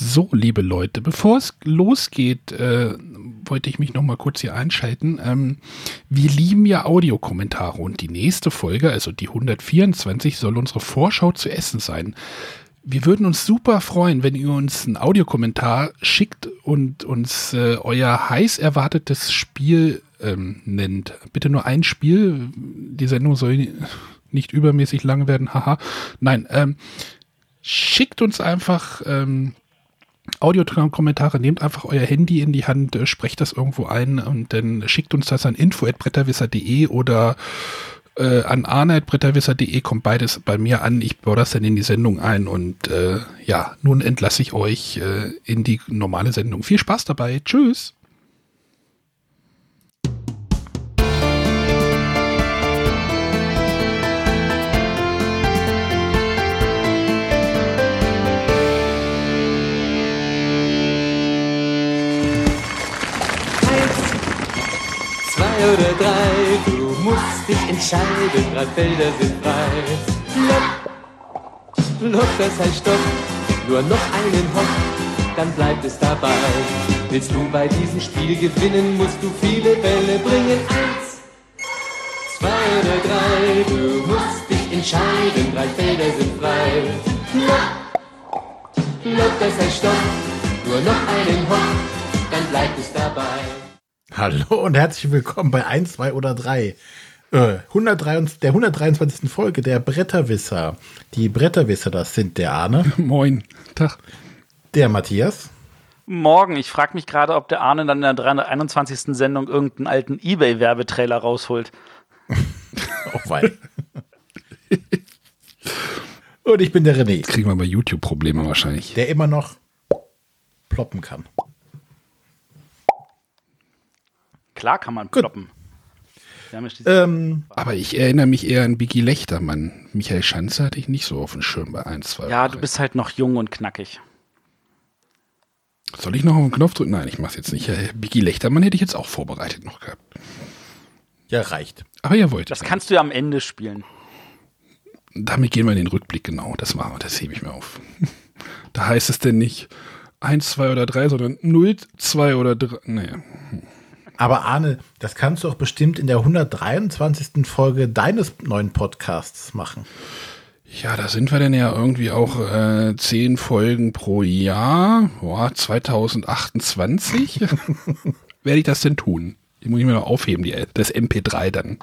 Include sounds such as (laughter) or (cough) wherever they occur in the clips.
So, liebe Leute, bevor es losgeht, äh, wollte ich mich noch mal kurz hier einschalten. Ähm, wir lieben ja Audiokommentare und die nächste Folge, also die 124, soll unsere Vorschau zu Essen sein. Wir würden uns super freuen, wenn ihr uns einen Audiokommentar schickt und uns äh, euer heiß erwartetes Spiel ähm, nennt. Bitte nur ein Spiel. Die Sendung soll nicht übermäßig lang werden. Haha. Nein, ähm, schickt uns einfach ähm, Audiokommentare, nehmt einfach euer Handy in die Hand, äh, sprecht das irgendwo ein und dann schickt uns das an info.bretterwisser.de oder äh, an arne.bretterwisser.de kommt beides bei mir an. Ich baue das dann in die Sendung ein und äh, ja, nun entlasse ich euch äh, in die normale Sendung. Viel Spaß dabei. Tschüss. Zwei oder drei, du musst dich entscheiden, drei Felder sind frei. Lopp, lopp, das heißt Stopp, nur noch einen Hopp, dann bleibt es dabei. Willst du bei diesem Spiel gewinnen, musst du viele Bälle bringen. Eins, zwei oder drei, du musst dich entscheiden, drei Felder sind frei. Lopp, lopp, das heißt Stopp, nur noch einen Hopp, dann bleibt es dabei. Hallo und herzlich willkommen bei 1, 2 oder 3. Äh, 123, der 123. Folge der Bretterwisser. Die Bretterwisser, das sind der Arne. (laughs) Moin. Tag. Der Matthias. Morgen. Ich frage mich gerade, ob der Arne dann in der 321. Sendung irgendeinen alten Ebay-Werbetrailer rausholt. (laughs) Auch weil. und ich bin der René. Jetzt kriegen wir bei YouTube Probleme wahrscheinlich. Der immer noch ploppen kann. Klar kann man ploppen. Ähm, Aber ich erinnere mich eher an Biggie Lechtermann. Michael Schanze hatte ich nicht so auf dem Schirm bei 1, 2. Ja, du bist halt noch jung und knackig. Soll ich noch auf den Knopf drücken? Nein, ich mach's jetzt nicht. Äh, Biggie Lechtermann hätte ich jetzt auch vorbereitet noch gehabt. Ja, reicht. Aber ihr wollt Das kannst du ja am Ende spielen. Damit gehen wir in den Rückblick, genau. Das machen wir, das hebe ich mir auf. (laughs) Da heißt es denn nicht 1, 2 oder 3, sondern 0, 2 oder 3. Nee. Aber Arne, das kannst du auch bestimmt in der 123. Folge deines neuen Podcasts machen. Ja, da sind wir denn ja irgendwie auch äh, zehn Folgen pro Jahr. Boah, 2028 (laughs) werde ich das denn tun? Die muss ich mir noch aufheben, die, das MP3 dann.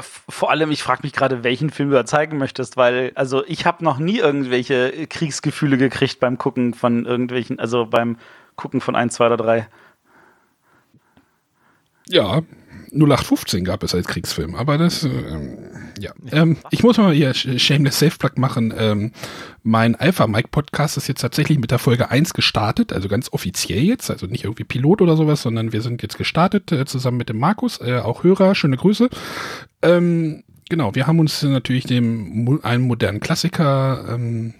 Vor allem, ich frage mich gerade, welchen Film du da zeigen möchtest, weil, also ich habe noch nie irgendwelche Kriegsgefühle gekriegt beim Gucken von irgendwelchen, also beim Gucken von 1, 2 oder 3. Ja, 0815 gab es als Kriegsfilm, aber das, ähm, ja. Ähm, ich muss mal hier Shameless Safe Plug machen. Ähm, mein Alpha Mike Podcast ist jetzt tatsächlich mit der Folge 1 gestartet, also ganz offiziell jetzt, also nicht irgendwie Pilot oder sowas, sondern wir sind jetzt gestartet äh, zusammen mit dem Markus, äh, auch Hörer, schöne Grüße. Ähm, genau, wir haben uns natürlich dem einen modernen Klassiker ähm,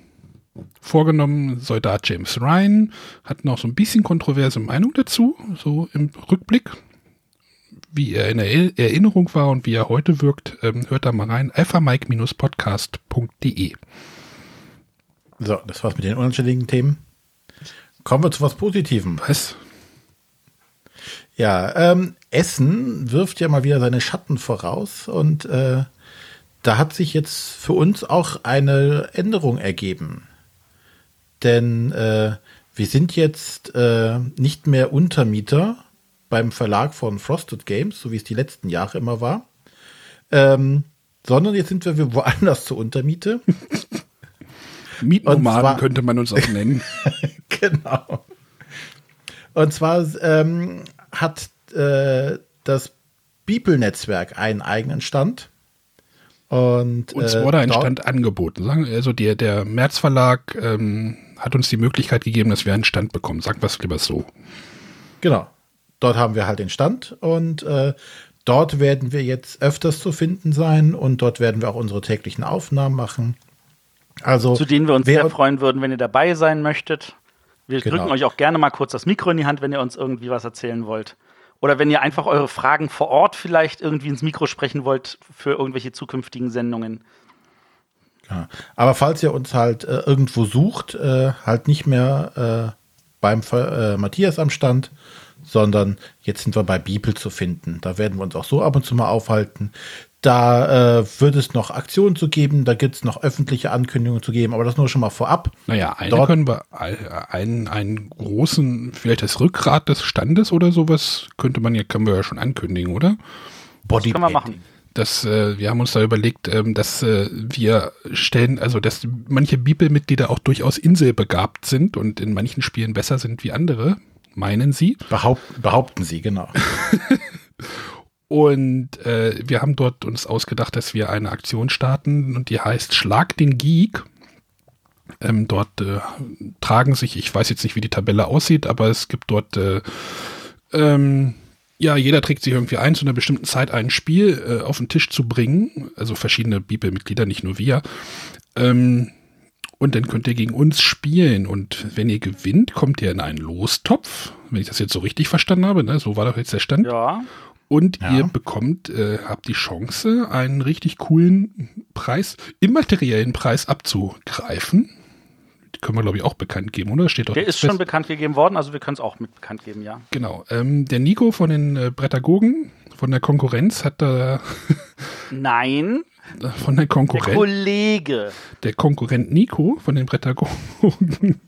vorgenommen. Soldat James Ryan hat noch so ein bisschen kontroverse Meinung dazu, so im Rückblick wie er in der Erinnerung war und wie er heute wirkt, ähm, hört da mal rein. alphamike-podcast.de. So, das war's mit den unanständigen Themen. Kommen wir zu was Positivem. Was? Ja, ähm, Essen wirft ja mal wieder seine Schatten voraus und äh, da hat sich jetzt für uns auch eine Änderung ergeben. Denn äh, wir sind jetzt äh, nicht mehr Untermieter beim Verlag von Frosted Games, so wie es die letzten Jahre immer war. Ähm, sondern jetzt sind wir woanders zur Untermiete. (laughs) Mietnomaden könnte man uns auch (laughs) nennen. genau. Und zwar ähm, hat äh, das Bibel-Netzwerk einen eigenen Stand. Und, uns äh, wurde ein Stand angeboten. Also der, der März Verlag ähm, hat uns die Möglichkeit gegeben, dass wir einen Stand bekommen. Sag was lieber so. Genau. Dort haben wir halt den Stand und äh, dort werden wir jetzt öfters zu finden sein und dort werden wir auch unsere täglichen Aufnahmen machen. Also, zu denen wir uns sehr freuen würden, wenn ihr dabei sein möchtet. Wir genau. drücken euch auch gerne mal kurz das Mikro in die Hand, wenn ihr uns irgendwie was erzählen wollt. Oder wenn ihr einfach eure Fragen vor Ort vielleicht irgendwie ins Mikro sprechen wollt für irgendwelche zukünftigen Sendungen. Ja. Aber falls ihr uns halt äh, irgendwo sucht, äh, halt nicht mehr äh, beim äh, Matthias am Stand, sondern jetzt sind wir bei Bibel zu finden. Da werden wir uns auch so ab und zu mal aufhalten. Da äh, wird es noch Aktionen zu geben, da gibt es noch öffentliche Ankündigungen zu geben, aber das nur schon mal vorab. Naja, eine Dort- können wir, einen, einen großen, vielleicht das Rückgrat des Standes oder sowas, könnte man ja, können wir ja schon ankündigen, oder? Body Können wir machen. Das, äh, wir haben uns da überlegt, ähm, dass äh, wir stellen, also dass manche Bibelmitglieder auch durchaus inselbegabt sind und in manchen Spielen besser sind wie andere, meinen sie. Behaupt, behaupten sie, genau. (laughs) Und äh, wir haben dort uns ausgedacht, dass wir eine Aktion starten und die heißt Schlag den Geek. Ähm, dort äh, tragen sich, ich weiß jetzt nicht, wie die Tabelle aussieht, aber es gibt dort, äh, ähm, ja, jeder trägt sich irgendwie ein, zu einer bestimmten Zeit ein Spiel äh, auf den Tisch zu bringen. Also verschiedene Bibelmitglieder, nicht nur wir. Ähm, und dann könnt ihr gegen uns spielen. Und wenn ihr gewinnt, kommt ihr in einen Lostopf. Wenn ich das jetzt so richtig verstanden habe, ne? so war doch jetzt der Stand. Ja. Und Ja. ihr bekommt, äh, habt die Chance, einen richtig coolen Preis, immateriellen Preis abzugreifen. Die können wir, glaube ich, auch bekannt geben, oder? Steht doch Der ist schon fest. bekannt gegeben worden, also wir können es auch mit bekannt geben, ja. Genau. Ähm, der Nico von den äh, Brettagogen, von der Konkurrenz, hat da Nein, von der der Konkurrenz, Kollege. der Konkurrent Nico von den Brettagogen (laughs)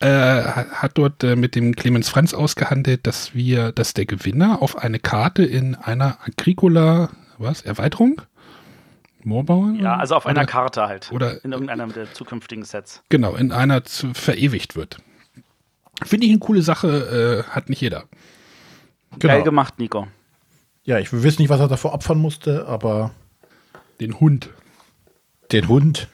äh, hat dort äh, mit dem Clemens Franz ausgehandelt, dass wir, dass der Gewinner auf eine Karte in einer Agricola, was, Erweiterung? Moorbauer? Ja, also auf einer Oder- Karte halt. oder- in irgendeinem der zukünftigen Sets. Genau, in einer zu, verewigt wird. Finde ich eine coole Sache, äh, hat nicht jeder. Genau. Geil gemacht, Nico. Ja, ich wissen nicht, was er dafür opfern musste, aber Den Hund. den Hund.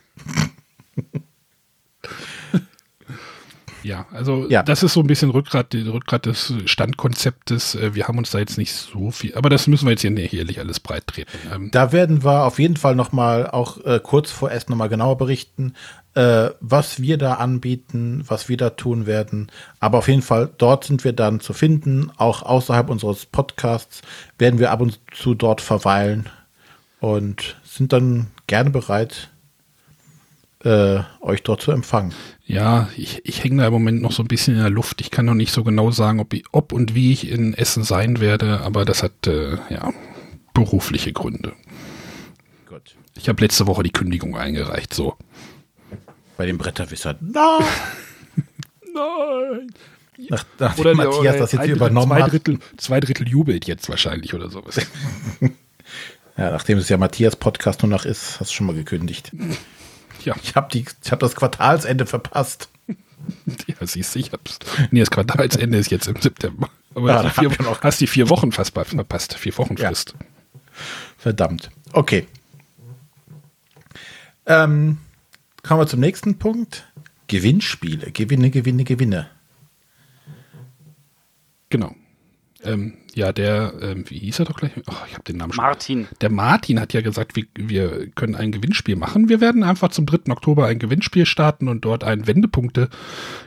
Ja, also Ja. das ist so ein bisschen Rückgrat, Rückgrat des Standkonzeptes. Äh, Wir haben uns da jetzt nicht so viel, aber das müssen wir jetzt hier nicht alles breit treten. Ähm, Da werden wir auf jeden Fall noch mal auch äh, kurz vor Essen noch mal genauer berichten, äh, was wir da anbieten, was wir da tun werden. Aber auf jeden Fall, dort sind wir dann zu finden. Auch außerhalb unseres Podcasts werden wir ab und zu dort verweilen und sind dann gerne bereit, äh, euch dort zu empfangen. Ja, ich, ich hänge da im Moment noch so ein bisschen in der Luft. Ich kann noch nicht so genau sagen, ob, ich, ob und wie ich in Essen sein werde, aber das hat äh, ja berufliche Gründe. Gut. Ich habe letzte Woche die Kündigung eingereicht, so. Bei den Bretterwissern. Nein! (laughs) Nein. Nach, nachdem Matthias das jetzt hier übernommen zwei hat. Drittel, zwei Drittel jubelt jetzt wahrscheinlich oder sowas. (laughs) Ja, nachdem es ja Matthias Podcast nur noch ist, hast du schon mal gekündigt. ja, Ich habe hab das Quartalsende verpasst. ja, siehst du, ich hab's. Nee, das Quartalsende ist jetzt im September. Aber Ja, hast, die vier, noch- hast die vier Wochen fast ver- verpasst. Vier Wochen Ja. Frist. Verdammt. Okay. Ähm, kommen wir zum nächsten Punkt. Gewinnspiele. Gewinne, Gewinne, Gewinne. Genau. Ähm, ja, der, ähm, wie hieß er doch gleich? Oh, ich habe den Namen schon. Martin. Der Martin hat ja gesagt, wir, wir können ein Gewinnspiel machen. Wir werden einfach zum 3. Oktober ein Gewinnspiel starten und dort ein Wendepunkte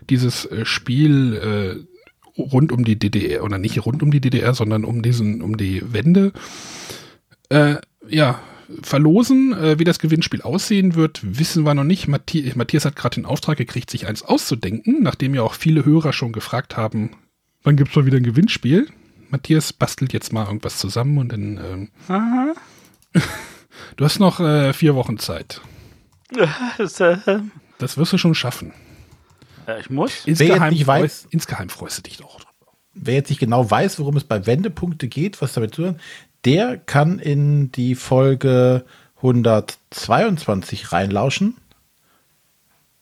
dieses äh, Spiel äh, rund um die DDR oder nicht rund um die DDR, sondern um diesen um die Wende äh, ja verlosen. Äh, wie das Gewinnspiel aussehen wird, wissen wir noch nicht. Matthias, Matthias hat gerade den Auftrag gekriegt, sich eins auszudenken, nachdem ja auch viele Hörer schon gefragt haben, wann gibt's mal wieder ein Gewinnspiel? Matthias bastelt jetzt mal irgendwas zusammen und dann ähm, Aha. (laughs) Du hast noch äh, vier Wochen Zeit. (laughs) Das, wirst du schon schaffen. äh, ich muss. Insgeheim, nicht freu- weiß- insgeheim freust du dich doch. Wer jetzt nicht genau weiß, worum es bei Wendepunkte geht, was damit zu tun hat, der kann in die Folge 122 reinlauschen.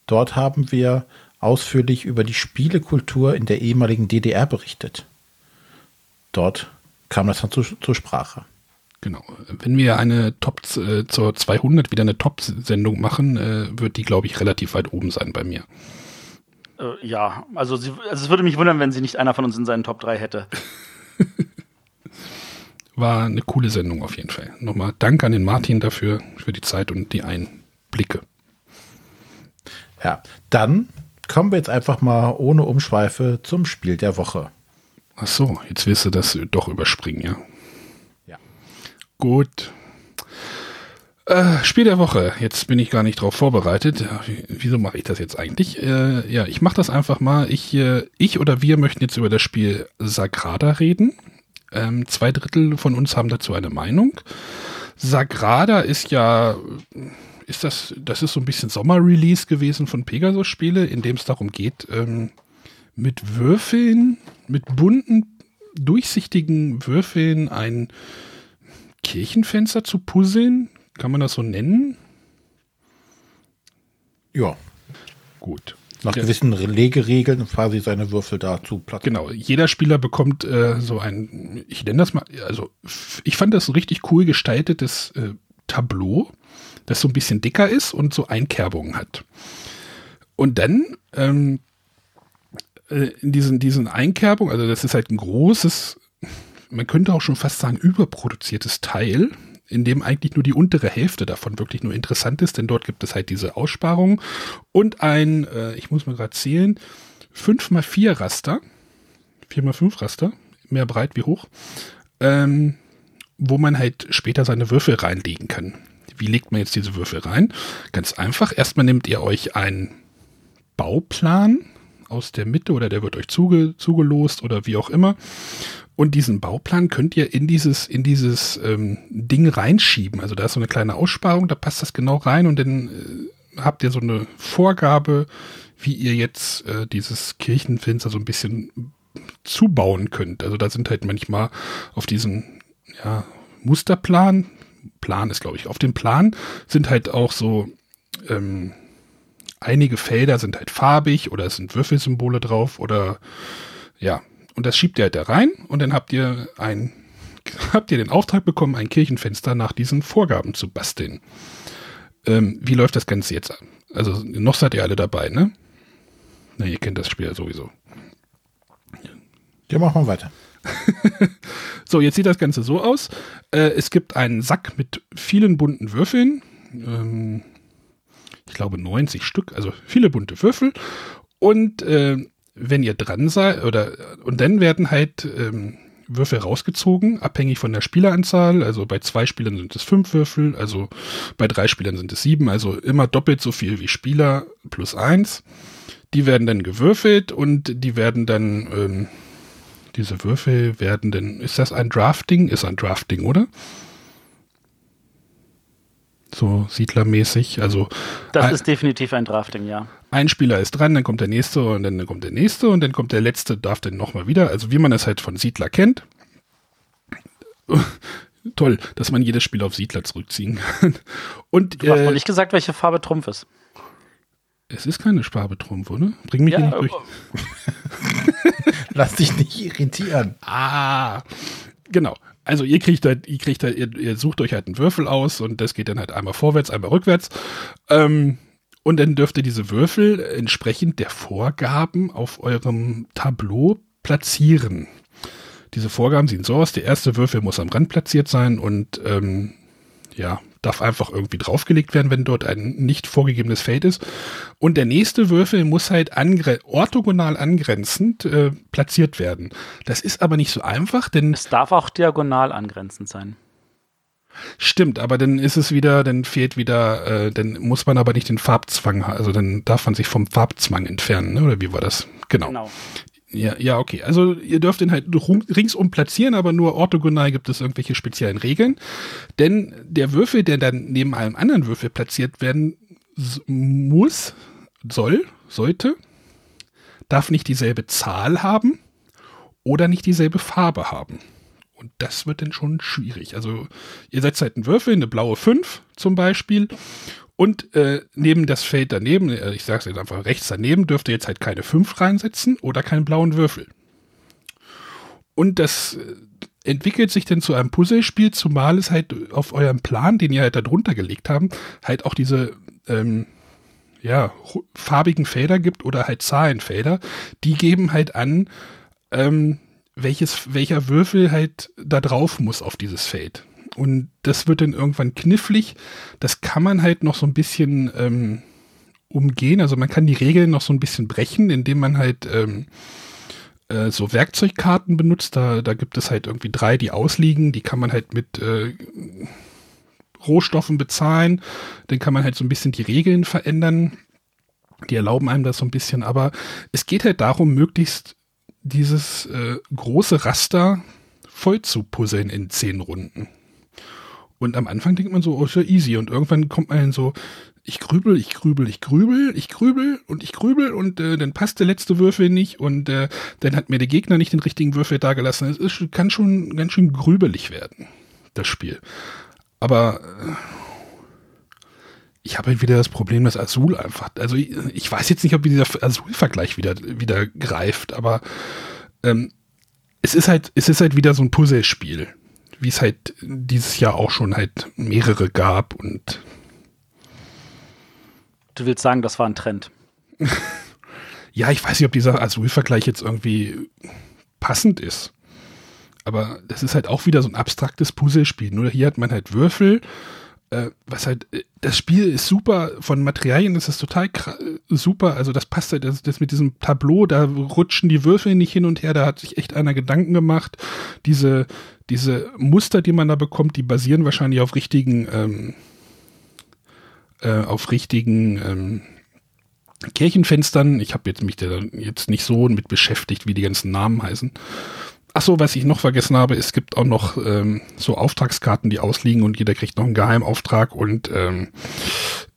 Dort haben wir ausführlich über die Spielekultur in der ehemaligen DDR berichtet. Dort kam das dann zu, zur Sprache. Genau. Wenn wir eine Top äh, zur 200 wieder eine Top-Sendung machen, äh, wird die, glaube ich, relativ weit oben sein bei mir. Äh, ja, also, sie, also es würde mich wundern, wenn sie nicht einer von uns in seinen Top 3 hätte. (laughs) War eine coole Sendung auf jeden Fall. Nochmal Dank an den Martin dafür, für die Zeit und die Einblicke. Ja, dann kommen wir jetzt einfach mal ohne Umschweife zum Spiel der Woche. Ach so, jetzt willst du das doch überspringen, ja? Ja. Gut. Äh, Spiel der Woche. Jetzt bin ich gar nicht drauf vorbereitet. Wieso mache ich das jetzt eigentlich? Äh, ja, ich mache das einfach mal. Ich, äh, ich oder wir möchten jetzt über das Spiel Sagrada reden. Ähm, zwei Drittel von uns haben dazu eine Meinung. Sagrada ist ja, ist das, das ist so ein bisschen Sommerrelease gewesen von Pegasus-Spiele, in dem es darum geht, ähm, mit Würfeln, mit bunten, durchsichtigen Würfeln ein Kirchenfenster zu puzzeln. Kann man das so nennen? Ja, Gut. nach Ja. gewissen Legeregeln quasi seine Würfel da zu platzieren. Genau, jeder Spieler bekommt äh, so ein, ich nenne das mal, also ich fand das ein richtig cool gestaltetes äh, Tableau, das so ein bisschen dicker ist und so Einkerbungen hat. Und dann ähm, äh, in diesen, diesen Einkerbungen, also das ist halt ein großes, man könnte auch schon fast sagen, überproduziertes Teil, in dem eigentlich nur die untere Hälfte davon wirklich nur interessant ist, denn dort gibt es halt diese Aussparung und ein, äh, ich muss mal gerade zählen, 5x4 Raster, 4x5 Raster, mehr breit wie hoch, ähm, wo man halt später seine Würfel reinlegen kann. Wie legt man jetzt diese Würfel rein? Ganz einfach. Erstmal nehmt ihr euch einen Bauplan aus der Mitte oder der wird euch zuge, zugelost oder wie auch immer. Und diesen Bauplan könnt ihr in dieses, in dieses ähm, Ding reinschieben. Also da ist so eine kleine Aussparung, da passt das genau rein und dann äh, habt ihr so eine Vorgabe, wie ihr jetzt äh, dieses Kirchenfenster so ein bisschen zubauen könnt. Also da sind halt manchmal auf diesem ja, Musterplan, Plan ist glaube ich, auf dem Plan sind halt auch so ähm, einige Felder sind halt farbig oder es sind Würfelsymbole drauf oder ja, und das schiebt ihr halt da rein und dann habt ihr ein (laughs) habt ihr den Auftrag bekommen, ein Kirchenfenster nach diesen Vorgaben zu basteln. Ähm, wie läuft das Ganze jetzt an? Also noch seid ihr alle dabei, ne? Na, ihr kennt das Spiel ja sowieso. Ja, machen wir weiter. (laughs) So, jetzt sieht das Ganze so aus. Äh, es gibt einen Sack mit vielen bunten Würfeln. Ähm, ich glaube 90 Stück, also viele bunte Würfel. Und äh, wenn ihr dran seid, oder und dann werden halt ähm, Würfel rausgezogen, abhängig von der Spieleranzahl. Also bei zwei Spielern sind es fünf Würfel, also bei drei Spielern sind es sieben, also immer doppelt so viel wie Spieler plus eins. Die werden dann gewürfelt und die werden dann, ähm, diese Würfel werden dann, ist das ein Drafting? Ist ein Drafting, oder? So siedlermäßig, also Das ein, ist definitiv ein Drafting, ja. ein Spieler ist dran, dann kommt der nächste und dann kommt der nächste und dann kommt der letzte, darf dann nochmal wieder. Also wie man es halt von Siedler kennt. (laughs) Toll, dass man jedes Spiel auf Siedler zurückziehen kann. (laughs) Und Du hast noch äh, nicht gesagt, welche Farbe Trumpf ist. es ist keine Sparbetrumpf, oder? Bring mich hier nicht durch. (laughs) Lass dich nicht irritieren. Ah, genau. Also ihr kriegt halt, ihr kriegt halt, ihr, ihr sucht euch halt einen Würfel aus und das geht dann halt einmal vorwärts, einmal rückwärts. Ähm, und dann dürft ihr diese Würfel entsprechend der Vorgaben auf eurem Tableau platzieren. Diese Vorgaben sehen so aus, der erste Würfel muss am Rand platziert sein und ähm, ja, darf einfach irgendwie draufgelegt werden, wenn dort ein nicht vorgegebenes Feld ist. Und der nächste Würfel muss halt angre orthogonal angrenzend äh, platziert werden. Das ist aber nicht so einfach, denn Es darf auch diagonal angrenzend sein. stimmt, aber dann ist es wieder, dann fehlt wieder, äh, dann muss man aber nicht den Farbzwang, also dann darf man sich vom Farbzwang entfernen, ne? oder wie war das? Genau. Genau. Ja, ja, okay. Also ihr dürft den halt ringsum platzieren, aber nur orthogonal gibt es irgendwelche speziellen Regeln. Denn der Würfel, der dann neben einem anderen Würfel platziert werden muss, soll, sollte, darf nicht dieselbe Zahl haben oder nicht dieselbe Farbe haben. Und das wird dann schon schwierig. Also ihr setzt halt einen Würfel, eine blaue 5 zum Beispiel. Und äh, neben das Feld daneben, äh, ich sage es jetzt einfach rechts daneben, dürft ihr jetzt halt keine 5 reinsetzen oder keinen blauen Würfel. Und das äh, entwickelt sich dann zu einem Puzzlespiel, zumal es halt auf eurem Plan, den ihr halt da drunter gelegt habt, halt auch diese ähm, ja, farbigen Felder gibt oder halt Zahlenfelder, die geben halt an, ähm, welches, welcher Würfel halt da drauf muss auf dieses Feld. Und das wird dann irgendwann knifflig. Das kann man halt noch so ein bisschen ähm, umgehen. Also man kann die Regeln noch so ein bisschen brechen, indem man halt ähm, äh, so Werkzeugkarten benutzt. Da, da gibt es halt irgendwie drei, die ausliegen. Die kann man halt mit äh, Rohstoffen bezahlen. Dann kann man halt so ein bisschen die Regeln verändern. Die erlauben einem das so ein bisschen, aber es geht halt darum, möglichst dieses äh, große Raster voll zu puzzeln in zehn Runden. Und am Anfang denkt man so, oh, ist ja easy. Und irgendwann kommt man so, ich grübel, ich grübel, ich grübel, ich grübel und ich grübel und äh, dann passt der letzte Würfel nicht und äh, dann hat mir der Gegner nicht den richtigen Würfel dagelassen. Es ist, kann schon ganz schön grübelig werden, das Spiel. Aber äh, ich habe halt wieder das Problem, dass Azul einfach, also ich, ich weiß jetzt nicht, ob dieser Azul-Vergleich wieder, wieder greift, aber ähm, es ist halt, es ist halt wieder so ein Puzzlespiel, wie es halt dieses Jahr auch schon halt mehrere gab und Du willst sagen, das war ein Trend. (laughs) ja, ich weiß nicht, ob dieser Azul-Vergleich jetzt irgendwie passend ist. Aber das ist halt auch wieder so ein abstraktes Puzzlespiel. Nur hier hat man halt Würfel, äh, was halt, äh, das Spiel ist super, von Materialien ist es total super, also das passt halt, das, das, mit diesem Tableau, da rutschen die Würfel nicht hin und her, da hat sich echt einer Gedanken gemacht. Diese, diese Muster, die man da bekommt, die basieren wahrscheinlich auf richtigen ähm, äh, auf richtigen ähm, Kirchenfenstern. Ich habe jetzt mich da jetzt nicht so mit beschäftigt, wie die ganzen Namen heißen. Ach so, was ich noch vergessen habe, es gibt auch noch ähm, so Auftragskarten, die ausliegen und jeder kriegt noch einen Geheimauftrag und ähm,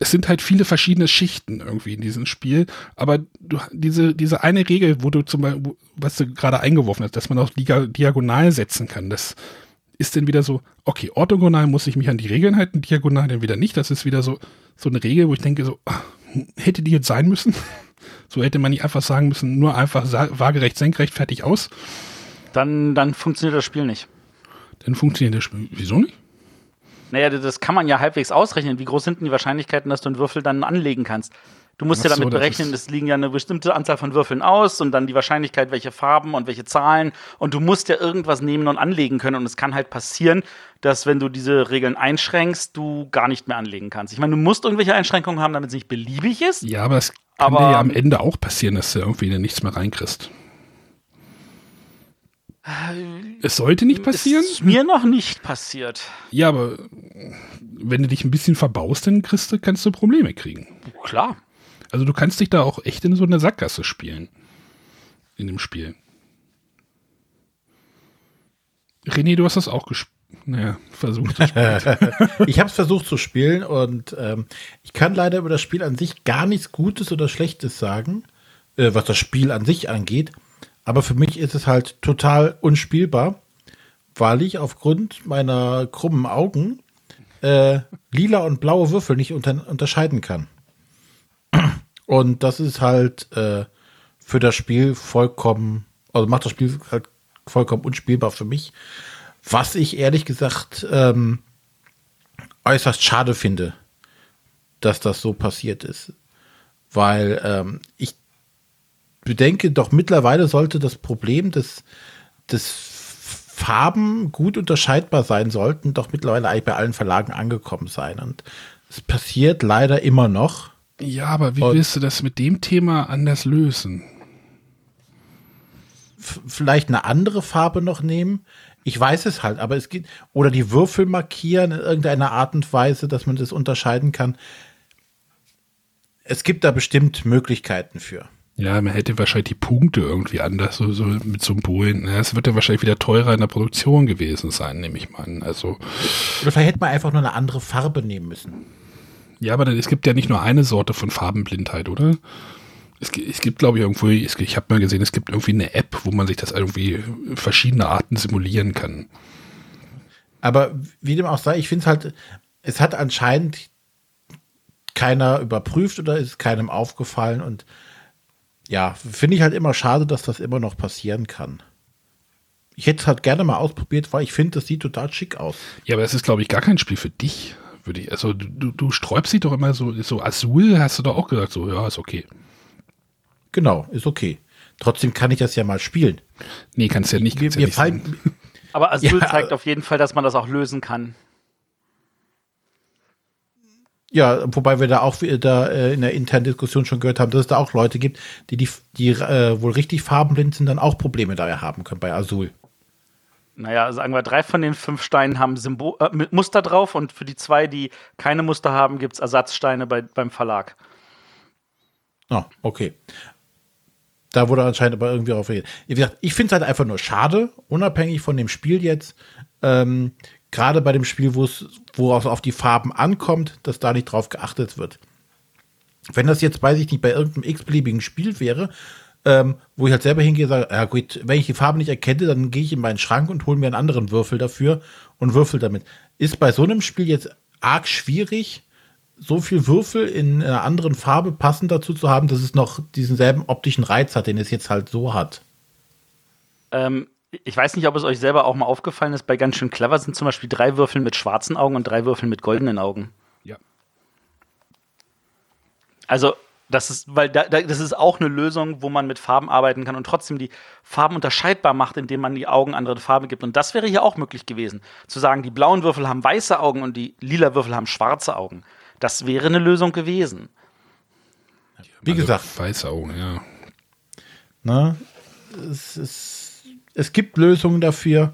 es sind halt viele verschiedene Schichten irgendwie in diesem Spiel. Aber du, diese, diese eine Regel, wo du zum Beispiel, was du gerade eingeworfen hast, dass man auch diagonal setzen kann, das ist dann wieder so, okay, orthogonal muss ich mich an die Regeln halten, diagonal dann wieder nicht. Das ist wieder so, so eine Regel, wo ich denke, so, ach, hätte die jetzt sein müssen? (laughs) So hätte man nicht einfach sagen müssen, nur einfach waagerecht, senkrecht, fertig aus. Dann, dann funktioniert das Spiel nicht. Dann funktioniert das Spiel. Wieso nicht? Naja, das kann man ja halbwegs ausrechnen. Wie groß sind denn die Wahrscheinlichkeiten, dass du einen Würfel dann anlegen kannst? Du musst Ach ja damit so, berechnen, es liegen ja eine bestimmte Anzahl von Würfeln aus und dann die Wahrscheinlichkeit, welche Farben und welche Zahlen. Und du musst ja irgendwas nehmen und anlegen können. Und es kann halt passieren, dass wenn du diese Regeln einschränkst, du gar nicht mehr anlegen kannst. Ich meine, du musst irgendwelche Einschränkungen haben, damit es nicht beliebig ist. Ja, aber es kann aber, dir ja am Ende auch passieren, dass du irgendwie nichts mehr reinkriegst. Es sollte nicht passieren. Ist mir noch nicht passiert. Ja, aber wenn du dich ein bisschen verbaust, dann kriegst du, kannst du Probleme kriegen. Klar. Also du kannst dich da auch echt in so eine Sackgasse spielen. In dem Spiel. René, du hast das auch gespielt. Naja, versucht zu (laughs) spielen. ich habe es versucht zu spielen und ähm, ich kann leider über das Spiel an sich gar nichts Gutes oder Schlechtes sagen, äh, was das Spiel an sich angeht. Aber für mich ist es halt total unspielbar, weil ich aufgrund meiner krummen Augen äh, lila und blaue Würfel nicht unter unterscheiden kann. Und das ist halt äh, für das Spiel vollkommen, also macht das Spiel halt vollkommen unspielbar für mich. Was ich ehrlich gesagt ähm, äußerst schade finde, dass das so passiert ist. Weil ähm, ich bedenke, doch mittlerweile sollte das Problem des, des Farben gut unterscheidbar sein sollten, doch mittlerweile eigentlich bei allen Verlagen angekommen sein. Und es passiert leider immer noch. Ja, aber wie Und willst du das mit dem Thema anders lösen? Vielleicht eine andere Farbe noch nehmen. Ich weiß es halt, aber es geht. Oder die Würfel markieren in irgendeiner Art und Weise, dass man das unterscheiden kann. Es gibt da bestimmt Möglichkeiten für. Ja, man hätte wahrscheinlich die Punkte irgendwie anders, so, so mit so einem Polen. Es wird ja wahrscheinlich wieder teurer in der Produktion gewesen sein, nehme ich mal an. Also. Oder vielleicht hätte man einfach nur eine andere Farbe nehmen müssen. Ja, aber es gibt ja nicht nur eine Sorte von Farbenblindheit, oder? Es, es gibt, glaube ich, irgendwo, es, ich habe mal gesehen, es gibt irgendwie eine App, wo man sich das irgendwie verschiedene Arten simulieren kann. Aber wie dem auch sei, ich finde es halt, es hat anscheinend keiner überprüft oder ist keinem aufgefallen und ja, finde ich halt immer schade, dass das immer noch passieren kann. Ich hätte es halt gerne mal ausprobiert, weil ich finde, das sieht total schick aus. Ja, aber es ist, glaube ich, gar kein Spiel für dich würde ich. Also du, du sträubst dich doch immer so, so Azul hast du doch auch gesagt, so, ja, ist okay. Genau, ist okay. Trotzdem kann ich das ja mal spielen. Nee, kannst ja nicht. Kannst mir, ja nicht fallen, Aber Azul (laughs) ja, zeigt auf jeden Fall, dass man das auch lösen kann. Ja, wobei wir da auch da äh, in der internen Diskussion schon gehört haben, dass es da auch Leute gibt, die, die, die äh, wohl richtig farbenblind sind, dann auch Probleme daher haben können bei Azul. Naja, sagen wir, drei von den fünf Steinen haben Symbol äh, mit Muster drauf und für die zwei, die keine Muster haben, gibt es Ersatzsteine bei, beim Verlag. Oh, okay. Da wurde anscheinend aber irgendwie auf. Wie gesagt, ich finde es halt einfach nur schade, unabhängig von dem Spiel jetzt. Ähm, Gerade bei dem Spiel, wo es auf die Farben ankommt, dass da nicht drauf geachtet wird. Wenn das jetzt, weiß ich nicht, bei irgendeinem x-beliebigen Spiel wäre, ähm, wo ich halt selber hingehe und sage, ja gut, wenn ich die Farbe nicht erkenne, dann gehe ich in meinen Schrank und hole mir einen anderen Würfel dafür und würfel damit. Ist bei so einem Spiel jetzt arg schwierig, so viel Würfel in einer anderen Farbe passend dazu zu haben, dass es noch diesen selben optischen Reiz hat, den es jetzt halt so hat. Ähm, ich weiß nicht, ob es euch selber auch mal aufgefallen ist, bei ganz schön clever sind zum Beispiel drei Würfel mit schwarzen Augen und drei Würfel mit goldenen Augen. Ja. Also, das ist, weil da, das ist auch eine Lösung, wo man mit Farben arbeiten kann und trotzdem die Farben unterscheidbar macht, indem man die Augen andere Farbe gibt. Und das wäre hier auch möglich gewesen. Zu sagen, die blauen Würfel haben weiße Augen und die lila Würfel haben schwarze Augen. Das wäre eine Lösung gewesen. Wie also gesagt. Weiße Augen, ja. Na, es, es, es gibt Lösungen dafür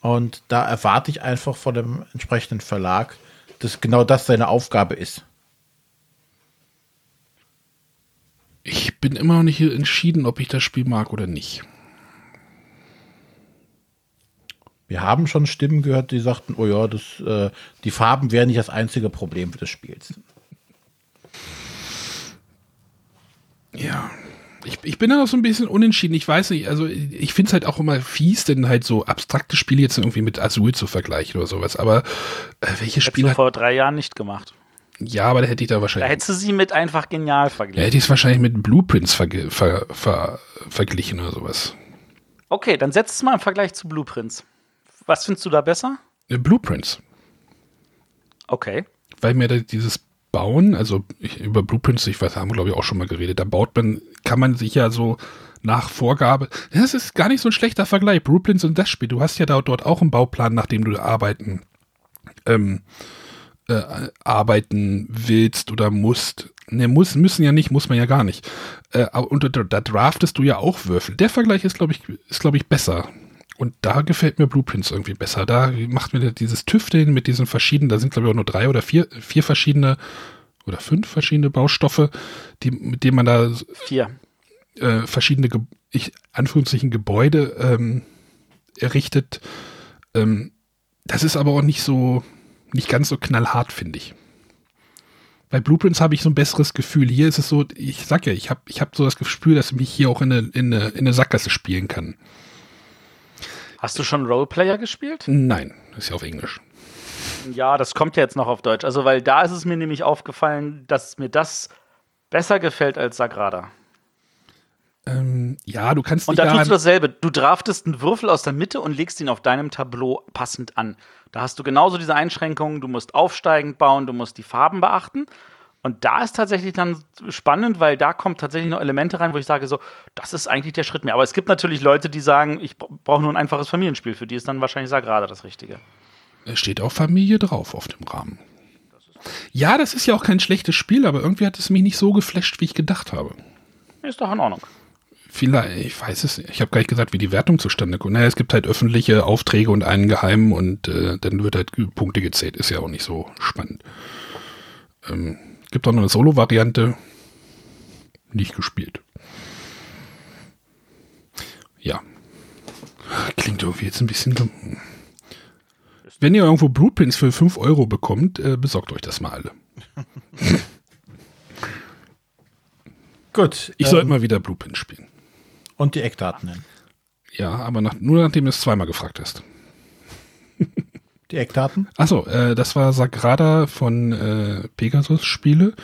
und da erwarte ich einfach von dem entsprechenden Verlag, dass genau das seine Aufgabe ist. Ich bin immer noch nicht entschieden, ob ich das Spiel mag oder nicht. Wir haben schon Stimmen gehört, die sagten, oh ja, das, äh, die Farben wären nicht das einzige Problem des Spiels. Ja, ich, ich bin da noch so ein bisschen unentschieden. Ich weiß nicht, also ich finde es halt auch immer fies, denn halt so abstrakte Spiele jetzt irgendwie mit Azul zu vergleichen oder sowas. Aber äh, welche Spiele. Du vor drei Jahren nicht gemacht. Ja, aber da hätte ich da wahrscheinlich. Da hättest du sie mit einfach genial verglichen. Da hätte ich es wahrscheinlich mit Blueprints ver ver ver verglichen oder sowas. Okay, dann setz es mal im Vergleich zu Blueprints. Was findest du da besser? Äh, Blueprints. Okay. Weil mir da dieses Bauen, also ich, über Blueprints, ich weiß, haben wir glaube ich auch schon mal geredet, da baut man, kann man sich ja so nach Vorgabe, das ist gar nicht so ein schlechter Vergleich, Blueprints und das Spiel, du hast ja da, dort auch einen Bauplan, nach dem du arbeiten, ähm, äh, arbeiten willst oder musst. Ne, muss, müssen ja nicht, muss man ja gar nicht. Äh, und da, da draftest du ja auch Würfel. Der Vergleich ist, glaube ich, ist, glaube ich, besser. Und da gefällt mir Blueprints irgendwie besser. Da macht mir dieses Tüfteln mit diesen verschiedenen, da sind glaube ich auch nur drei oder vier, vier verschiedene oder fünf verschiedene Baustoffe, die, mit denen man da vier. Äh, verschiedene, Ge ich, Anführungszeichen, Gebäude ähm, errichtet. Ähm, das ist aber auch nicht so, nicht ganz so knallhart, finde ich. Bei Blueprints habe ich so ein besseres Gefühl. Hier ist es so, ich sag ja, ich habe ich hab so das Gefühl, dass ich mich hier auch in eine, in eine, in eine Sackgasse spielen kann. Hast du schon Roleplayer gespielt? Nein, ist ja auf Englisch. Ja, das kommt ja jetzt noch auf Deutsch. Also, weil da ist es mir nämlich aufgefallen, dass mir das besser gefällt als Sagrada. Ähm, ja, du kannst Und da tust du dasselbe. Du draftest einen Würfel aus der Mitte und legst ihn auf deinem Tableau passend an. Da hast du genauso diese Einschränkungen. Du musst aufsteigend bauen, du musst die Farben beachten. Und da ist tatsächlich dann spannend, weil da kommen tatsächlich noch Elemente rein, wo ich sage, so, das ist eigentlich der Schritt mehr. Aber es gibt natürlich Leute, die sagen, ich brauche nur ein einfaches Familienspiel. Für die ist dann wahrscheinlich Sagrada das Richtige. Es steht auch Familie drauf auf dem Rahmen. Ja, das ist ja auch kein schlechtes Spiel, aber irgendwie hat es mich nicht so geflasht, wie ich gedacht habe. Ist doch in Ordnung. Vielleicht, ich weiß es, ich habe gar nicht gesagt, wie die Wertung zustande kommt. Naja, es gibt halt öffentliche Aufträge und einen geheimen und äh, dann wird halt Punkte gezählt. Ist ja auch nicht so spannend. Ähm, Gibt auch noch eine Solo-Variante. Nicht gespielt. Ja. Klingt irgendwie jetzt ein bisschen. Wenn ihr irgendwo Blueprints für 5 Euro bekommt, äh, besorgt euch das mal alle. (laughs) Gut. Ich ähm, sollte mal wieder Blueprints spielen. Und die Eckdaten nennen. Ja, aber nach, nur nachdem du es zweimal gefragt hast. die Eckdaten? Achso, äh, das war Sagrada von äh, Pegasus Spiele.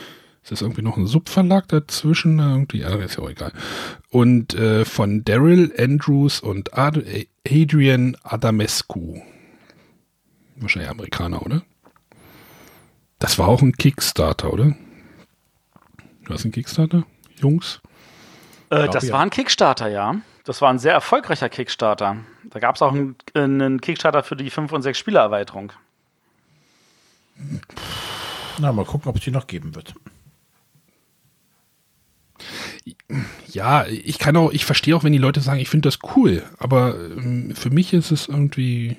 Es ist irgendwie noch ein Subverlag dazwischen, irgendwie, ja, ist ja auch egal. Und äh, von Daryl Andrews und Ad Adrian Adamescu. Wahrscheinlich Amerikaner, oder? Das war auch ein Kickstarter, oder? Du hast einen Kickstarter, Jungs? Äh, das ja. war ein Kickstarter, ja. Das war ein sehr erfolgreicher Kickstarter. Da gab es auch einen, einen, Kickstarter für die 5 und 6 Spielererweiterung. Na, mal gucken, ob es die noch geben wird. Ja, ich kann auch, ich verstehe auch, wenn die Leute sagen, ich finde das cool, aber ähm, für mich ist es irgendwie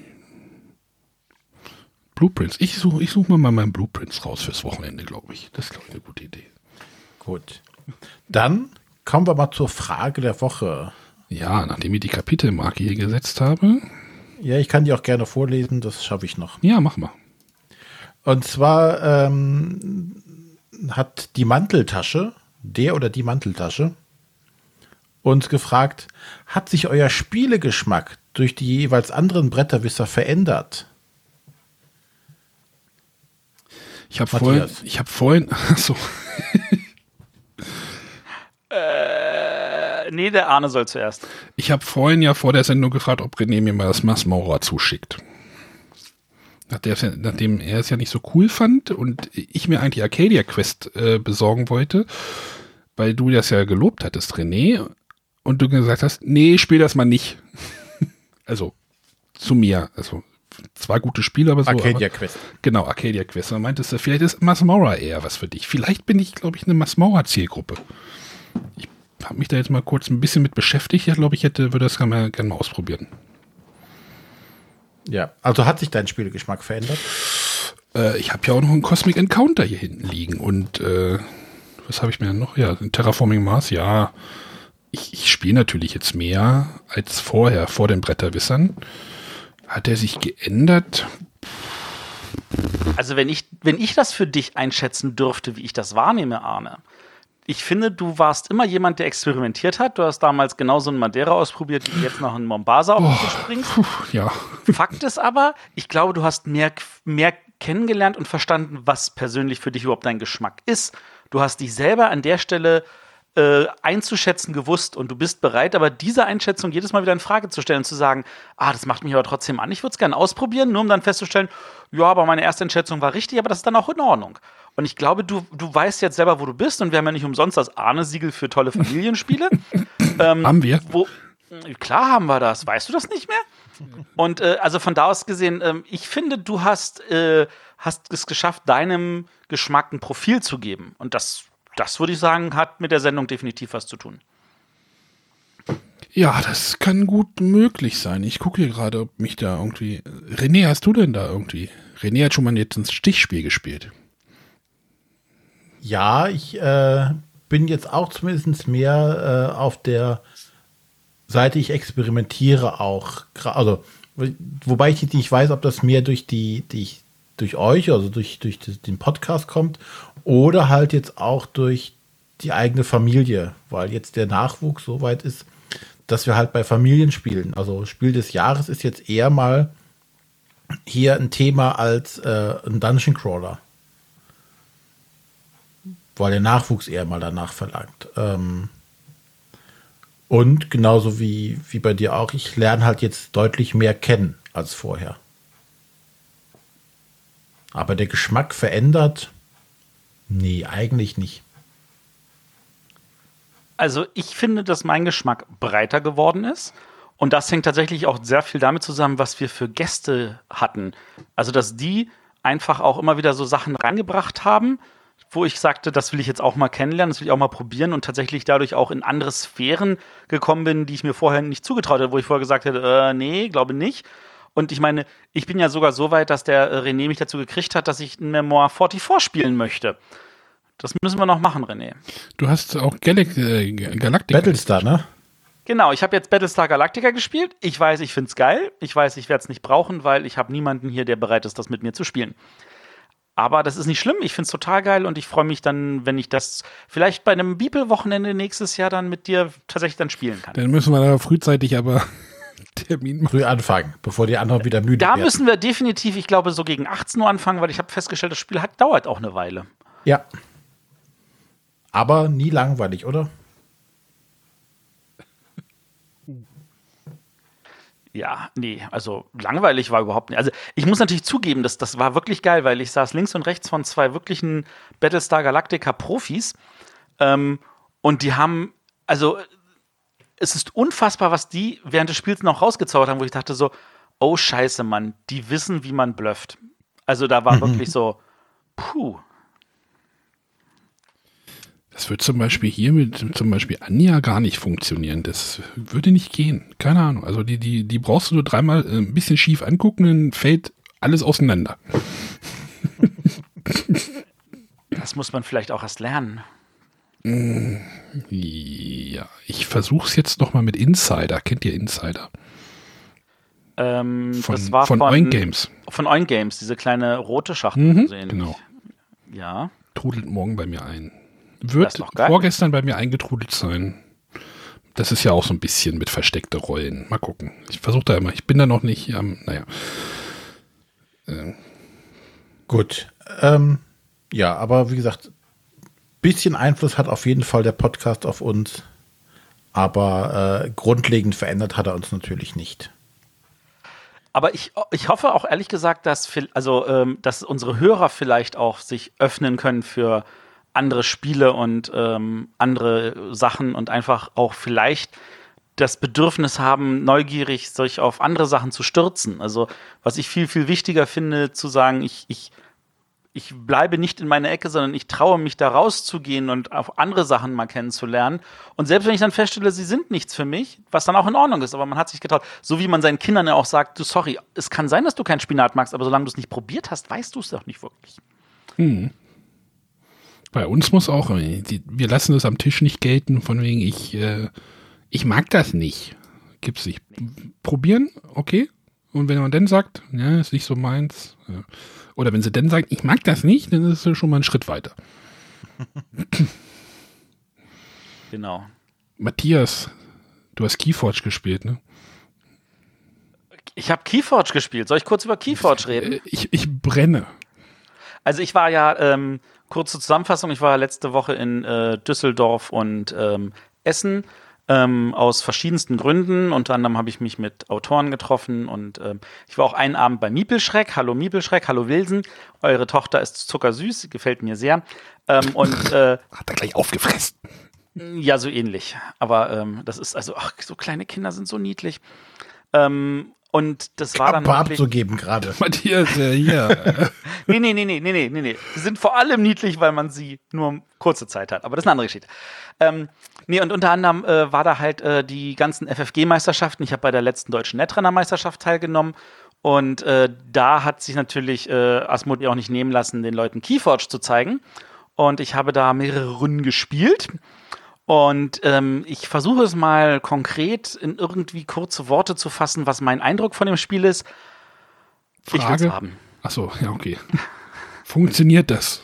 Blueprints. Ich suche ich such mal meinen Blueprints raus fürs Wochenende, glaube ich. Das ist, glaube ich, eine gute Idee. Gut. Dann kommen wir mal zur Frage der Woche. Ja, nachdem ich die Kapitelmarke hier gesetzt habe. Ja, ich kann die auch gerne vorlesen, das schaffe ich noch. Ja, mach mal. Und zwar ähm, hat die Manteltasche, der oder die Manteltasche, uns gefragt, hat sich euer Spielegeschmack durch die jeweils anderen Bretterwisser verändert? Ich habe vorhin, ich habe vorhin, (laughs) achso. äh, nee, der Arne soll zuerst. Ich habe vorhin ja vor der Sendung gefragt, ob René mir mal das Masmora zuschickt. Nachdem er es ja nicht so cool fand und ich mir eigentlich Arcadia Quest äh, besorgen wollte, weil du das ja gelobt hattest, René, und du gesagt hast, nee, spiel das mal nicht. (laughs) also zu mir. Also zwar gute Spiele, aber so. Arcadia aber, Quest. Genau, Arcadia Quest. Und meintest du, vielleicht ist Masmora eher was für dich. Vielleicht bin ich, glaube ich, eine Masmora-Zielgruppe. Ich habe mich da jetzt mal kurz ein bisschen mit beschäftigt. Ich glaube, ich hätte, würde das gerne mal, gerne mal ausprobieren. Ja, also hat sich dein Spielgeschmack verändert? Äh, ich habe ja auch noch einen Cosmic Encounter hier hinten liegen. Und äh, was habe ich mir noch? Ja, Terraforming Mars, ja. Ich, ich spiele natürlich jetzt mehr als vorher, vor den Bretterwissern. Hat er sich geändert? Also wenn ich, wenn ich das für dich einschätzen dürfte, wie ich das wahrnehme, Arne, ich finde, du warst immer jemand, der experimentiert hat. Du hast damals genauso einen Madeira ausprobiert, wie jetzt noch in Mombasa oh, springst. Ja. Fakt ist aber, ich glaube, du hast mehr, mehr kennengelernt und verstanden, was persönlich für dich überhaupt dein Geschmack ist. Du hast dich selber an der Stelle äh, einzuschätzen gewusst und du bist bereit, aber diese Einschätzung jedes Mal wieder in Frage zu stellen und zu sagen, ah, das macht mich aber trotzdem an, ich würde es gerne ausprobieren, nur um dann festzustellen, ja, aber meine erste Einschätzung war richtig, aber das ist dann auch in Ordnung. Und ich glaube, du, du weißt jetzt selber, wo du bist und wir haben ja nicht umsonst das Ahne-Siegel für tolle Familienspiele. (laughs) ähm, haben wir? Wo, klar haben wir das. Weißt du das nicht mehr? Und äh, also von da aus gesehen, äh, ich finde, du hast, äh, hast es geschafft, deinem Geschmack ein Profil zu geben. Und das das würde ich sagen, hat mit der Sendung definitiv was zu tun. Ja, das kann gut möglich sein. Ich gucke hier gerade, ob mich da irgendwie. René, hast du denn da irgendwie? René hat schon mal jetzt ein Stichspiel gespielt. Ja, ich äh, bin jetzt auch zumindest mehr äh, auf der Seite, ich experimentiere auch. Also, wobei ich nicht weiß, ob das mehr durch die, die durch euch, also durch, durch den Podcast kommt oder halt jetzt auch durch die eigene Familie, weil jetzt der Nachwuchs so weit ist, dass wir halt bei Familien spielen. Also Spiel des Jahres ist jetzt eher mal hier ein Thema als äh, ein Dungeon Crawler. Weil der Nachwuchs eher mal danach verlangt. Ähm und genauso wie, wie bei dir auch, ich lerne halt jetzt deutlich mehr kennen als vorher. Aber der Geschmack verändert Nee, eigentlich nicht. Also ich finde, dass mein Geschmack breiter geworden ist. Und das hängt tatsächlich auch sehr viel damit zusammen, was wir für Gäste hatten. Also, dass die einfach auch immer wieder so Sachen reingebracht haben, wo ich sagte, das will ich jetzt auch mal kennenlernen, das will ich auch mal probieren und tatsächlich dadurch auch in andere Sphären gekommen bin, die ich mir vorher nicht zugetraut hätte, wo ich vorher gesagt hätte, äh, nee, glaube nicht. Und ich meine, ich bin ja sogar so weit, dass der äh, René mich dazu gekriegt hat, dass ich ein Memoir 44 spielen möchte. Das müssen wir noch machen, René. Du hast auch Galac äh, Galactica. Battlestar, ne? Genau, ich habe jetzt Battlestar Galactica gespielt. Ich weiß, ich finde es geil. Ich weiß, ich werde es nicht brauchen, weil ich habe niemanden hier, der bereit ist, das mit mir zu spielen. Aber das ist nicht schlimm. Ich finde es total geil und ich freue mich dann, wenn ich das vielleicht bei einem Beeple-Wochenende nächstes Jahr dann mit dir tatsächlich dann spielen kann. Dann müssen wir da frühzeitig aber Termin früh anfangen, bevor die anderen wieder müde da werden. Da müssen wir definitiv, ich glaube, so gegen 18 Uhr anfangen, weil ich habe festgestellt, das Spiel hat, dauert auch eine Weile. Ja. Aber nie langweilig, oder? Ja, nee, also langweilig war überhaupt nicht. Also ich muss natürlich zugeben, dass das war wirklich geil, weil ich saß links und rechts von zwei wirklichen Battlestar Galactica Profis ähm, und die haben, also es ist unfassbar, was die während des Spiels noch rausgezaubert haben, wo ich dachte so, oh scheiße, Mann, die wissen, wie man blufft. Also da war wirklich so, puh. Das wird zum Beispiel hier mit zum Beispiel Anja gar nicht funktionieren. Das würde nicht gehen. Keine Ahnung. Also die, die, die brauchst du nur dreimal äh, ein bisschen schief angucken, dann fällt alles auseinander. Das muss man vielleicht auch erst lernen. Ja, ich versuche es jetzt noch mal mit Insider. Kennt ihr Insider? Ähm, Von, das war von von Oink Games. Von Oink Games, diese kleine rote Schachtel. Mhm, so ähnlich. genau. Ja. Trudelt morgen bei mir ein. Wird vorgestern bei mir eingetrudelt sein. Das ist ja auch so ein bisschen mit versteckte Rollen. Mal gucken. Ich versuche da immer. Ich bin da noch nicht am, naja. Gut. Ähm, ja, aber wie gesagt, bisschen Einfluss hat auf jeden Fall der Podcast auf uns. Aber äh, grundlegend verändert hat er uns natürlich nicht. Aber ich, ich hoffe auch ehrlich gesagt, dass, also, ähm, dass unsere Hörer vielleicht auch sich öffnen können für andere Spiele und ähm, andere Sachen und einfach auch vielleicht das Bedürfnis haben, neugierig sich auf andere Sachen zu stürzen. Also, was ich viel, viel wichtiger finde, zu sagen, ich, ich, ich bleibe nicht in meiner Ecke, sondern ich traue mich da rauszugehen und auf andere Sachen mal kennenzulernen. Und selbst wenn ich dann feststelle, sie sind nichts für mich, was dann auch in Ordnung ist, aber man hat sich getraut, so wie man seinen Kindern ja auch sagt, du sorry, es kann sein, dass du keinen Spinat magst, aber solange du es nicht probiert hast, weißt du es doch nicht wirklich. Bei uns muss auch, äh, wir lassen das am Tisch nicht gelten, von wegen, ich, äh, ich mag das nicht. Gibt's nicht. Probieren, okay. Und wenn man dann sagt, ja, ist nicht so meins. Ja. Oder wenn sie dann sagt, ich mag das nicht, dann ist es schon mal ein Schritt weiter. Genau. Matthias, du hast Keyforge gespielt, ne? Ich habe Keyforge gespielt. Soll ich kurz über Keyforge reden? Ich, ich brenne. Also ich war ja, ähm, kurze Zusammenfassung, ich war letzte Woche in äh, Düsseldorf und ähm, Essen ähm, aus verschiedensten Gründen. Unter anderem habe ich mich mit Autoren getroffen und ähm, ich war auch einen Abend bei Miepelschreck. Hallo Miepelschreck, hallo Wilsen. Eure Tochter ist zuckersüß, gefällt mir sehr. Ähm, und (laughs) äh, Hat er gleich aufgefressen. ja, so ähnlich. Aber ähm, das ist also, ach, so kleine Kinder sind so niedlich. Ähm, und das war dann wirklich- abzugeben gerade. (laughs) Matthias, äh, hier. Nee, (laughs) nee, nee, nee, nee, nee, nee, nee. Sie sind vor allem niedlich, weil man sie nur kurze Zeit hat. Aber das ist eine andere Geschichte. Ähm, nee, und unter anderem äh, war da halt äh, die ganzen FFG-Meisterschaften. Ich habe bei der letzten deutschen Netrunner-Meisterschaft teilgenommen. Und äh, da hat sich natürlich äh, Asmodee auch nicht nehmen lassen, den Leuten Keyforge zu zeigen. Und ich habe da mehrere Runden gespielt. Und ähm, ich versuche es mal konkret in irgendwie kurze Worte zu fassen, was mein Eindruck von dem Spiel ist. Ich will's Frage. haben. Achso, ja, okay. (laughs) Funktioniert das?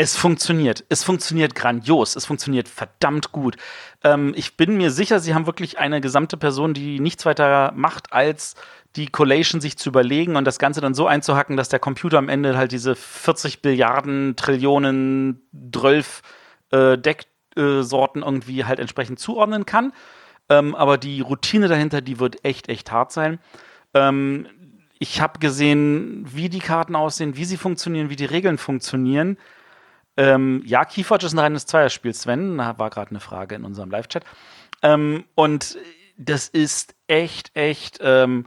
Es funktioniert. Es funktioniert grandios. Es funktioniert verdammt gut. Ähm, ich bin mir sicher, sie haben wirklich eine gesamte Person, die nichts weiter macht, als die Collation sich zu überlegen und das Ganze dann so einzuhacken, dass der Computer am Ende halt diese 40 Billiarden, Trillionen, 12 äh, Decksorten irgendwie halt entsprechend zuordnen kann. Ähm, aber die Routine dahinter, die wird echt, echt hart sein. Ähm, ich habe gesehen, wie die Karten aussehen, wie sie funktionieren, wie die Regeln funktionieren. Ähm, ja, Keyforge ist ein reines Zweierspiel, Sven. Da war gerade eine Frage in unserem Live-Chat. Ähm, und das ist echt, echt, ähm,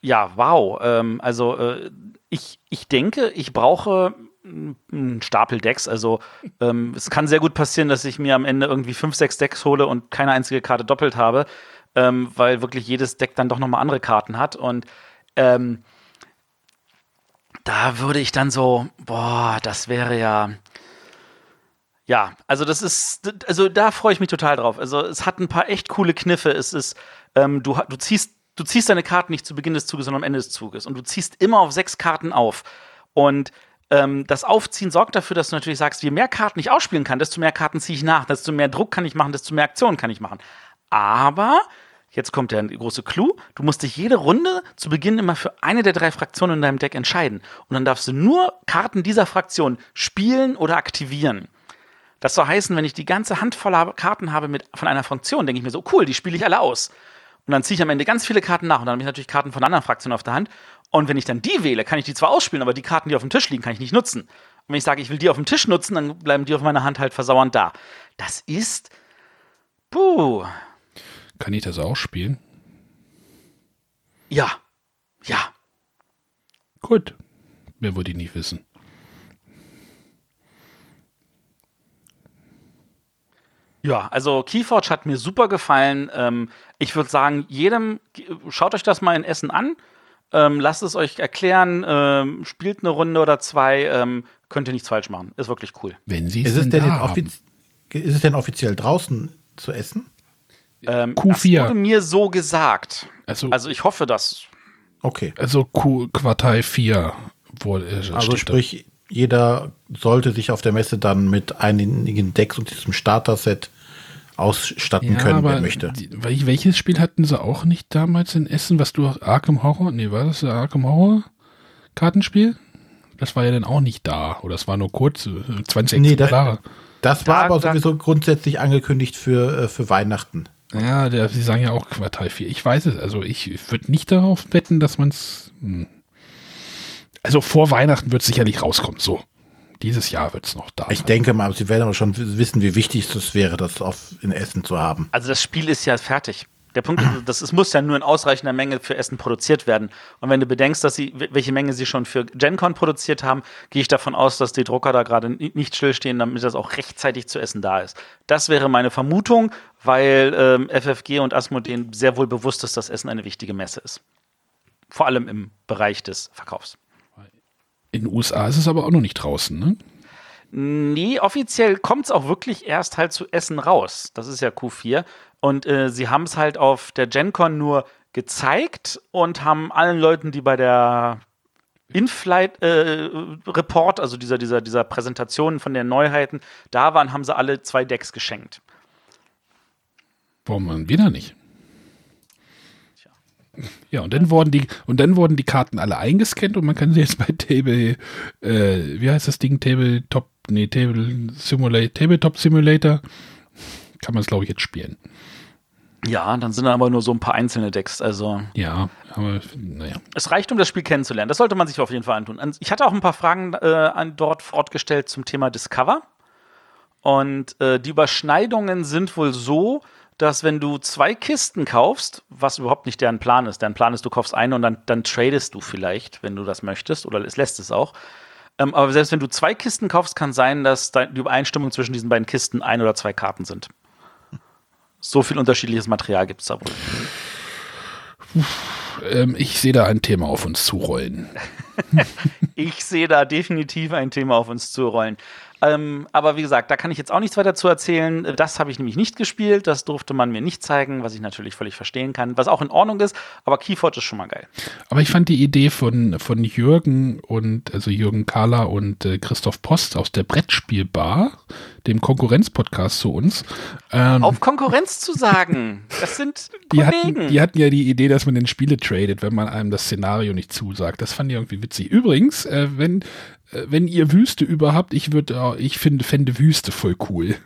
ja, wow. Ähm, also, äh, ich, ich denke, ich brauche einen Stapel Decks. Also, ähm, es kann sehr gut passieren, dass ich mir am Ende irgendwie fünf, sechs Decks hole und keine einzige Karte doppelt habe, ähm, weil wirklich jedes Deck dann doch nochmal andere Karten hat. Und ähm, da würde ich dann so, boah, das wäre ja. Ja, also das ist, also da freue ich mich total drauf. Also es hat ein paar echt coole Kniffe. Es ist, ähm, du, du ziehst, du ziehst deine Karten nicht zu Beginn des Zuges, sondern am Ende des Zuges. Und du ziehst immer auf sechs Karten auf. Und ähm, das Aufziehen sorgt dafür, dass du natürlich sagst, je mehr Karten ich ausspielen kann, desto mehr Karten ziehe ich nach, desto mehr Druck kann ich machen, desto mehr Aktionen kann ich machen. Aber Jetzt kommt der große Clou. Du musst dich jede Runde zu Beginn immer für eine der drei Fraktionen in deinem Deck entscheiden. Und dann darfst du nur Karten dieser Fraktion spielen oder aktivieren. Das soll heißen, wenn ich die ganze Handvoll habe- Karten habe mit, von einer Fraktion, denke ich mir so, cool, die spiele ich alle aus. Und dann ziehe ich am Ende ganz viele Karten nach und dann habe ich natürlich Karten von anderen Fraktionen auf der Hand. Und wenn ich dann die wähle, kann ich die zwar ausspielen, aber die Karten, die auf dem Tisch liegen, kann ich nicht nutzen. Und wenn ich sage, ich will die auf dem Tisch nutzen, dann bleiben die auf meiner Hand halt versauernd da. Das ist. Puh. Kann ich das auch spielen? Ja. Ja. Gut. Wer wollte ich nicht wissen? Ja, also Keyforge hat mir super gefallen. Ähm, ich würde sagen, jedem, schaut euch das mal in Essen an. Ähm, lasst es euch erklären, ähm, spielt eine Runde oder zwei, ähm, könnt ihr nichts falsch machen. Ist wirklich cool. Wenn Sie Ist es es, denn denn offiz- ist es denn offiziell draußen zu essen? Ähm, Q4. Das wurde mir so gesagt. Also, Also ich hoffe, dass. Okay. also Q Quartal 4 wohl. Äh, Also steht da. sprich, jeder sollte sich auf der Messe dann mit einigen Decks und diesem Starter-Set ausstatten können, wer möchte. die- wel- welches Spiel hatten sie auch nicht damals in Essen, was du Arkham Horror? Nee, war das Arkham Horror Kartenspiel? Das war ja dann auch nicht da. Oder es war nur kurz, äh, 20 Nee, das- Exemplare. Das war Da- aber da- sowieso grundsätzlich angekündigt für, äh, für Weihnachten. Ja, der, sie sagen ja auch Quartal 4. Ich weiß es. Also ich würde nicht darauf wetten, dass man es. Also vor Weihnachten wird es sicherlich rauskommen. So. Dieses Jahr wird es noch da. Ich sein. denke mal, Sie werden aber schon wissen, wie wichtig es wäre, das auf, in Essen zu haben. Also das Spiel ist ja fertig. Der Punkt ist, das es muss ja nur in ausreichender Menge für Essen produziert werden. Und wenn du bedenkst, dass sie, welche Menge sie schon für GenCon produziert haben, gehe ich davon aus, dass die Drucker da gerade ni- nicht stillstehen, damit das auch rechtzeitig zu essen da ist. Das wäre meine Vermutung, weil ähm, FFG und Asmodee sehr wohl bewusst ist, dass Essen eine wichtige Messe ist. Vor allem im Bereich des Verkaufs. In den USA ist es aber auch noch nicht draußen, ne? Nee, offiziell kommt es auch wirklich erst halt zu Essen raus. Das ist ja Q4. Und äh, sie haben es halt auf der GenCon nur gezeigt und haben allen Leuten, die bei der In-Flight äh, Report, also dieser, dieser, dieser Präsentation von den Neuheiten, da waren, haben sie alle zwei Decks geschenkt. Warum man wieder nicht? (laughs) Ja, und dann wurden die, und dann wurden die Karten alle eingescannt und man kann sie jetzt bei Table, äh, wie heißt das Ding? Tabletop, nee, Table Simulator, Tabletop Simulator, kann man es, glaube ich, jetzt spielen. Ja, dann sind aber nur so ein paar einzelne Decks. Also Ja, aber naja. es reicht, um das Spiel kennenzulernen. Das sollte man sich auf jeden Fall antun. An- Ich hatte auch ein paar Fragen äh, an dort fortgestellt zum Thema Discover. Und äh, die Überschneidungen sind wohl so, dass wenn du zwei Kisten kaufst, was überhaupt nicht deren Plan ist, deren Plan ist, du kaufst eine und dann, dann tradest du vielleicht, wenn du das möchtest, oder es lässt es auch. Ähm, aber selbst wenn du zwei Kisten kaufst, kann sein, dass die Übereinstimmung zwischen diesen beiden Kisten ein oder zwei Karten sind. So viel unterschiedliches Material gibt es da wohl. Ähm, ich sehe da ein Thema auf uns zurollen. (laughs) Ich sehe da definitiv ein Thema auf uns zurollen. Ähm, aber wie gesagt, da kann ich jetzt auch nichts weiter zu erzählen. Das habe ich nämlich nicht gespielt. Das durfte man mir nicht zeigen, was ich natürlich völlig verstehen kann. Was auch in Ordnung ist. Aber Keyforge ist schon mal geil. Aber ich fand die Idee von, von Jürgen und, also Jürgen Kahler und äh, Christoph Post aus der Brettspielbar, dem Konkurrenzpodcast zu uns, ähm, Auf Konkurrenz zu sagen, das sind (laughs) die, Kollegen. hatten, die hatten ja die Idee, dass man den Spiele tradet, wenn man einem das Szenario nicht zusagt. Das fand ich irgendwie witzig. Übrigens, äh, wenn, wenn ihr Wüste überhaupt, ich würde, äh, ich finde, fände Wüste voll cool.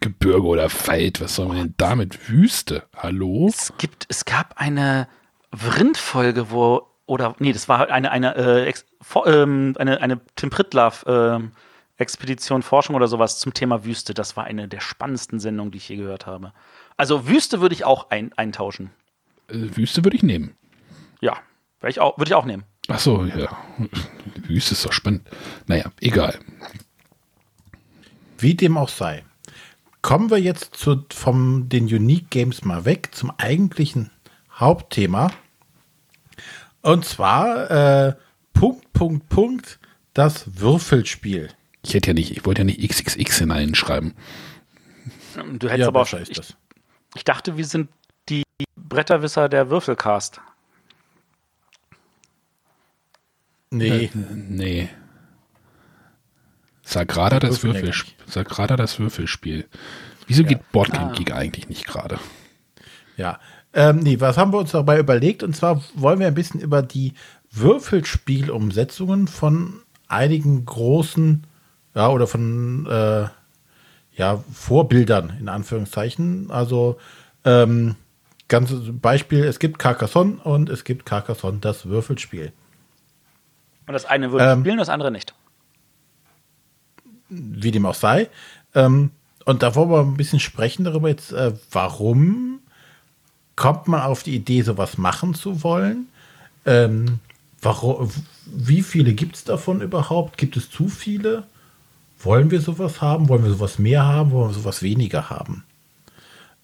Gebirge oder Wald, was soll man denn damit? Wüste, hallo? es gibt, es gab eine Rindfolge, wo oder nee, das war eine eine äh, ex, vor, ähm, eine eine Tim Pritlaff ähm, Expedition Forschung oder sowas zum Thema Wüste. Das war eine der spannendsten Sendungen, die ich je gehört habe. Also Wüste würde ich auch ein, eintauschen. Äh, Wüste würde ich nehmen. Ja, wär ich auch, würde ich auch nehmen. Ach so, ja. Wüste ist doch spannend. Naja, egal. Wie dem auch sei. Kommen wir jetzt zu, vom den Unique Games mal weg zum eigentlichen Hauptthema. Und zwar äh, Punkt, Punkt, Punkt, das Würfelspiel. Ich hätte ja nicht, ich wollte ja nicht XXX hineinschreiben. Du hättest aber auch Ich, das. ich dachte, wir sind die Bretterwisser der Würfelcast. Nee, Nee. Sagrada das, würfeln ja Würfel, gar Sagrada das Würfelspiel. Wieso geht Boardgame Geek eigentlich nicht gerade? ja. Ähm, nee, was haben wir uns dabei überlegt? Und zwar wollen wir ein bisschen über die Würfelspielumsetzungen von einigen großen, ja, oder von äh, ja, Vorbildern in Anführungszeichen. Also ähm, ganz Beispiel, es gibt Carcassonne und es gibt Carcassonne das Würfelspiel. Und das eine würde Ähm. spielen, das andere nicht. wie dem auch sei. Ähm, und da wollen wir ein bisschen sprechen darüber jetzt, äh, warum kommt man auf die Idee, sowas machen zu wollen? Ähm, warum, wie viele gibt es davon überhaupt? Gibt es zu viele? Wollen wir sowas haben? Wollen wir sowas mehr haben? Wollen wir sowas weniger haben?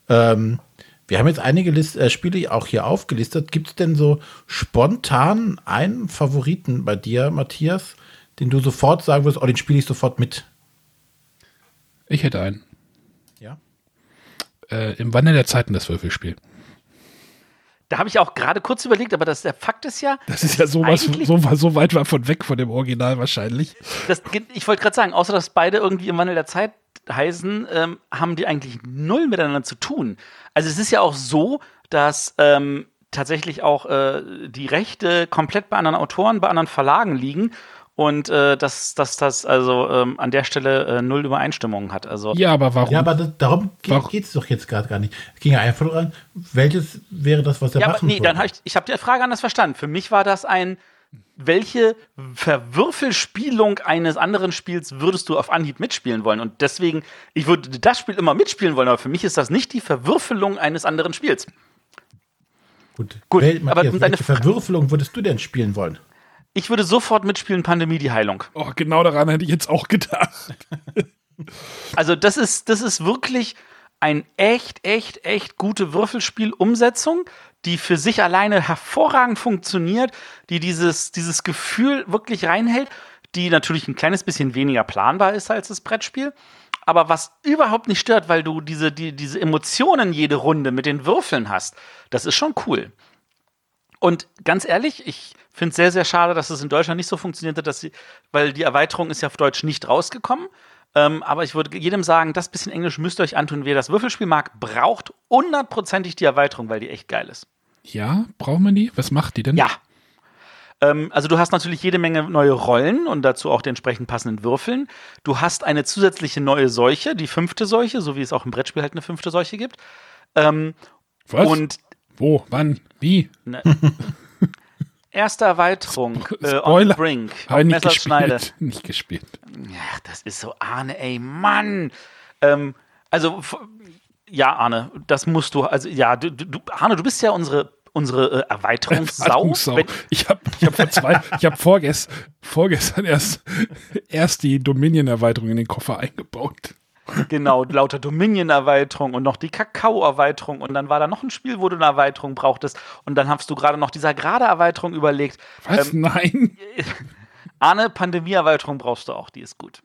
Ähm, wir haben jetzt einige List äh, Spiele auch hier aufgelistet. Gibt es denn so spontan einen Favoriten bei dir, Matthias, den du sofort sagen würdest, oh, den spiele ich sofort mit? Ich hätte einen. Ja. Äh, Im Wandel der Zeiten das Würfelspiel. Da habe ich auch gerade kurz überlegt, aber das, der Fakt ist ja. Das ist ja sowas, so, so weit war von weg von dem Original wahrscheinlich. Das, ich wollte gerade sagen, außer dass beide irgendwie im Wandel der Zeit heißen, ähm, haben die eigentlich null miteinander zu tun. Also es ist ja auch so, dass ähm, tatsächlich auch äh, die Rechte komplett bei anderen Autoren, bei anderen Verlagen liegen und äh, dass, dass das also ähm, an der Stelle äh, null Übereinstimmungen hat. Also ja, aber warum? Ja, aber das, darum geht es doch jetzt gerade gar nicht. Es ging ja einfach daran, welches wäre das, was er ja, machen aber, nee, dann hab ich, ich habe die Frage anders verstanden. Für mich war das ein, welche Verwürfelspielung eines anderen Spiels würdest du auf Anhieb mitspielen wollen? Und deswegen, ich würde das Spiel immer mitspielen wollen, aber für mich ist das nicht die Verwürfelung eines anderen Spiels. Gut, Gut Wel aber Matthias, welche Verwürfelung würdest du denn spielen wollen? Ich würde sofort mitspielen, Pandemie, die Heilung. Oh, genau daran hätte ich jetzt auch gedacht. (laughs) also, das ist, das ist wirklich ein echt, echt, echt gute Würfelspiel-Umsetzung, die für sich alleine hervorragend funktioniert, die dieses, dieses Gefühl wirklich reinhält, die natürlich ein kleines bisschen weniger planbar ist als das Brettspiel, aber was überhaupt nicht stört, weil du diese, die, diese Emotionen jede Runde mit den Würfeln hast, das ist schon cool. Und ganz ehrlich, ich finde es sehr, sehr schade, dass es in Deutschland nicht so funktioniert hat, dass sie, weil die Erweiterung ist ja auf Deutsch nicht rausgekommen. Ähm, aber ich würde jedem sagen, das bisschen Englisch müsst ihr euch antun. Wer das Würfelspiel mag, braucht hundertprozentig die Erweiterung, weil die echt geil ist. Ja, braucht man die? Was macht die denn? Ja. Ähm, also du hast natürlich jede Menge neue Rollen und dazu auch die entsprechend passenden Würfeln. Du hast eine zusätzliche neue Seuche, die fünfte Seuche, so wie es auch im Brettspiel halt eine fünfte Seuche gibt. Ähm, Was? Und Wo? Wann? Wie? Ne, (laughs) erste Erweiterung, äh, on the brink, auf nicht gespielt. (laughs) Nicht gespielt. Ja, das ist so, Arne, ey, Mann. Ähm, also, ja, Arne, das musst du, also, ja, du, du, Arne, du bist ja unsere unsere äh, Erweiterungssau. Erweiterungssau. Ich habe ich hab vor zwei, ich habe vorgest, vorgestern erst, erst die Dominion-Erweiterung in den Koffer eingebaut. Genau, lauter Dominion-Erweiterung und noch die Kakao-Erweiterung und dann war da noch ein Spiel, wo du eine Erweiterung brauchtest und dann hast du gerade noch dieser Gerade-Erweiterung überlegt. Was? Ähm, Nein. (laughs) Arne, Pandemie-Erweiterung brauchst du auch, die ist gut.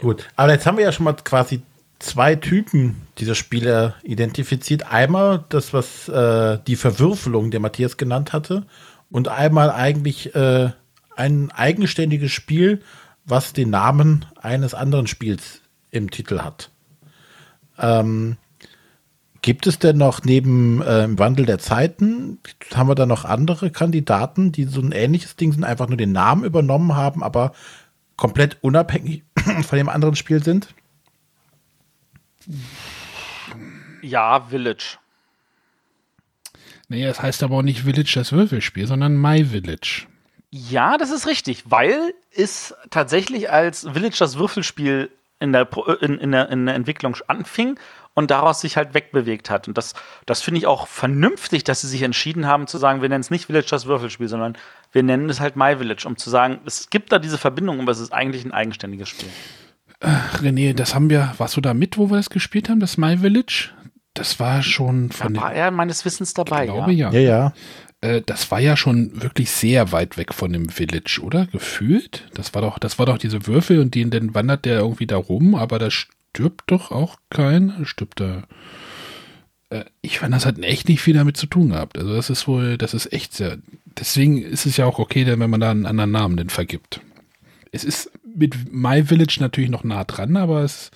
Gut, aber jetzt haben wir ja schon mal quasi zwei Typen dieser Spiele identifiziert. Einmal das, was äh, die Verwürfelung, der Matthias genannt hatte, und einmal eigentlich äh, ein eigenständiges Spiel, was den Namen eines anderen Spiels im Titel hat. Ähm, gibt es denn noch neben äh, im Wandel der Zeiten, haben wir da noch andere Kandidaten, die so ein ähnliches Ding sind, einfach nur den Namen übernommen haben, aber komplett unabhängig (clears throat) von dem anderen Spiel sind? Ja, Village. Nee, es heißt aber auch nicht Village das Würfelspiel, sondern My Village. Ja, das ist richtig, weil es tatsächlich als Village das Würfelspiel in der, in, in, der, in der Entwicklung anfing und daraus sich halt wegbewegt hat. Und das, das finde ich auch vernünftig, dass sie sich entschieden haben zu sagen, wir nennen es nicht Village das Würfelspiel, sondern wir nennen es halt My Village, um zu sagen, es gibt da diese Verbindung, aber es ist eigentlich ein eigenständiges Spiel. Äh, René, das haben wir, warst du da mit, wo wir das gespielt haben, das My Village? Das war schon von. Da war er meines Wissens dabei. Ich glaube ja. Ja, ja. Äh, das war ja schon wirklich sehr weit weg von dem Village, oder? Gefühlt? Das war doch, das war doch diese Würfel und den, dann wandert der irgendwie da rum, aber da stirbt doch auch kein, stirbt da. Äh, ich fand, das hat echt nicht viel damit zu tun gehabt. Also das ist wohl, das ist echt sehr. Deswegen ist es ja auch okay, wenn man da einen anderen Namen denn vergibt. Es ist mit My Village natürlich noch nah dran, aber es.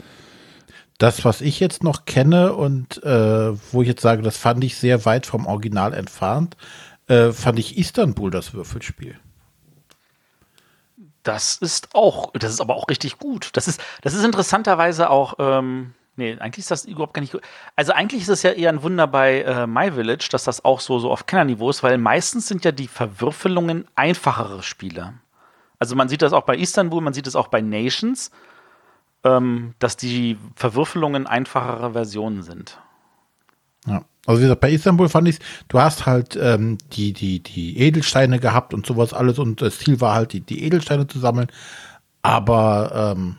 Das, was ich jetzt noch kenne und äh, wo ich jetzt sage, das fand ich sehr weit vom Original entfernt, äh, fand ich Istanbul das Würfelspiel. Das ist auch, das ist aber auch richtig gut. Das ist, das ist interessanterweise auch, ähm, nee, eigentlich ist das überhaupt gar nicht gut. Also eigentlich ist es ja eher ein Wunder bei äh, My Village, dass das auch so, so auf Kennerniveau ist, weil meistens sind ja die Verwürfelungen einfachere Spiele. Also man sieht das auch bei Istanbul, man sieht es auch bei Nations, ähm, dass die Verwürfelungen einfachere Versionen sind. Ja. Also wie gesagt, bei Istanbul fand ich du hast halt ähm, die, die, die Edelsteine gehabt und sowas alles und das Ziel war halt, die, die Edelsteine zu sammeln. Aber ähm,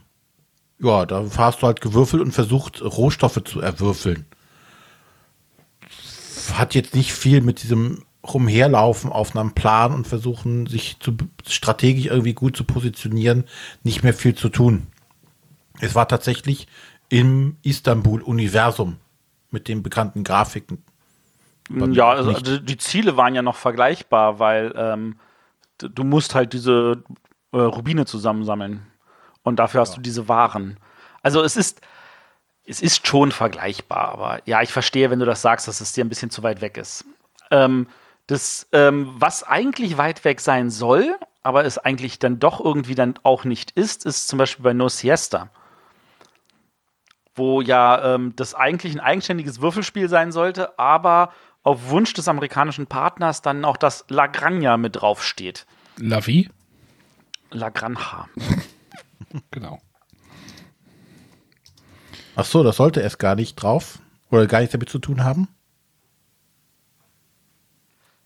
Ja, da hast du halt gewürfelt und versucht, Rohstoffe zu erwürfeln. Hat jetzt nicht viel mit diesem Rumherlaufen auf einem Plan und versuchen, sich zu, strategisch irgendwie gut zu positionieren, nicht mehr viel zu tun. Es war tatsächlich im Istanbul-Universum mit den bekannten Grafiken. Ja, also, also, die Ziele waren ja noch vergleichbar, weil ähm, du musst halt diese äh, Rubine zusammensammeln. Und dafür hast ja. du diese Waren. Also es ist, es ist schon vergleichbar, aber ja, ich verstehe, wenn du das sagst, dass es dir ein bisschen zu weit weg ist. Ähm, das, ähm, was eigentlich weit weg sein soll, aber es eigentlich dann doch irgendwie dann auch nicht ist, ist zum Beispiel bei No Siesta. Wo ja ähm, das eigentlich ein eigenständiges Würfelspiel sein sollte, aber auf Wunsch des amerikanischen Partners dann auch das La Granja mit draufsteht. La Vie? La Granja. (laughs) genau. Ach so, das sollte es gar nicht drauf oder gar nichts damit zu tun haben?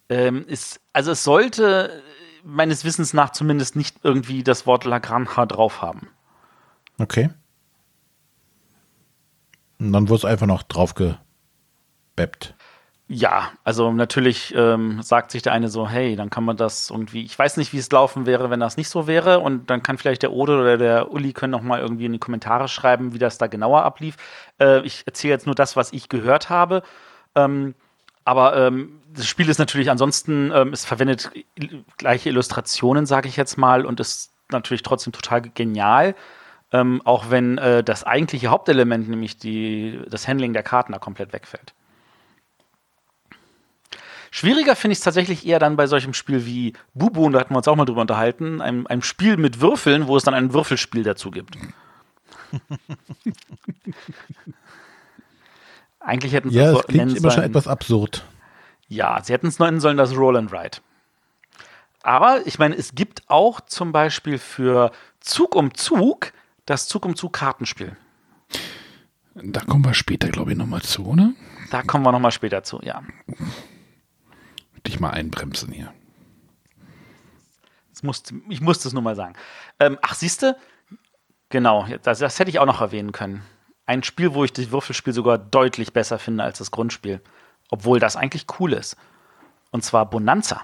Ähm, ist, also es sollte meines Wissens nach zumindest nicht irgendwie das Wort La Granja drauf haben. Okay. Und dann wurde es einfach noch drauf gebeppt. Ja, also natürlich ähm, sagt sich der eine so, hey, dann kann man das irgendwie, ich weiß nicht, wie es laufen wäre, wenn das nicht so wäre und dann kann vielleicht der Ode oder der Uli können noch mal irgendwie in die Kommentare schreiben, wie das da genauer ablief. Äh, ich erzähle jetzt nur das, was ich gehört habe. Ähm, aber ähm, das Spiel ist natürlich ansonsten, ähm, es verwendet gleiche Illustrationen, sage ich jetzt mal, und ist natürlich trotzdem total genial. Ähm, auch wenn äh, das eigentliche Hauptelement, nämlich die, das Handling der Karten, da komplett wegfällt. Schwieriger finde ich es tatsächlich eher dann bei solchem Spiel wie Bubu, und da hatten wir uns auch mal drüber unterhalten, einem, einem Spiel mit Würfeln, wo es dann ein Würfelspiel dazu gibt. (laughs) Eigentlich hätten sie ja, es so klingt immer schon etwas absurd. Ja, sie hätten es nennen sollen das Roll and Ride. Aber ich meine, es gibt auch zum Beispiel für Zug um Zug das Zug um Zug Kartenspiel. Da kommen wir später, glaube ich, nochmal zu, oder? Da kommen wir nochmal später zu, ja dich mal einbremsen hier. Das musste, ich musste es nur mal sagen. Ähm, ach, siehst du? Genau, das, das hätte ich auch noch erwähnen können. Ein Spiel, wo ich das Würfelspiel sogar deutlich besser finde als das Grundspiel. Obwohl das eigentlich cool ist. Und zwar Bonanza.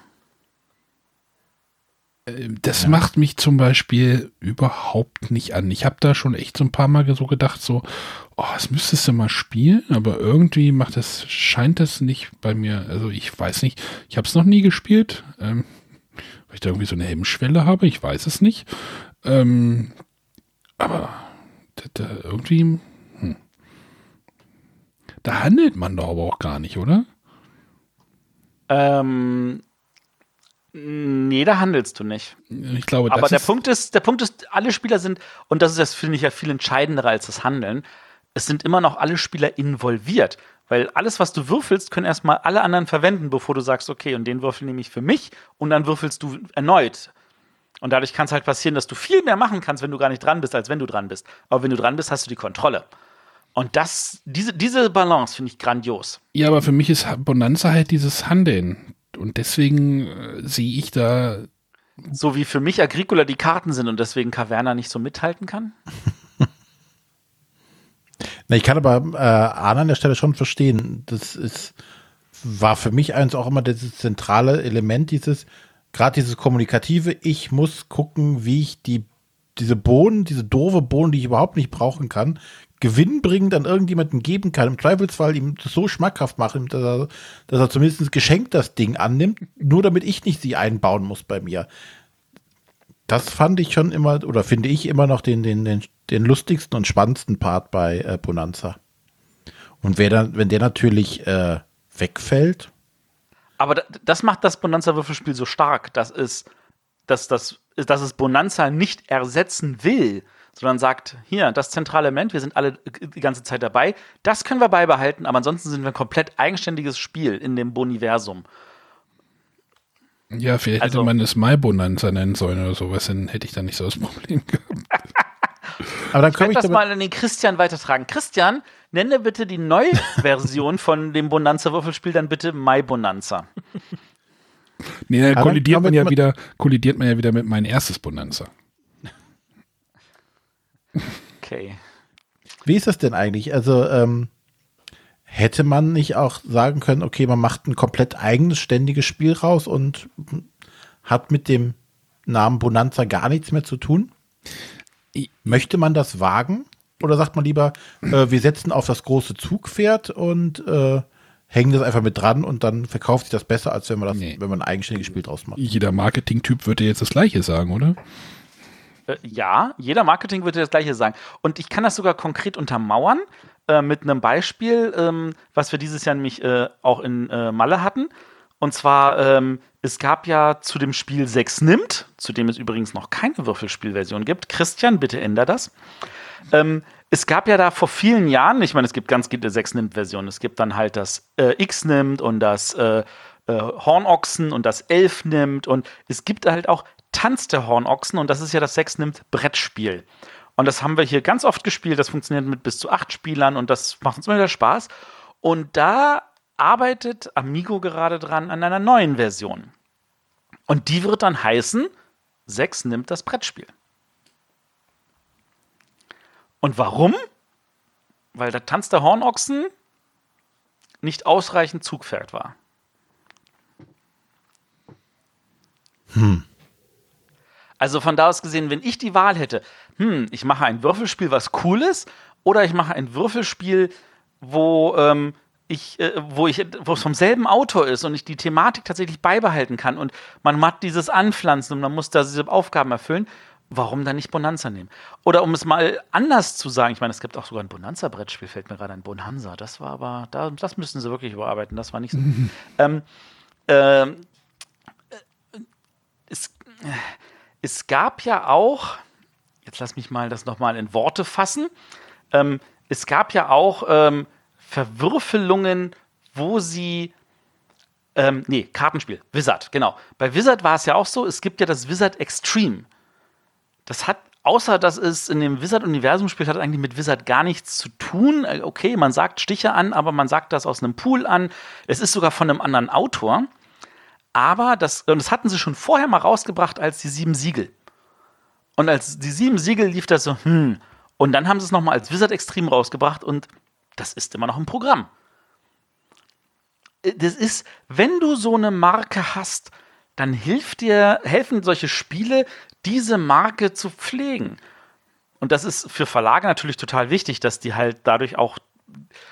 Das ja. macht mich zum Beispiel überhaupt nicht an. Ich habe da schon echt so ein paar Mal so gedacht, so, oh, das müsstest du mal spielen, aber irgendwie macht das, scheint das nicht bei mir, also ich weiß nicht, ich habe es noch nie gespielt, ähm, weil ich da irgendwie so eine Hemmschwelle habe, ich weiß es nicht. Ähm, aber da, da irgendwie, hm. da handelt man doch aber auch gar nicht, oder? Ähm, Nee, da handelst du nicht. Ich glaube, Aber der Punkt ist, der Punkt ist, alle Spieler sind, und das ist das, finde ich, ja viel entscheidender als das Handeln, es sind immer noch alle Spieler involviert. Weil alles, was du würfelst, können erstmal alle anderen verwenden, bevor du sagst, okay, und den Würfel nehme ich für mich und dann würfelst du erneut. Und dadurch kann es halt passieren, dass du viel mehr machen kannst, wenn du gar nicht dran bist, als wenn du dran bist. Aber wenn du dran bist, hast du die Kontrolle. Und das, diese, diese Balance finde ich grandios. Ja, aber für mich ist Bonanza halt dieses Handeln und deswegen äh, sehe ich da. So wie für mich Agricola die Karten sind und deswegen Caverna nicht so mithalten kann? (laughs) Na, ich kann aber äh, Arne an der Stelle schon verstehen. Das ist, war für mich eins auch immer das zentrale Element dieses, gerade dieses kommunikative, ich muss gucken, wie ich die, diese Bohnen, diese doofe Bohnen, die ich überhaupt nicht brauchen kann, gewinnbringend an irgendjemanden geben kann, im Zweifelsfall ihm das so schmackhaft machen, dass er, dass er zumindest geschenkt das Ding annimmt, nur damit ich nicht sie einbauen muss bei mir. Das fand ich schon immer, oder finde ich immer noch den, den, den, den lustigsten und spannendsten Part bei äh, Bonanza. Und wer dann, wenn der natürlich äh, wegfällt. Aber das macht das Bonanza-Würfelspiel so stark, dass es, dass, dass, dass es Bonanza nicht ersetzen will, sondern sagt, hier, das zentrale Element, wir sind alle die ganze Zeit dabei, das können wir beibehalten, aber ansonsten sind wir ein komplett eigenständiges Spiel in dem Boniversum. Ja, vielleicht also, hätte man es Mai-Bonanza nennen sollen oder sowas, dann hätte ich da nicht so das Problem gehabt. (laughs) Aber dann komme ich, ich das mal an den Christian weitertragen. Christian, nenne bitte die neue (laughs) Version von dem Bonanza-Würfelspiel dann bitte Mai Bonanza. Nee, dann kollidiert man ja wieder, kollidiert man ja wieder mit mein erstes Bonanza. Okay. Wie ist das denn eigentlich? Also, ähm, hätte man nicht auch sagen können, okay, man macht ein komplett eigenes, ständiges Spiel raus und hat mit dem Namen Bonanza gar nichts mehr zu tun? Möchte man das wagen? Oder sagt man lieber, äh, wir setzen auf das große Zugpferd und äh, hängen das einfach mit dran und dann verkauft sich das besser, als wenn man das, Nee. wenn man ein eigenständiges Spiel draus macht. Jeder Marketing-Typ würde jetzt das Gleiche sagen, oder? Äh, ja, jeder Marketing würde das Gleiche sagen. Und ich kann das sogar konkret untermauern äh, mit einem Beispiel, ähm, was wir dieses Jahr nämlich äh, auch in äh, Malle hatten. Und zwar, ähm, es gab ja zu dem Spiel 6 nimmt, zu dem es übrigens noch keine Würfelspielversion gibt. Christian, bitte änder das. Ähm, es gab ja da vor vielen Jahren, ich meine, es gibt ganz viele 6 nimmt Versionen. Es gibt dann halt das äh, X nimmt und das äh, Hornochsen und das Elf nimmt und es gibt halt auch Tanz der Hornochsen und das ist ja das 6 nimmt Brettspiel. Und das haben wir hier ganz oft gespielt. Das funktioniert mit bis zu acht Spielern und das macht uns immer wieder Spaß. Und da arbeitet Amigo gerade dran an einer neuen Version. Und die wird dann heißen, 6 nimmt das Brettspiel. Und warum? Weil der Tanz der Hornochsen nicht ausreichend Zugpferd war. Also von da aus gesehen, wenn ich die Wahl hätte, hm, ich mache ein Würfelspiel, was cool ist, oder ich mache ein Würfelspiel, wo ähm, ich, äh, wo ich, wo es vom selben Autor ist und ich die Thematik tatsächlich beibehalten kann und man macht dieses Anpflanzen und man muss da diese Aufgaben erfüllen, warum dann nicht Bonanza nehmen? Oder um es mal anders zu sagen, ich meine, es gibt auch sogar ein Bonanza-Brettspiel, fällt mir gerade ein Bonanza. Das war aber, da, das müssen sie wirklich überarbeiten, das war nicht so. (laughs) ähm, ähm, äh, es, äh, es gab ja auch, jetzt lass mich mal das nochmal in Worte fassen, ähm, es gab ja auch ähm, Verwürfelungen, wo sie ähm, nee, Kartenspiel, Wizard, genau. Bei Wizard war es ja auch so, es gibt ja das Wizard Extreme. Das hat, außer dass es in dem Wizard-Universum spielt, hat eigentlich mit Wizard gar nichts zu tun. Äh, Okay, man sagt Stiche an, aber man sagt das aus einem Pool an. Es ist sogar von einem anderen Autor. Aber das, und das hatten sie schon vorher mal rausgebracht als die sieben Siegel. Und als die sieben Siegel lief das so, hm. Und dann haben sie es nochmal als Wizard Extrem rausgebracht und das ist immer noch ein Programm. Äh, Das ist, wenn du so eine Marke hast, dann hilft dir, helfen solche Spiele, diese Marke zu pflegen. Und das ist für Verlage natürlich total wichtig, dass die halt dadurch auch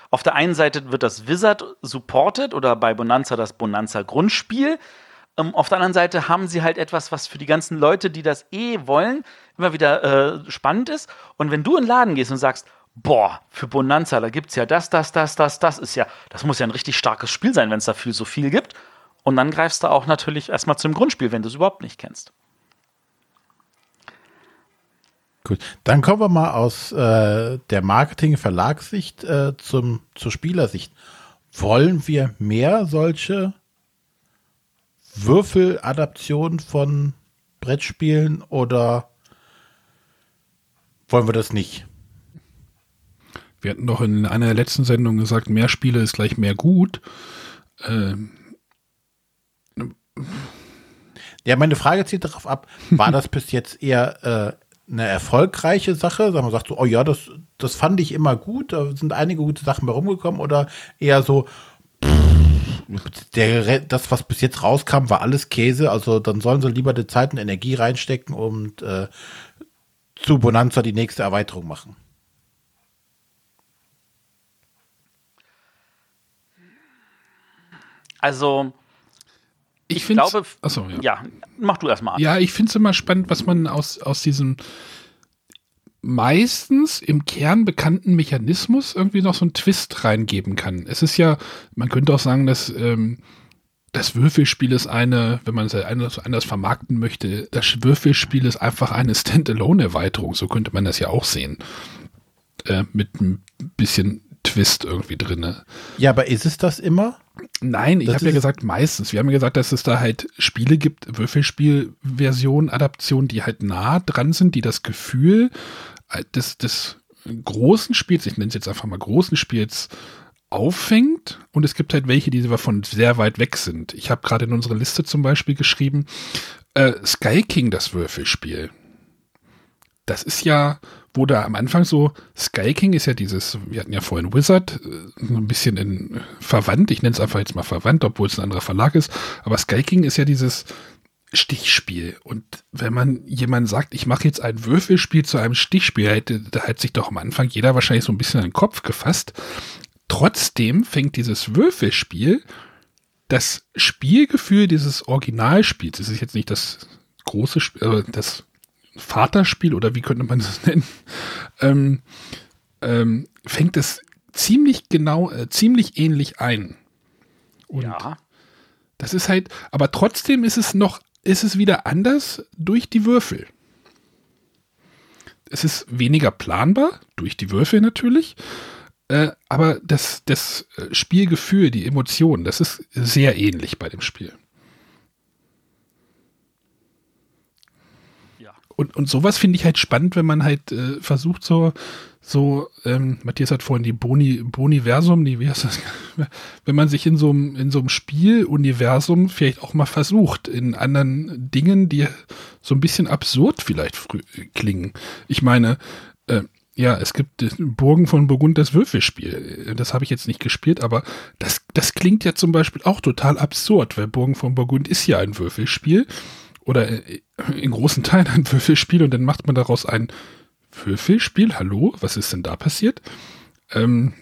auf der einen Seite wird das Wizard supported oder bei Bonanza das Bonanza Grundspiel. Ähm, auf der anderen Seite haben sie halt etwas, was für die ganzen Leute, die das eh wollen, immer wieder äh, spannend ist. Und wenn du in den Laden gehst und sagst, boah, für Bonanza, da gibt es ja das, das, das, das, das ist ja, das muss ja ein richtig starkes Spiel sein, wenn es dafür so viel gibt. Und dann greifst du auch natürlich erstmal zum Grundspiel, wenn du es überhaupt nicht kennst. Gut, dann kommen wir mal aus äh, der Marketing-Verlagssicht äh, zum, zur Spielersicht. Wollen wir mehr solche Würfeladaptionen von Brettspielen oder wollen wir das nicht? Wir hatten doch in einer der letzten Sendungen gesagt, mehr Spiele ist gleich mehr gut. Ähm, Ja, meine Frage zielt darauf ab, war das bis jetzt eher äh, eine erfolgreiche Sache? Sagen wir, sagt so, oh ja, das, das fand ich immer gut, da sind einige gute Sachen bei rumgekommen oder eher so, pff, der, das, was bis jetzt rauskam, war alles Käse, also dann sollen sie lieber die Zeit und Energie reinstecken und äh, zu Bonanza die nächste Erweiterung machen. Also, ich ich glaube, Achso, ja. ja, mach du erstmal. Ja, ich finde es immer spannend, was man aus, aus diesem meistens im Kern bekannten Mechanismus irgendwie noch so einen Twist reingeben kann. Es ist ja, man könnte auch sagen, dass ähm, das Würfelspiel ist eine, wenn man es anders, anders vermarkten möchte, das Würfelspiel ist einfach eine Standalone-Erweiterung. So könnte man das ja auch sehen. Äh, mit ein bisschen Twist irgendwie drinne. Ja, aber ist es das immer? Nein, ich habe ja gesagt meistens. Wir haben ja gesagt, dass es da halt Spiele gibt, Würfelspielversionen, Adaptionen, die halt nah dran sind, die das Gefühl äh, des, des großen Spiels, ich nenne es jetzt einfach mal großen Spiels, auffängt. Und es gibt halt welche, die davon sehr weit weg sind. Ich habe gerade in unsere Liste zum Beispiel geschrieben, äh, Sky King, das Würfelspiel. das ist ja, wo da am Anfang so, Sky King ist ja dieses, wir hatten ja vorhin Wizard, äh, so ein bisschen in, verwandt, ich nenne es einfach jetzt mal verwandt, obwohl es ein anderer Verlag ist, aber Sky King ist ja dieses Stichspiel. Und wenn man jemand sagt, ich mache jetzt ein Würfelspiel zu einem Stichspiel, hätte, da hat sich doch am Anfang jeder wahrscheinlich so ein bisschen an den Kopf gefasst. Trotzdem fängt dieses Würfelspiel das Spielgefühl dieses Originalspiels, das ist jetzt nicht das große Spiel, äh, das Vaterspiel oder wie könnte man (laughs) das nennen, ähm, ähm, fängt es ziemlich genau, äh, ziemlich ähnlich ein. Und ja. Das ist halt, aber trotzdem ist es noch, ist es wieder anders durch die Würfel. Es ist weniger planbar, durch die Würfel natürlich, äh, aber das, das äh, Spielgefühl, die Emotionen, das ist sehr ähnlich bei dem Spiel. Und, und sowas finde ich halt spannend, wenn man halt äh, versucht, so, so, ähm, Matthias hat vorhin die Boni, Boniversum, nee, wie heißt das? (laughs) Wenn man sich in so einem, in so einem Spieluniversum vielleicht auch mal versucht, in anderen Dingen, die so ein bisschen absurd vielleicht klingen. Ich meine, äh, ja, es gibt Burgen von Burgund das Würfelspiel. Das habe ich jetzt nicht gespielt, aber das, das klingt ja zum Beispiel auch total absurd, weil Burgen von Burgund ist ja ein Würfelspiel oder in großen Teilen ein Würfelspiel und dann macht man daraus ein Würfelspiel. Hallo, was ist denn da passiert? Ähm,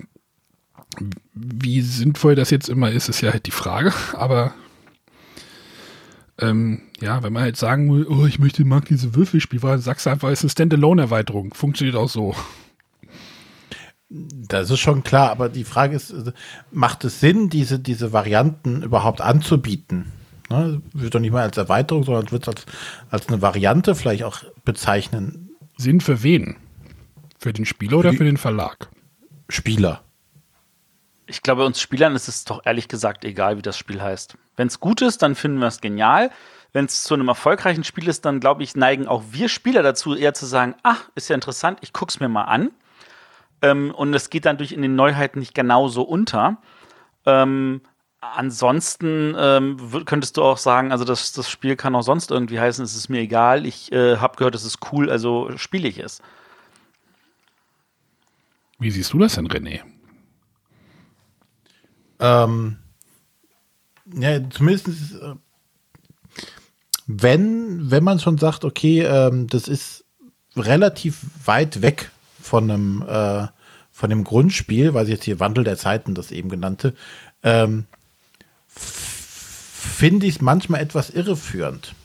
wie sinnvoll das jetzt immer ist, ist ja halt die Frage. Aber ähm, ja, wenn man halt sagen will, oh, ich möchte mag diese Würfelspiel, weil sagst du einfach, es ist eine Standalone-Erweiterung. Funktioniert auch so. Das ist schon klar, aber die Frage ist, macht es Sinn, diese, diese Varianten überhaupt anzubieten? Ne? Wird doch nicht mal als Erweiterung, sondern wird als, als eine Variante vielleicht auch bezeichnen. Sinn für wen? Für den Spieler oder für den Verlag? Spieler. Ich glaube, uns Spielern ist es doch ehrlich gesagt egal, wie das Spiel heißt. Wenn es gut ist, dann finden wir es genial. Wenn es zu einem erfolgreichen Spiel ist, dann glaube ich, neigen auch wir Spieler dazu, eher zu sagen, ach, ist ja interessant, ich gucke es mir mal an. Ähm, und es geht dann durch in den Neuheiten nicht genauso unter. Ähm, Ansonsten ähm, könntest du auch sagen, also das, das Spiel kann auch sonst irgendwie heißen, es ist mir egal, ich äh, habe gehört, es ist cool, also spiele ich es. Wie siehst du das denn, René? Ähm, ja, zumindest äh, wenn, wenn man schon sagt, okay, ähm, das ist relativ weit weg von einem, äh, von dem Grundspiel, weil ich jetzt hier Wandel der Zeiten das eben genannte, ähm, finde ich es manchmal etwas irreführend.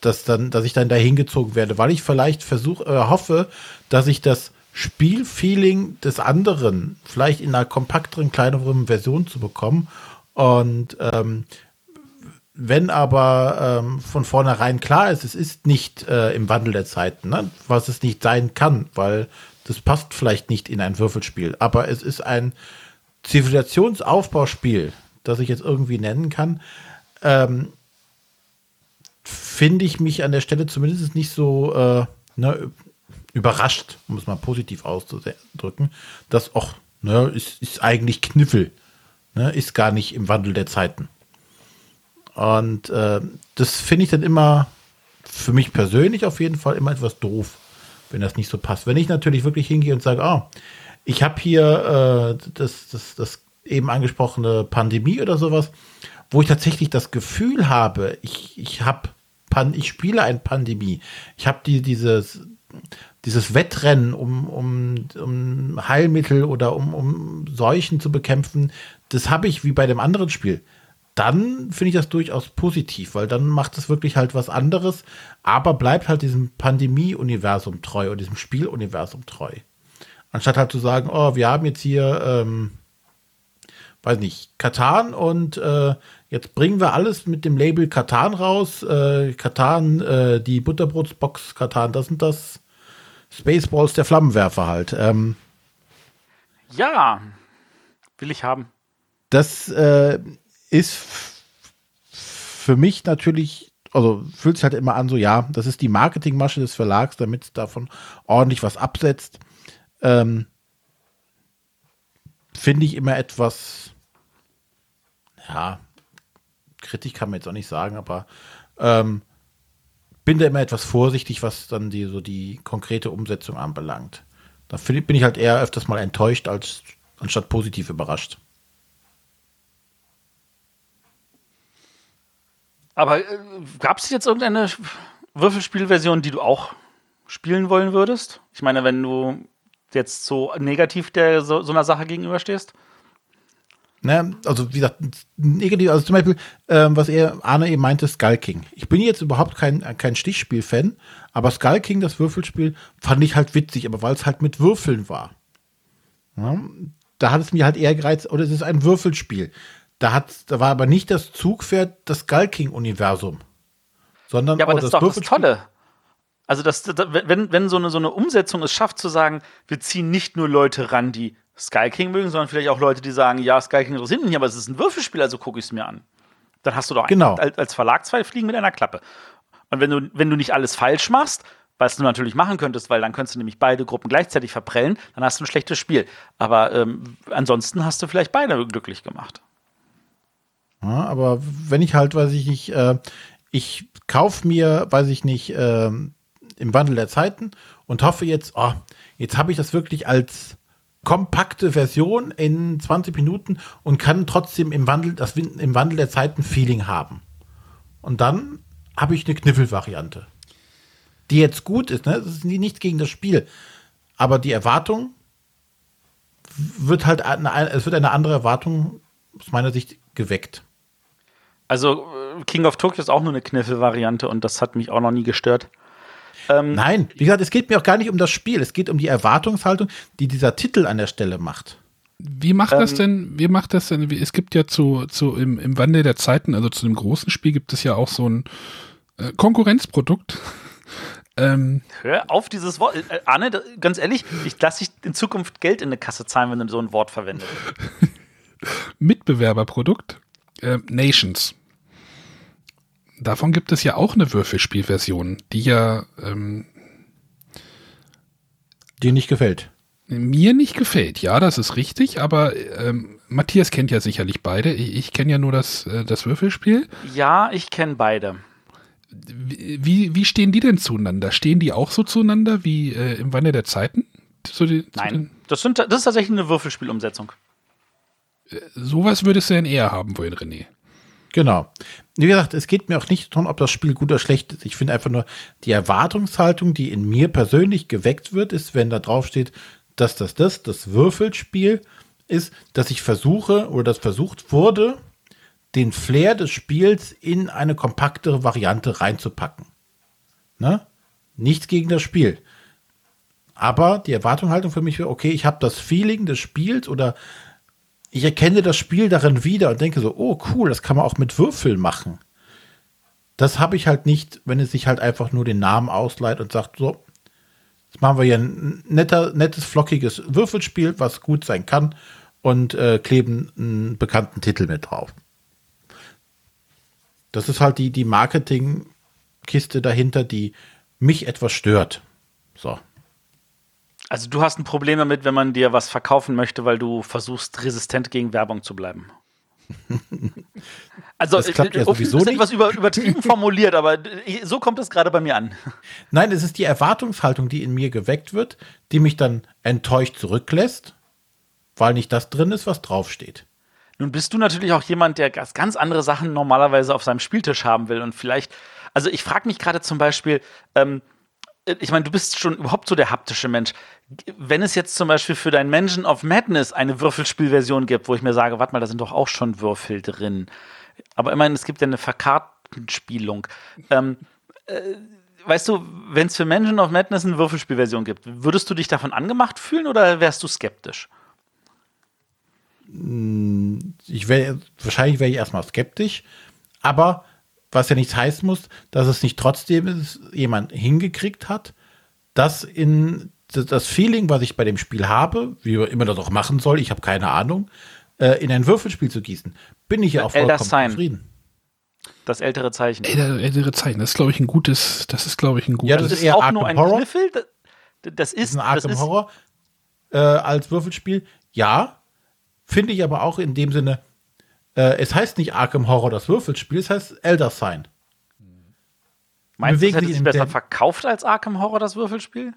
Dass, dann, dass ich dann dahin gezogen werde, weil ich vielleicht versuche, äh, hoffe, dass ich das Spielfeeling des anderen vielleicht in einer kompakteren, kleineren Version zu bekommen. Und ähm, wenn aber ähm, von vornherein klar ist, es ist nicht äh, im Wandel der Zeiten, ne? was es nicht sein kann, weil das passt vielleicht nicht in ein Würfelspiel, aber es ist ein Zivilisationsaufbauspiel, das ich jetzt irgendwie nennen kann, ähm, finde ich mich an der Stelle zumindest nicht so äh, ne, überrascht, um es mal positiv auszudrücken, dass auch, ne, ist, ist eigentlich Kniffel, ne, ist gar nicht im Wandel der Zeiten. Und äh, das finde ich dann immer, für mich persönlich auf jeden Fall, immer etwas doof, wenn das nicht so passt. Wenn ich natürlich wirklich hingehe und sage, ah, ich habe hier äh, das, das, das eben angesprochene Pandemie oder sowas, wo ich tatsächlich das Gefühl habe, ich, ich habe ich spiele ein Pandemie. Ich habe die, dieses, dieses Wettrennen, um, um, um Heilmittel oder um, um Seuchen zu bekämpfen, das habe ich wie bei dem anderen Spiel. Dann finde ich das durchaus positiv, weil dann macht es wirklich halt was anderes, aber bleibt halt diesem Pandemie-Universum treu oder diesem Spieluniversum treu. Anstatt halt zu sagen, oh, wir haben jetzt hier ähm, weiß nicht, Katan und äh, jetzt bringen wir alles mit dem Label Katan raus. Äh, Katan, äh, die Butterbrotsbox Katan, das sind das Spaceballs der Flammenwerfer halt. Ähm, ja, will ich haben. Das äh, ist für mich natürlich, also fühlt sich halt immer an, so ja, das ist die Marketingmasche des Verlags, damit davon ordentlich was absetzt. Ähm, Finde ich immer etwas ja, Kritik kann man jetzt auch nicht sagen, aber ähm, bin da immer etwas vorsichtig, was dann die, so die konkrete Umsetzung anbelangt. Da bin ich halt eher öfters mal enttäuscht, als anstatt positiv überrascht. Aber äh, gab es jetzt irgendeine Würfelspielversion, die du auch spielen wollen würdest? Ich meine, wenn du jetzt so negativ der so, so einer Sache gegenüberstehst? Ne, also wie gesagt, negativ, also zum Beispiel, ähm, was er, Arne eben meinte, Skull King. Ich bin jetzt überhaupt kein, kein Stichspiel-Fan, aber Skull King, das Würfelspiel, fand ich halt witzig, aber weil es halt mit Würfeln war. Ja, da hat es mir halt eher gereizt, oder es ist ein Würfelspiel. Da, hat, da war aber nicht das Zugpferd das Skull King-Universum. Sondern ja, aber das, das ist doch das Tolle. Also, das, wenn, wenn so, eine, so eine Umsetzung es schafft, zu sagen, wir ziehen nicht nur Leute ran, die Sky King mögen, sondern vielleicht auch Leute, die sagen, ja, Sky King interessiert mich nicht, aber es ist ein Würfelspiel, also gucke ich es mir an. Dann hast du doch genau. als, als Verlag zwei Fliegen mit einer Klappe. Und wenn du, wenn du nicht alles falsch machst, was du natürlich machen könntest, weil dann könntest du nämlich beide Gruppen gleichzeitig verprellen, dann hast du ein schlechtes Spiel. Aber ähm, ansonsten hast du vielleicht beide glücklich gemacht. Ja, aber wenn ich halt, weiß ich nicht, äh, ich kaufe mir, weiß ich nicht, äh, im Wandel der Zeiten und hoffe jetzt, oh, jetzt habe ich das wirklich als kompakte Version in 20 Minuten und kann trotzdem im Wandel, das, im Wandel der Zeiten Feeling haben. Und dann habe ich eine Kniffelvariante, die jetzt gut ist. Ne? Das ist nichts gegen das Spiel, aber die Erwartung wird halt eine, es wird eine andere Erwartung aus meiner Sicht geweckt. Also äh, King of Tokyo ist auch nur eine Kniffelvariante und das hat mich auch noch nie gestört. Ähm, Nein, wie gesagt, es geht mir auch gar nicht um das Spiel, es geht um die Erwartungshaltung, die dieser Titel an der Stelle macht. Wie macht ähm, das denn, wie macht das denn, es gibt ja zu, zu im, im Wandel der Zeiten, also zu dem großen Spiel gibt es ja auch so ein äh, Konkurrenzprodukt. (laughs) ähm, Hör auf dieses Wort. Äh, Arne, ganz ehrlich, ich lasse dich in Zukunft Geld in eine Kasse zahlen, wenn du so ein Wort verwendest. (laughs) Mitbewerberprodukt. Äh, Nations. Davon gibt es ja auch eine Würfelspielversion, die ja ähm, dir nicht gefällt. Mir nicht gefällt, ja, das ist richtig, aber ähm, Matthias kennt ja sicherlich beide. Ich, ich kenne ja nur das, äh, das Würfelspiel. Ja, ich kenne beide. Wie, wie stehen die denn zueinander? Stehen die auch so zueinander wie äh, im Wandel der Zeiten? Zu die, Nein, das, sind, das ist tatsächlich eine Würfelspielumsetzung. Äh, sowas würdest du denn eher haben wollen, René. Genau. Wie gesagt, es geht mir auch nicht darum, ob das Spiel gut oder schlecht ist. Ich finde einfach nur, die Erwartungshaltung, die in mir persönlich geweckt wird, ist, wenn da drauf steht, dass das das, das Würfelspiel ist, dass ich versuche oder das versucht wurde, den Flair des Spiels in eine kompaktere Variante reinzupacken. Ne? Nichts gegen das Spiel. Aber die Erwartungshaltung für mich wäre, okay, ich habe das Feeling des Spiels oder ich erkenne das Spiel darin wieder und denke so, oh cool, das kann man auch mit Würfeln machen. Das habe ich halt nicht, wenn es sich halt einfach nur den Namen ausleiht und sagt, so, jetzt machen wir hier ein netter, nettes, flockiges Würfelspiel, was gut sein kann und äh, kleben einen bekannten Titel mit drauf. Das ist halt die, die Marketingkiste dahinter, die mich etwas stört. So. Also du hast ein Problem damit, wenn man dir was verkaufen möchte, weil du versuchst, resistent gegen Werbung zu bleiben. (laughs) Also das klappt ja sowieso ist etwas über, übertrieben (laughs) formuliert, aber so kommt es gerade bei mir an. Nein, es ist die Erwartungshaltung, die in mir geweckt wird, die mich dann enttäuscht zurücklässt, weil nicht das drin ist, was draufsteht. Nun bist du natürlich auch jemand, der ganz andere Sachen normalerweise auf seinem Spieltisch haben will und vielleicht, also ich frage mich gerade zum Beispiel, ähm, ich meine, du bist schon überhaupt so der haptische Mensch. Wenn es jetzt zum Beispiel für dein Mansion of Madness eine Würfelspielversion gibt, wo ich mir sage, warte mal, da sind doch auch schon Würfel drin. Aber immerhin, es gibt ja eine Verkartenspielung. Ähm, äh, weißt du, wenn es für Mansion of Madness eine Würfelspielversion gibt, würdest du dich davon angemacht fühlen oder wärst du skeptisch? Hm, ich wäre, wahrscheinlich wäre ich erstmal skeptisch, aber was ja nichts heißen muss, dass es nicht trotzdem jemand hingekriegt hat, das in das Feeling, was ich bei dem Spiel habe, wie immer das auch machen soll, ich habe keine Ahnung, äh, in ein Würfelspiel zu gießen, bin ich ja auch vollkommen zufrieden. Das ältere Zeichen. Ältere, ältere Zeichen, das ist, glaube ich, ein gutes, das ist, glaube ich, ein gutes. Ja, das, das ist, eher auch Arkham nur ein Horror. Kniffel. Das, das ist, das ist ein Arkham ist, Horror äh, als Würfelspiel. Ja, finde ich aber auch in dem Sinne, äh, es heißt nicht Arkham Horror das Würfelspiel, es heißt Elder Sign. Meinst du, das hätte sich besser verkauft als Arkham Horror, das Würfelspiel?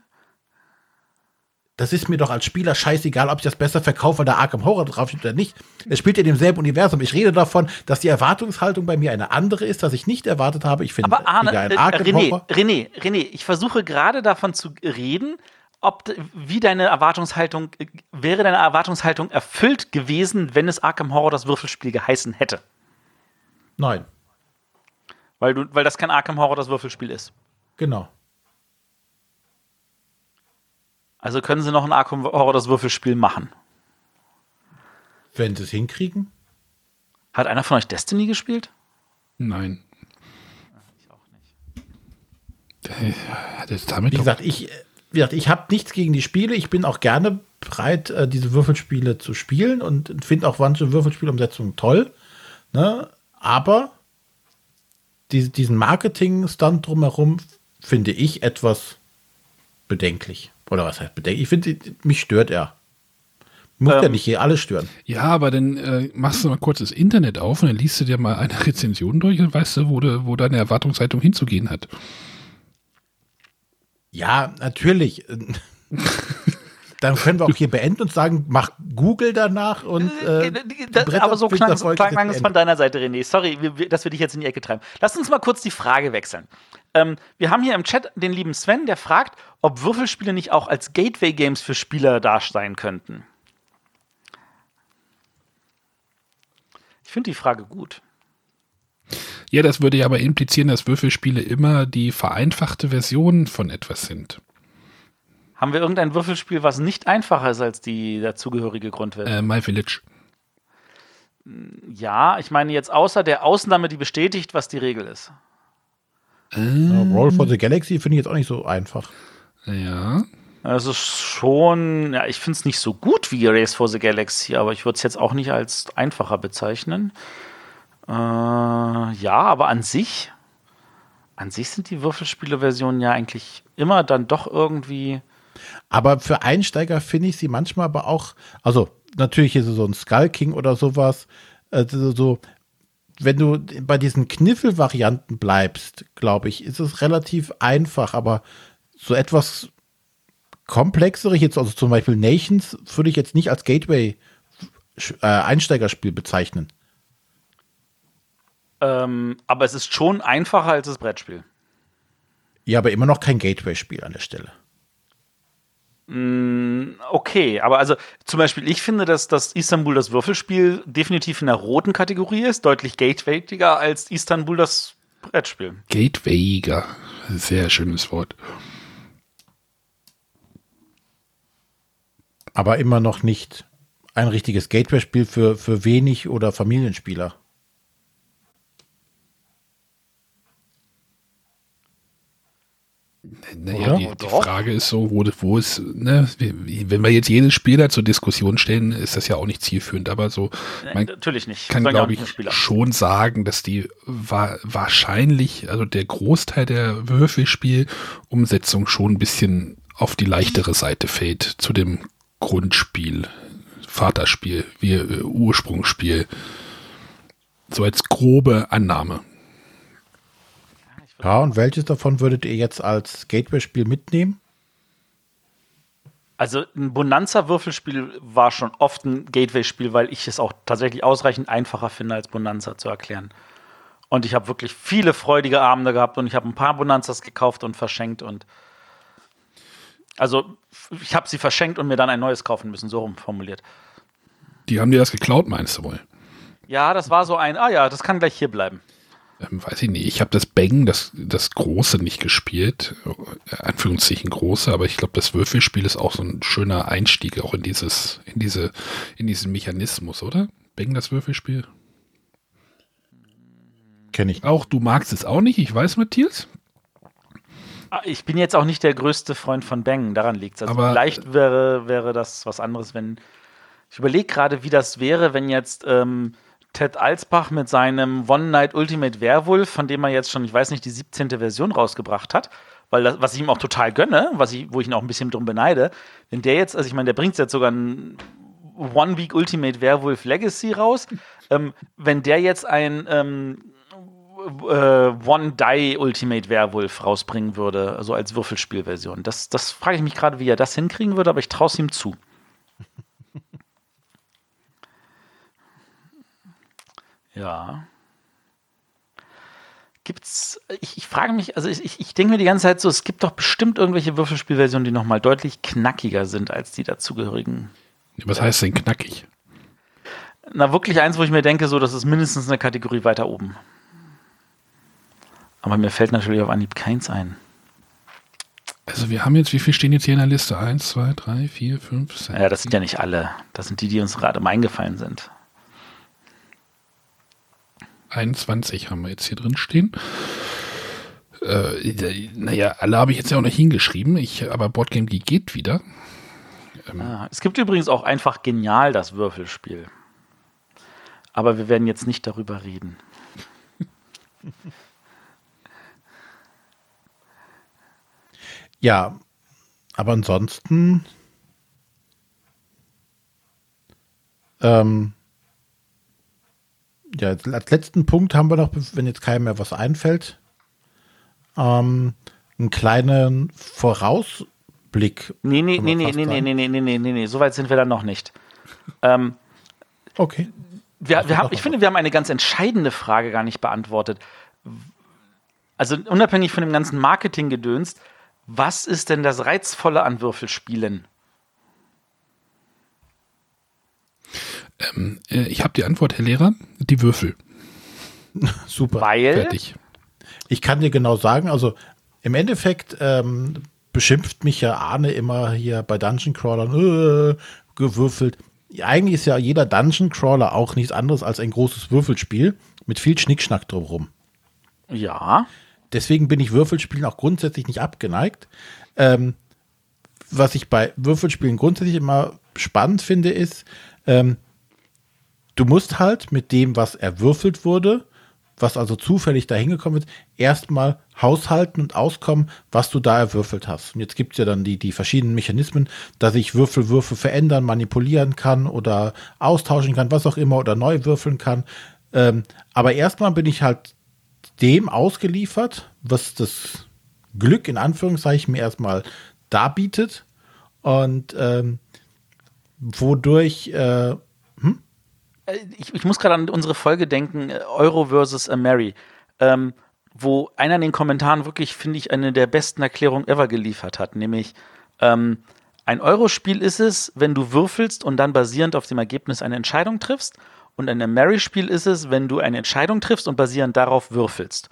Das ist mir doch als Spieler scheißegal, ob ich das besser verkaufe, weil da Arkham Horror draufsteht oder nicht. Es spielt ja in demselben Universum. Ich rede davon, dass die Erwartungshaltung bei mir eine andere ist, dass ich nicht erwartet habe. Ich finde Aber Arne, ein äh, Arkham René, Horror. René, René, ich versuche gerade davon zu reden, ob wie deine Erwartungshaltung äh, wäre deine Erwartungshaltung erfüllt gewesen, wenn es Arkham Horror das Würfelspiel geheißen hätte, Nein, weil du, weil das kein Arkham Horror das Würfelspiel ist. genau. Also können sie noch ein Arkham Horror das Würfelspiel machen. Wenn sie es hinkriegen. Hat einer von euch Destiny gespielt? Nein. Äh, Hat es damit Wie gesagt, ich, äh, ich habe nichts gegen die Spiele. Ich bin auch gerne bereit, äh, diese Würfelspiele zu spielen und finde auch manche Würfelspielumsetzungen toll. Ne? Aber die, diesen Marketing-Stunt drumherum finde ich etwas bedenklich. Oder was heißt bedenklich? Ich finde, mich stört er. Muss ja Ähm, nicht hier alles stören. Ja, aber dann äh, machst du mal kurz das Internet auf und dann liest du dir mal eine Rezension durch und weißt du, wo, de, wo deine Erwartungshaltung hinzugehen hat. Ja, natürlich. (laughs) Dann können wir auch hier beenden und sagen, mach Google danach und äh, Das, Bretter aber so klang, so klang es von deiner Seite, René. Sorry, dass wir dich jetzt in die Ecke treiben. Lass uns mal kurz die Frage wechseln. Ähm, wir haben hier im Chat den lieben Sven, der fragt, ob Würfelspiele nicht auch als Gateway-Games für Spieler da sein könnten. Ich finde die Frage gut. Ja, das würde ja aber implizieren, dass Würfelspiele immer die vereinfachte Version von etwas sind. Haben wir irgendein Würfelspiel, was nicht einfacher ist als die dazugehörige Grundwelt? Äh, My Village. Ja, ich meine jetzt außer der Ausnahme, die bestätigt, was die Regel ist. Ja, Roll for the Galaxy finde ich jetzt auch nicht so einfach. Ja. Also schon, ja, ich finde es nicht so gut wie Race for the Galaxy, aber ich würde es jetzt auch nicht als einfacher bezeichnen. Äh, ja, aber an sich, an sich sind die Würfelspiele-Versionen ja eigentlich immer dann doch irgendwie. Aber für Einsteiger finde ich sie manchmal aber auch, also natürlich ist es so ein Skull King oder sowas, äh, so, wenn du bei diesen Kniffel-Varianten bleibst, glaube ich, ist es relativ einfach, aber so etwas komplexere, jetzt also zum Beispiel Nations, würde ich jetzt nicht als Gateway äh, bezeichnen. Ähm, aber es ist schon einfacher als das Brettspiel. Ja, aber immer noch kein Gateway-Spiel an der Stelle. Okay, aber also zum Beispiel, ich finde, dass das Istanbul das Würfelspiel definitiv in der roten Kategorie ist, deutlich gatewayiger als Istanbul das Brettspiel. Gatewayiger. Sehr schönes Wort. Aber immer noch nicht ein richtiges Gateway-Spiel für, für wenig oder Familienspieler. Naja, die, die Doch. Frage ist so, wo, wo ist, ne, wenn wir jetzt jedes Spiel da zur Diskussion stellen, ist das ja auch nicht zielführend, aber so, man Natürlich nicht. kann, glaube ich, Spieler. schon sagen, dass die wa wahrscheinlich, also der Großteil der Würfelspielumsetzung schon ein bisschen auf die leichtere Seite fällt zu dem Grundspiel, Vaterspiel, wie äh, Ursprungsspiel. So als grobe Annahme. Ja, und welches davon würdet ihr jetzt als Gateway-Spiel mitnehmen? Also ein Bonanza-Würfelspiel war schon oft ein Gateway-Spiel, weil ich es auch tatsächlich ausreichend einfacher finde, als Bonanza zu erklären. Und ich habe wirklich viele freudige Abende gehabt und ich habe ein paar Bonanzas gekauft und verschenkt und also ich habe sie verschenkt und mir dann ein neues kaufen müssen, so rum formuliert. Die haben dir das geklaut, meinst du wohl? Ja, das war so ein, ah ja, das kann gleich hier bleiben. Ähm, weiß ich nicht. Ich habe das Bang, das, das Große nicht gespielt. Äh, Anführungszeichen Große, aber ich glaube, das Würfelspiel ist auch so ein schöner Einstieg auch in dieses, in diese, in diesen Mechanismus, oder? Bang, das Würfelspiel. Kenne ich. Auch du magst es auch nicht, ich weiß, Matthias. Ah, Ich bin jetzt auch nicht der größte Freund von Bang, daran liegt es. Also Aber- vielleicht wäre, wäre das was anderes, wenn. Ich überlege gerade, wie das wäre, wenn jetzt ähm, Ted Alsbach mit seinem One Night Ultimate Werewolf, von dem er jetzt schon, ich weiß nicht, die 17. Version rausgebracht hat, weil das, was ich ihm auch total gönne, was ich, wo ich ihn auch ein bisschen drum beneide, wenn der jetzt, also ich meine, der bringt jetzt sogar ein One Week Ultimate Werewolf Legacy raus, ähm, wenn der jetzt ein ähm, äh, One-Die-Ultimate-Werwolf rausbringen würde, also als Würfelspielversion. Das, das frage ich mich gerade, wie er das hinkriegen würde, aber ich traue es ihm zu. Ja. Gibt's, ich, ich frage mich, also ich, ich denke mir die ganze Zeit so, es gibt doch bestimmt irgendwelche Würfelspielversionen, die nochmal deutlich knackiger sind als die dazugehörigen. Was heißt denn knackig? Na, wirklich eins, wo ich mir denke, so, das ist mindestens eine Kategorie weiter oben. Aber mir fällt natürlich auf Anhieb keins ein. Also wir haben jetzt, wie viel stehen jetzt hier in der Liste? Eins, zwei, drei, vier, fünf, sechs. Ja, das sind ja nicht alle. Das sind die, die uns gerade mal eingefallen sind. 21 haben wir jetzt hier drin stehen. Äh, naja, alle habe ich jetzt ja auch noch hingeschrieben. Ich, aber Boardgame Geek geht wieder. Ähm. Ah, es gibt übrigens auch einfach genial das Würfelspiel. Aber wir werden jetzt nicht darüber reden. (laughs) Ja, aber ansonsten ähm, ja, als letzten Punkt haben wir noch, wenn jetzt keinem mehr was einfällt, ähm, einen kleinen Vorausblick. Nee, nee, nee, nee, nee, nee, nee, nee, nee, nee, nee, nee, so weit sind wir dann noch nicht. Ähm, okay. Wir, wir haben, ich finde, wir haben eine ganz entscheidende Frage gar nicht beantwortet. Also unabhängig von dem ganzen Marketing-Gedöns, was ist denn das Reizvolle an Würfelspielen? Ähm, äh, ich habe die Antwort, Herr Lehrer. Die Würfel. (laughs) Super. Weil? Fertig. Ich kann dir genau sagen, also im Endeffekt ähm, beschimpft mich ja Arne immer hier bei Dungeon Crawlern äh, gewürfelt. Eigentlich ist ja jeder Dungeon Crawler auch nichts anderes als ein großes Würfelspiel mit viel Schnickschnack drumherum. Ja. Deswegen bin ich Würfelspielen auch grundsätzlich nicht abgeneigt. Ähm, was ich bei Würfelspielen grundsätzlich immer spannend finde, ist, ähm, du musst halt mit dem, was erwürfelt wurde, was also zufällig da hingekommen ist, erstmal haushalten und auskommen, was du da erwürfelt hast. Und jetzt gibt es ja dann die, die verschiedenen Mechanismen, dass ich Würfelwürfe verändern, manipulieren kann oder austauschen kann, was auch immer, oder neu würfeln kann. Ähm, aber erstmal bin ich halt dem ausgeliefert, was das Glück in Anführungszeichen mir erstmal darbietet und ähm, wodurch äh, ich, ich, muss gerade an unsere Folge denken, äh, Euro versus Mary, ähm, wo einer in den Kommentaren wirklich, finde ich, eine der besten Erklärungen ever geliefert hat, nämlich ähm, ein Euro-Spiel ist es, wenn du würfelst und dann basierend auf dem Ergebnis eine Entscheidung triffst. Und ein Mary-Spiel ist es, wenn du eine Entscheidung triffst und basierend darauf würfelst.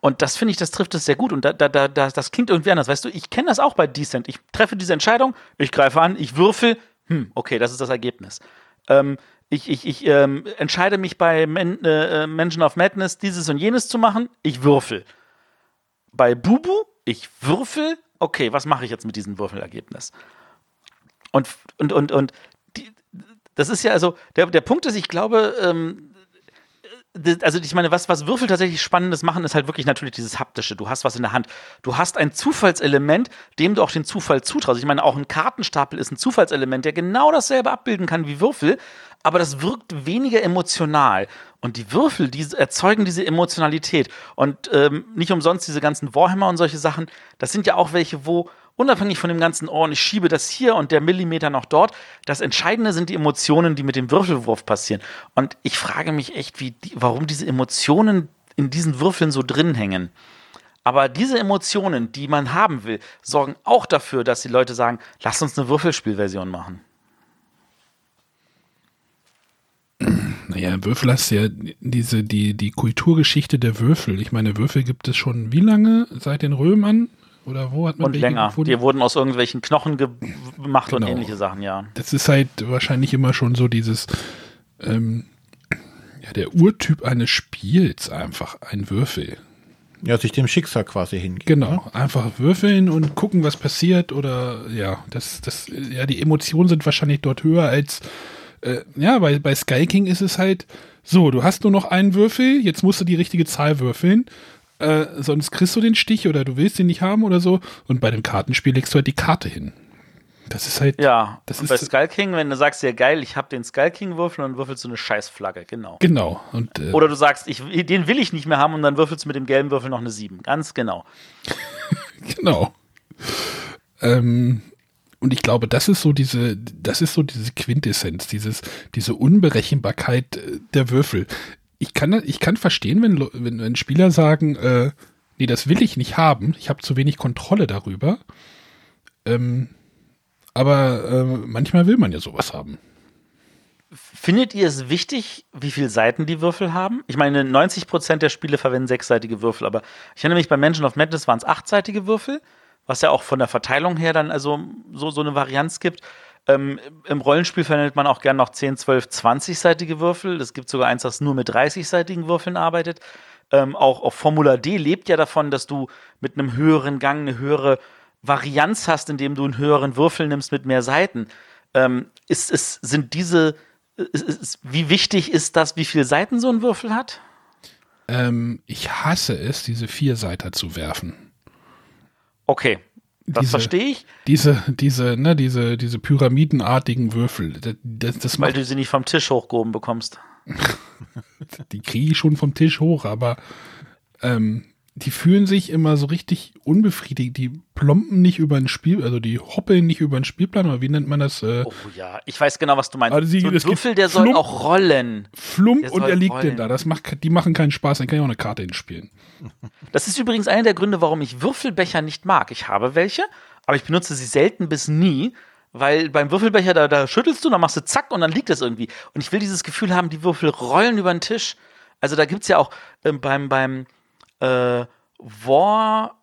Und das finde ich, das trifft es sehr gut. Und da, da, da, das klingt irgendwie anders. Weißt du, ich kenne das auch bei Decent. Ich treffe diese Entscheidung, ich greife an, ich würfel. Hm, okay, das ist das Ergebnis. Ähm, ich, ich, ich ähm, entscheide mich bei Men äh, Menschen of Madness, dieses und jenes zu machen. Ich würfel. Bei Bubu, ich würfel. Okay, was mache ich jetzt mit diesem Würfelergebnis? Und, und, und, und die, das ist ja also, der, der Punkt ist, ich glaube, ähm, also ich meine, was, was Würfel tatsächlich Spannendes machen, ist halt wirklich natürlich dieses Haptische. Du hast was in der Hand. Du hast ein Zufallselement, dem du auch den Zufall zutraust. Ich meine, auch ein Kartenstapel ist ein Zufallselement, der genau dasselbe abbilden kann wie Würfel, aber das wirkt weniger emotional. Und die Würfel, die erzeugen diese Emotionalität. Und ähm, nicht umsonst diese ganzen Warhammer und solche Sachen, das sind ja auch welche, wo unabhängig von dem ganzen, oh, und ich schiebe das hier und der Millimeter noch dort. Das Entscheidende sind die Emotionen, die mit dem Würfelwurf passieren. Und ich frage mich echt, wie die, warum diese Emotionen in diesen Würfeln so drin hängen. Aber diese Emotionen, die man haben will, sorgen auch dafür, dass die Leute sagen, lass uns eine Würfelspielversion machen. Naja, Würfel hast ja diese, die, die Kulturgeschichte der Würfel. Ich meine, Würfel gibt es schon wie lange? Seit den Römern? Oder wo hat man Und länger. Gefunden? Die wurden aus irgendwelchen Knochen gemacht genau. und ähnliche Sachen, ja. Das ist halt wahrscheinlich immer schon so dieses, ähm, ja, der Urtyp eines Spiels einfach, ein Würfel. Ja, sich dem Schicksal quasi hingeben. Genau, ne? einfach würfeln und gucken, was passiert oder ja, das, das, ja, die Emotionen sind wahrscheinlich dort höher als, äh, ja, bei, bei Sky King ist es halt so, du hast nur noch einen Würfel, jetzt musst du die richtige Zahl würfeln äh, sonst kriegst du den Stich oder du willst ihn nicht haben oder so. Und bei dem Kartenspiel legst du halt die Karte hin. Das ist halt. Ja, das und ist bei Skull King, wenn du sagst, ja geil, ich habe den Skull King Würfel, dann würfelst du eine Scheißflagge, genau. Genau. Und, äh, Oder du sagst, ich, den will ich nicht mehr haben und dann würfelst du mit dem gelben Würfel noch eine 7. Ganz genau. (laughs) Genau. Ähm, und ich glaube, das ist so diese, das ist so diese Quintessenz, dieses, diese Unberechenbarkeit äh, der Würfel. Ich kann, ich kann verstehen, wenn, wenn, wenn Spieler sagen, äh, nee, das will ich nicht haben, ich habe zu wenig Kontrolle darüber. Ähm, aber äh, manchmal will man ja sowas haben. Findet ihr es wichtig, wie viele Seiten die Würfel haben? Ich meine, 90% der Spiele verwenden sechsseitige Würfel, aber ich erinnere mich, bei Mansion of Madness waren es achtseitige Würfel, was ja auch von der Verteilung her dann also so, so eine Varianz gibt. Ähm, Im Rollenspiel verwendet man auch gern noch 10, 12, 20-seitige Würfel. Es gibt sogar eins, das nur mit 30-seitigen Würfeln arbeitet. Ähm, auch, auch Formula D lebt ja davon, dass du mit einem höheren Gang eine höhere Varianz hast, indem du einen höheren Würfel nimmst mit mehr Seiten. Ähm, ist, ist, sind diese, ist, ist, wie wichtig ist das, wie viele Seiten so ein Würfel hat? Ähm, ich hasse es, diese Vierseiter zu werfen. Okay, das Diese- verstehe ich, Diese, diese, ne, diese, diese pyramidenartigen Würfel. Das, das, weil du sie nicht vom Tisch hochgehoben bekommst. (laughs) die kriege ich schon vom Tisch hoch, aber ähm, die fühlen sich immer so richtig unbefriedigt. Die plompen nicht über ein Spiel, also die hoppeln nicht über den Spielplan, oder wie nennt man das? Äh, Oh ja, ich weiß genau, was du meinst. Also sie- so ein Würfel, der soll Flump- auch rollen. Flump und soll er liegt rollen. denn da. Das macht, die machen keinen Spaß, dann kann ich auch eine Karte hinspielen. (laughs) Das ist übrigens einer der Gründe, warum ich Würfelbecher nicht mag. Ich habe welche, aber ich benutze sie selten bis nie, weil beim Würfelbecher, da, da schüttelst du, dann machst du zack und dann liegt es irgendwie. Und ich will dieses Gefühl haben, die Würfel rollen über den Tisch. Also da gibt es ja auch ähm, beim, beim äh, Warham,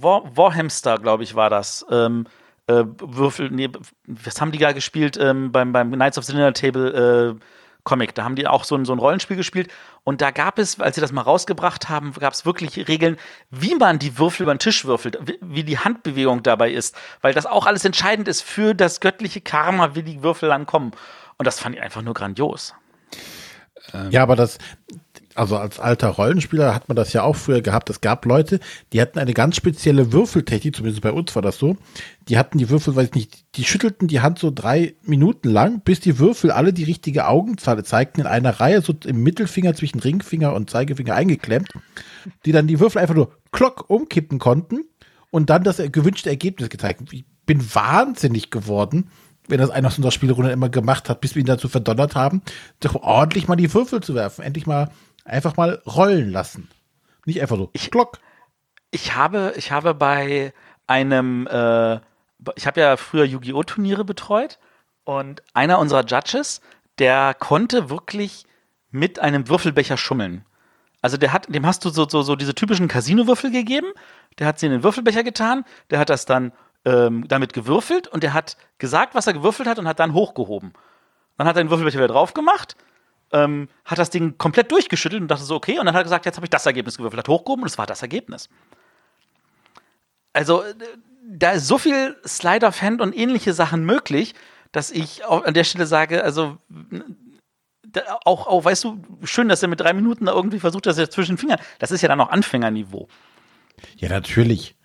War, Warhamster, glaube ich, war das. Ähm, äh, Würfel, nee, was haben die da gespielt ähm, beim, beim Knights of the Dinner Table äh, Comic? Da haben die auch so ein, so ein Rollenspiel gespielt und da gab es, als sie das mal rausgebracht haben, gab es wirklich Regeln, wie man die Würfel über den Tisch würfelt, wie, die Handbewegung dabei ist, weil das auch alles entscheidend ist für das göttliche Karma, wie die Würfel dann kommen. Und das fand ich einfach nur grandios. Ja, aber das, also als alter Rollenspieler hat man das ja auch früher gehabt. Es gab Leute, die hatten eine ganz spezielle Würfeltechnik, zumindest bei uns war das so. Die hatten die Würfel, weiß ich nicht, die schüttelten die Hand so drei Minuten lang, bis die Würfel alle die richtige Augenzahl zeigten, in einer Reihe, so im Mittelfinger zwischen Ringfinger und Zeigefinger eingeklemmt, die dann die Würfel einfach nur klock umkippen konnten und dann das gewünschte Ergebnis gezeigt. Ich bin wahnsinnig geworden, wenn das einer aus unserer Spielrunde immer gemacht hat, bis wir ihn dazu verdonnert haben, doch ordentlich mal die Würfel zu werfen. Endlich mal einfach mal rollen lassen. Nicht einfach so. Ich- Glock. Ich habe, ich habe bei einem, äh, ich habe ja früher Yu-Gi-Oh! Turniere betreut und einer unserer Judges, der konnte wirklich mit einem Würfelbecher schummeln. Also der hat, dem hast du so, so, so diese typischen Casino-Würfel gegeben, der hat sie in den Würfelbecher getan, der hat das dann ähm, damit gewürfelt und der hat gesagt, was er gewürfelt hat und hat dann hochgehoben. Dann hat er den Würfelbecher wieder drauf gemacht, ähm, hat das Ding komplett durchgeschüttelt und dachte so, okay, und dann hat er gesagt, jetzt habe ich das Ergebnis gewürfelt, hat hochgehoben und es war das Ergebnis. Also, äh, da ist so viel Slide of Hand und ähnliche Sachen möglich, dass ich an der Stelle sage, also auch, auch, weißt du, schön, dass er mit drei Minuten da irgendwie versucht, dass er zwischen den Fingern. Das ist ja dann auch Anfängerniveau. Ja, natürlich.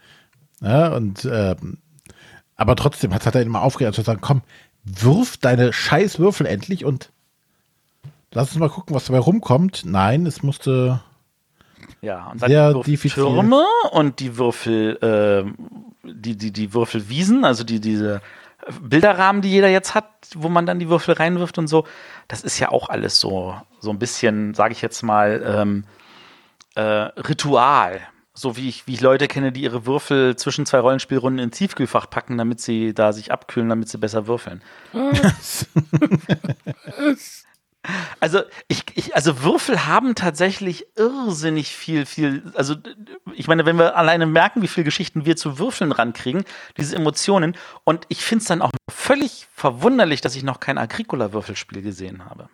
Ja, und ähm, aber trotzdem hat, er immer aufgeregt, zu sagen, komm, wirf deine scheiß Würfel endlich und lass uns mal gucken, was dabei rumkommt. Nein, es musste. Ja, und dann Sehr die diffizil. Würfeltürme und die Würfel, ähm, die, die, die Würfelwiesen, also die, diese Bilderrahmen, die jeder jetzt hat, wo man dann die Würfel reinwirft und so. Das ist ja auch alles so, so ein bisschen, sage ich jetzt mal, ähm, äh, Ritual. So wie ich, wie ich Leute kenne, die ihre Würfel zwischen zwei Rollenspielrunden ins Tiefkühlfach packen, damit sie da sich abkühlen, damit sie besser würfeln. (laughs) Also, ich, ich, also Würfel haben tatsächlich irrsinnig viel, viel, also ich meine, wenn wir alleine merken, wie viele Geschichten wir zu Würfeln rankriegen, diese Emotionen, und ich finde es dann auch völlig verwunderlich, dass ich noch kein Agricola-Würfelspiel gesehen habe.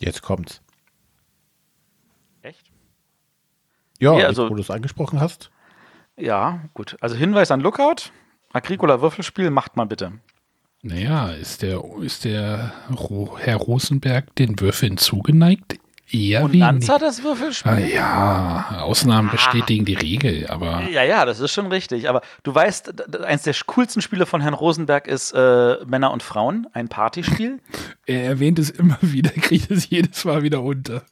Jetzt kommt's. Echt? Ja, Ja, jetzt, also- wo du es angesprochen hast. Ja, gut. Also Hinweis an Lookout. Agricola-Würfelspiel macht mal bitte. Naja, ist der, ist der Herr Rosenberg den Würfeln zugeneigt? Eher Und. Lanza das Würfelspiel? Ah, ja, Ausnahmen bestätigen die Regel, aber Ja, ja, das ist schon richtig. Aber du weißt, eins der coolsten Spiele von Herrn Rosenberg ist äh, Männer und Frauen, ein Partyspiel, (laughs) er erwähnt es immer wieder, (laughs) kriegt es jedes Mal wieder unter.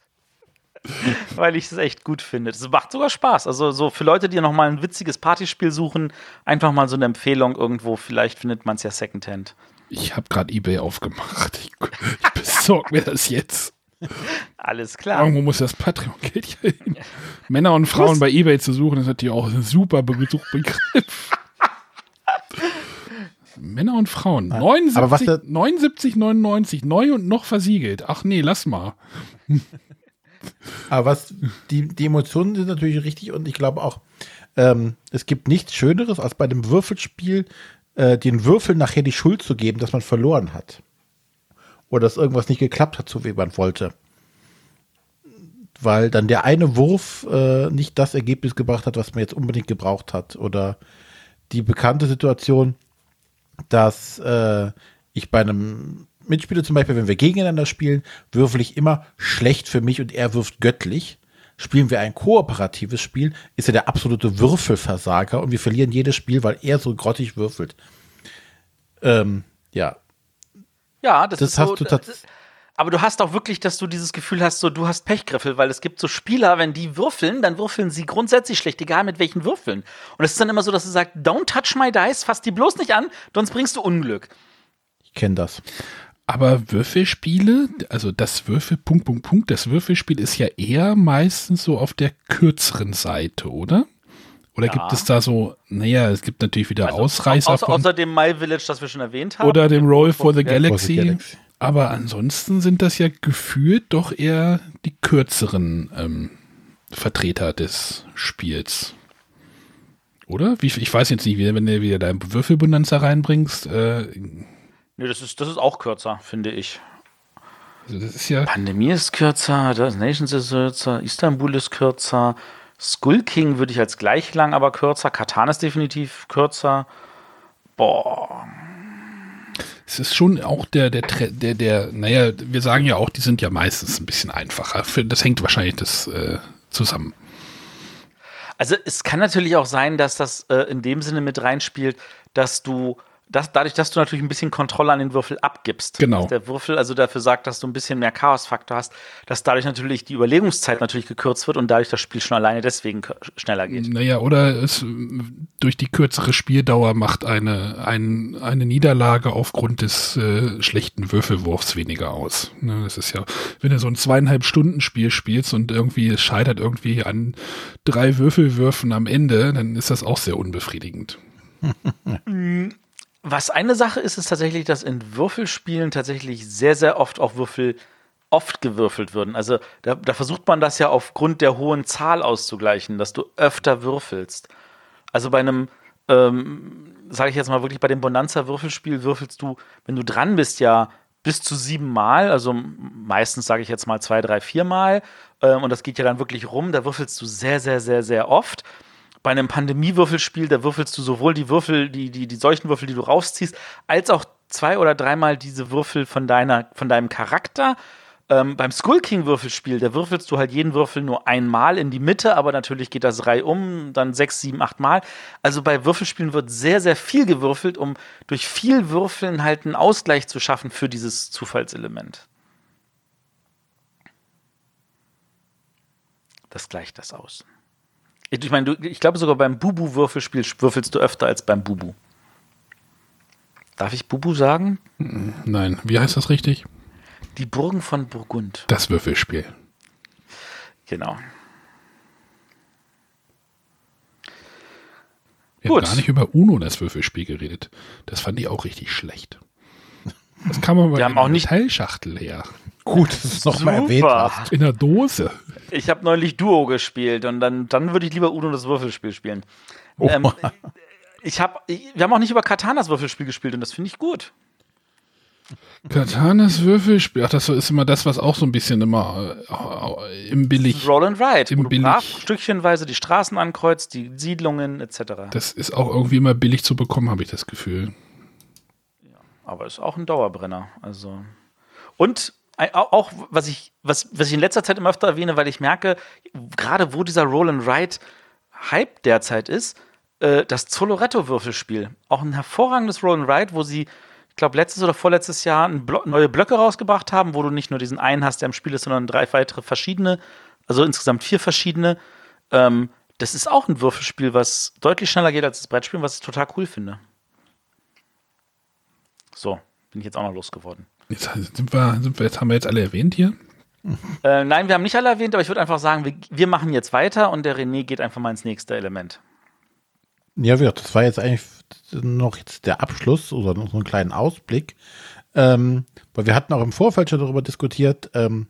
(laughs) weil ich es echt gut finde. Es macht sogar Spaß. Also so für Leute, die noch mal ein witziges Partyspiel suchen, einfach mal so eine Empfehlung irgendwo. Vielleicht findet man es ja Secondhand. Ich habe gerade eBay aufgemacht. Ich, ich besorge mir das jetzt. Alles klar. Irgendwo muss das Patreon-Geld ja hin. Männer und Frauen bei eBay zu suchen, ist natürlich auch ein super Be- Suchbegriff. Männer und Frauen. 79, aber was der- 79, 99, neu und noch versiegelt. Ach nee, lass mal. Aber was, die, die Emotionen sind natürlich richtig und ich glaube auch, ähm, es gibt nichts Schöneres, als bei dem Würfelspiel äh, den Würfel nachher die Schuld zu geben, dass man verloren hat. Oder dass irgendwas nicht geklappt hat, so wie man wollte. Weil dann der eine Wurf äh, nicht das Ergebnis gebracht hat, was man jetzt unbedingt gebraucht hat. Oder die bekannte Situation, dass äh, ich bei einem Mitspieler zum Beispiel, wenn wir gegeneinander spielen, würfel ich immer schlecht für mich und er wirft göttlich. Spielen wir ein kooperatives Spiel, ist er der absolute Würfelversager und wir verlieren jedes Spiel, weil er so grottig würfelt. Ähm, ja, Ja, das, das ist hast so, du tats- Aber du hast auch wirklich, dass du dieses Gefühl hast, so du hast Pechgriffel, weil es gibt so Spieler, wenn die würfeln, dann würfeln sie grundsätzlich schlecht, egal mit welchen Würfeln. Und es ist dann immer so, dass du sagst, don't touch my dice, fass die bloß nicht an, sonst bringst du Unglück. ich kenne das. Aber Würfelspiele, also das Würfel, Punkt, Punkt, Punkt, das Würfelspiel ist ja eher meistens so auf der kürzeren Seite, oder? Oder gibt es da so, naja, es gibt natürlich wieder Ausreißer Außer, von, außer dem My Village, das wir schon erwähnt haben. oder dem Roll for the For the Galaxy. Aber ansonsten sind das ja gefühlt doch eher die kürzeren ähm, Vertreter des Spiels. Oder? Wie, ich weiß jetzt nicht, wenn du wieder deinen Würfelbonanza reinbringst. Äh, Nee, das ist, das ist auch kürzer, finde ich. also das ist ja. Pandemie ist kürzer, das Nations ist kürzer, Istanbul ist kürzer, Skull King würde ich als gleich lang, aber kürzer, Katan ist definitiv kürzer. Boah, Es ist schon auch der, der, der, der, naja, wir sagen ja auch, die sind ja meistens ein bisschen einfacher. Das hängt wahrscheinlich das äh, zusammen. Also es kann natürlich auch sein, dass das äh, in dem Sinne mit reinspielt, dass du dass dadurch, dass du natürlich ein bisschen Kontrolle an den Würfel abgibst, Genau. dass der Würfel also dafür sagt, dass du ein bisschen mehr Chaosfaktor hast, dass dadurch natürlich die Überlegungszeit natürlich gekürzt wird und dadurch das Spiel schon alleine deswegen schneller geht. Naja, oder es durch die kürzere Spieldauer macht eine, ein, eine Niederlage aufgrund des äh, schlechten Würfelwurfs weniger aus. Ne, das ist ja, wenn du so ein zweieinhalb Stunden Spiel spielst und irgendwie es scheitert irgendwie an drei Würfelwürfen am Ende, dann ist das auch sehr unbefriedigend. (laughs) Was eine Sache ist, ist tatsächlich, dass in Würfelspielen tatsächlich sehr, sehr oft auch Würfel oft gewürfelt würden. Also da, da versucht man das ja aufgrund der hohen Zahl auszugleichen, dass du öfter würfelst. Also bei einem, ähm, sage ich jetzt mal wirklich, bei dem Bonanza-Würfelspiel würfelst du, wenn du dran bist, ja bis zu sieben Mal, also meistens sage ich jetzt mal zwei, drei, vier Mal. Ähm, und das geht ja dann wirklich rum. Da würfelst du sehr, sehr, sehr, sehr oft bei einem Pandemie-Würfelspiel, da würfelst du sowohl die Würfel, die, die, die solchen Würfel, die du rausziehst, als auch zwei oder dreimal diese Würfel von, deiner, von deinem Charakter. Ähm, beim Skull King-Würfelspiel, da würfelst du halt jeden Würfel nur einmal in die Mitte, aber natürlich geht das Reihe um, dann sechs, sieben, acht Mal. Also bei Würfelspielen wird sehr, sehr viel gewürfelt, um durch viel Würfeln halt einen Ausgleich zu schaffen für dieses Zufallselement. Das gleicht das aus. Ich meine, du, ich glaube sogar beim Bubu-Würfelspiel würfelst du öfter als beim Bubu. Darf ich Bubu sagen? Nein, wie heißt das richtig? Die Burgen von Burgund. Das Würfelspiel. Genau. Wir Gut. haben gar nicht über Uno, das Würfelspiel, geredet. Das fand ich auch richtig schlecht. Das kam aber Wir haben in auch der nicht- Metallschachtel her. Gut, dass du es nochmal erwähnt hast. In der Dose. Ich habe neulich Duo gespielt und dann, dann würde ich lieber Uno das Würfelspiel spielen. Oh, Ähm, ich hab, ich, wir haben auch nicht über Katanas Würfelspiel gespielt und das finde ich gut. Katanas Würfelspiel. Ach, das ist immer das, was auch so ein bisschen immer äh, im Billig. Roll and Ride, Im wo du Billig- brav stückchenweise die Straßen ankreuzt, die Siedlungen etc. Das ist auch irgendwie immer billig zu bekommen, habe ich das Gefühl. Aber ist auch ein Dauerbrenner. Also. Und auch, was ich, was, was ich in letzter Zeit immer öfter erwähne, weil ich merke, gerade wo dieser Roll and Hype derzeit ist, äh, das Zoloretto-Würfelspiel. Auch ein hervorragendes Roll and wo sie, ich glaube, letztes oder vorletztes Jahr Blo neue Blöcke rausgebracht haben, wo du nicht nur diesen einen hast, der im Spiel ist, sondern drei weitere verschiedene, also insgesamt vier verschiedene. Ähm, das ist auch ein Würfelspiel, was deutlich schneller geht als das Brettspiel, was ich total cool finde. So, bin ich jetzt auch noch losgeworden. Jetzt, sind wir, sind wir, jetzt haben wir jetzt alle erwähnt hier. Äh, nein, wir haben nicht alle erwähnt, aber ich würde einfach sagen, wir, wir, machen jetzt weiter und der René geht einfach mal ins nächste Element. Ja, das war jetzt eigentlich noch jetzt der Abschluss oder noch so einen kleinen Ausblick. Ähm, weil wir hatten auch im Vorfeld schon darüber diskutiert, ähm,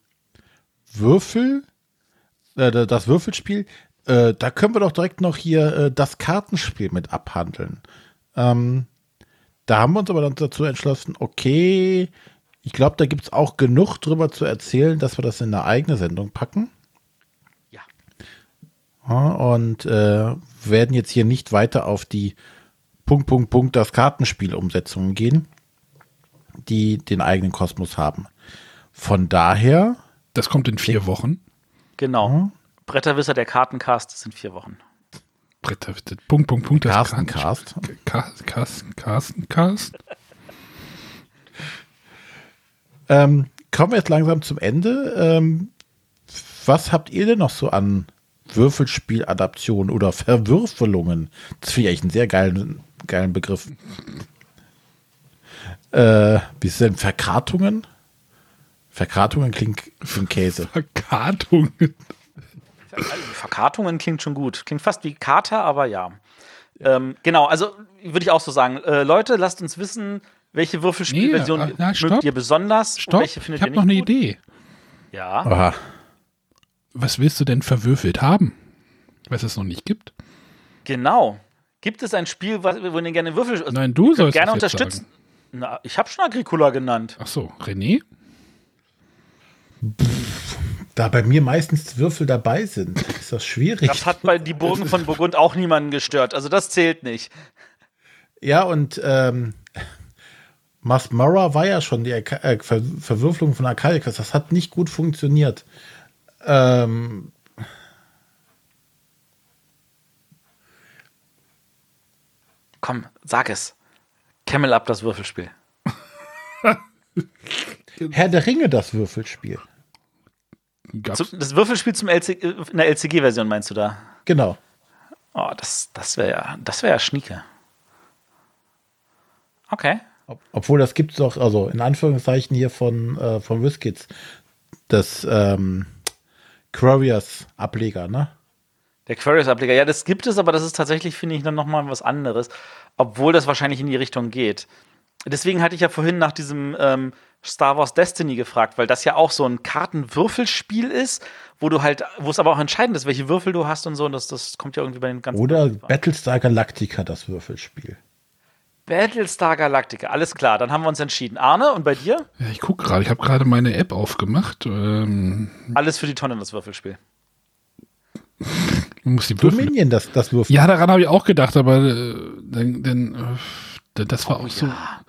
Würfel, äh, das Würfelspiel, äh, da können wir doch direkt noch hier äh, das Kartenspiel mit abhandeln. Ähm, da haben wir uns aber dann dazu entschlossen, okay, ich glaube, da gibt es auch genug drüber zu erzählen, dass wir das in eine eigene Sendung packen. Ja. ja und äh, werden jetzt hier nicht weiter auf die Punkt, Punkt, Punkt, das Kartenspiel-Umsetzungen gehen, die den eigenen Kosmos haben. Von daher. Das kommt in vier Wochen. Genau. Mhm. Bretterwisser der Kartencast ist in vier Wochen. Bretterwisser. Punkt, Punkt, Punkt. Carstencast. Carstencast. Ähm, kommen wir jetzt langsam zum Ende. Ähm, was habt ihr denn noch so an Würfelspieladaptionen oder Verwürfelungen? Das finde ich eigentlich einen sehr geilen, geilen Begriff. Äh, wie ist es denn? Verkartungen? Verkartungen klingt für Käse. Verkartungen. Verkartungen klingt schon gut. Klingt fast wie Kater, aber ja. Ähm, genau, also würde ich auch so sagen. Äh, Leute, lasst uns wissen, welche Würfelspielversion nee, äh, mögt ihr besonders? Stopp, welche findet ich habe noch eine gut? Idee. Ja. Aha. Was willst du denn verwürfelt haben, was es noch nicht gibt? Genau. Gibt es ein Spiel, wo ihr gerne Würfel also Nein, du sollst gerne unterstützen? Na, ich habe schon Agricola genannt. Ach so, René? Da bei mir meistens Würfel dabei sind, ist das schwierig. Das hat bei die Burgen von Burgund auch niemanden gestört. Also das zählt nicht. Ja, und ähm, Masmara war ja schon die äh, Ver Verwürfelung von Arcaicus. Das hat nicht gut funktioniert. Ähm, Komm, sag es. Camel Up das Würfelspiel. (laughs) Herr der Ringe das Würfelspiel. Zum, das Würfelspiel zum LC, in der LCG-Version meinst du da? Genau. Oh, das, das wäre ja, das wäre ja Schnieke. Okay. Ob, obwohl das gibt es doch, also in Anführungszeichen hier von, äh, von WizKids, das ähm, Quarius-Ableger, ne? Der Quarius-Ableger, ja, das gibt es, aber das ist tatsächlich, finde ich, dann nochmal was anderes, obwohl das wahrscheinlich in die Richtung geht. Deswegen hatte ich ja vorhin nach diesem ähm, Star Wars Destiny gefragt, weil das ja auch so ein Kartenwürfelspiel ist, wo du halt, wo es aber auch entscheidend ist, welche Würfel du hast und so, und das, das kommt ja irgendwie bei den ganzen. Oder Battlestar Galactica, das Würfelspiel. Battlestar Galactica, alles klar, dann haben wir uns entschieden. Arne, und bei dir? Ja, ich gucke gerade, ich habe gerade meine App aufgemacht. Ähm alles für die Tonne, das Würfelspiel. Muss die Würfel. Dominion, das, das Würfel. Ja, daran habe ich auch gedacht, aber äh, denn, denn, äh, das war oh, auch so. Ja.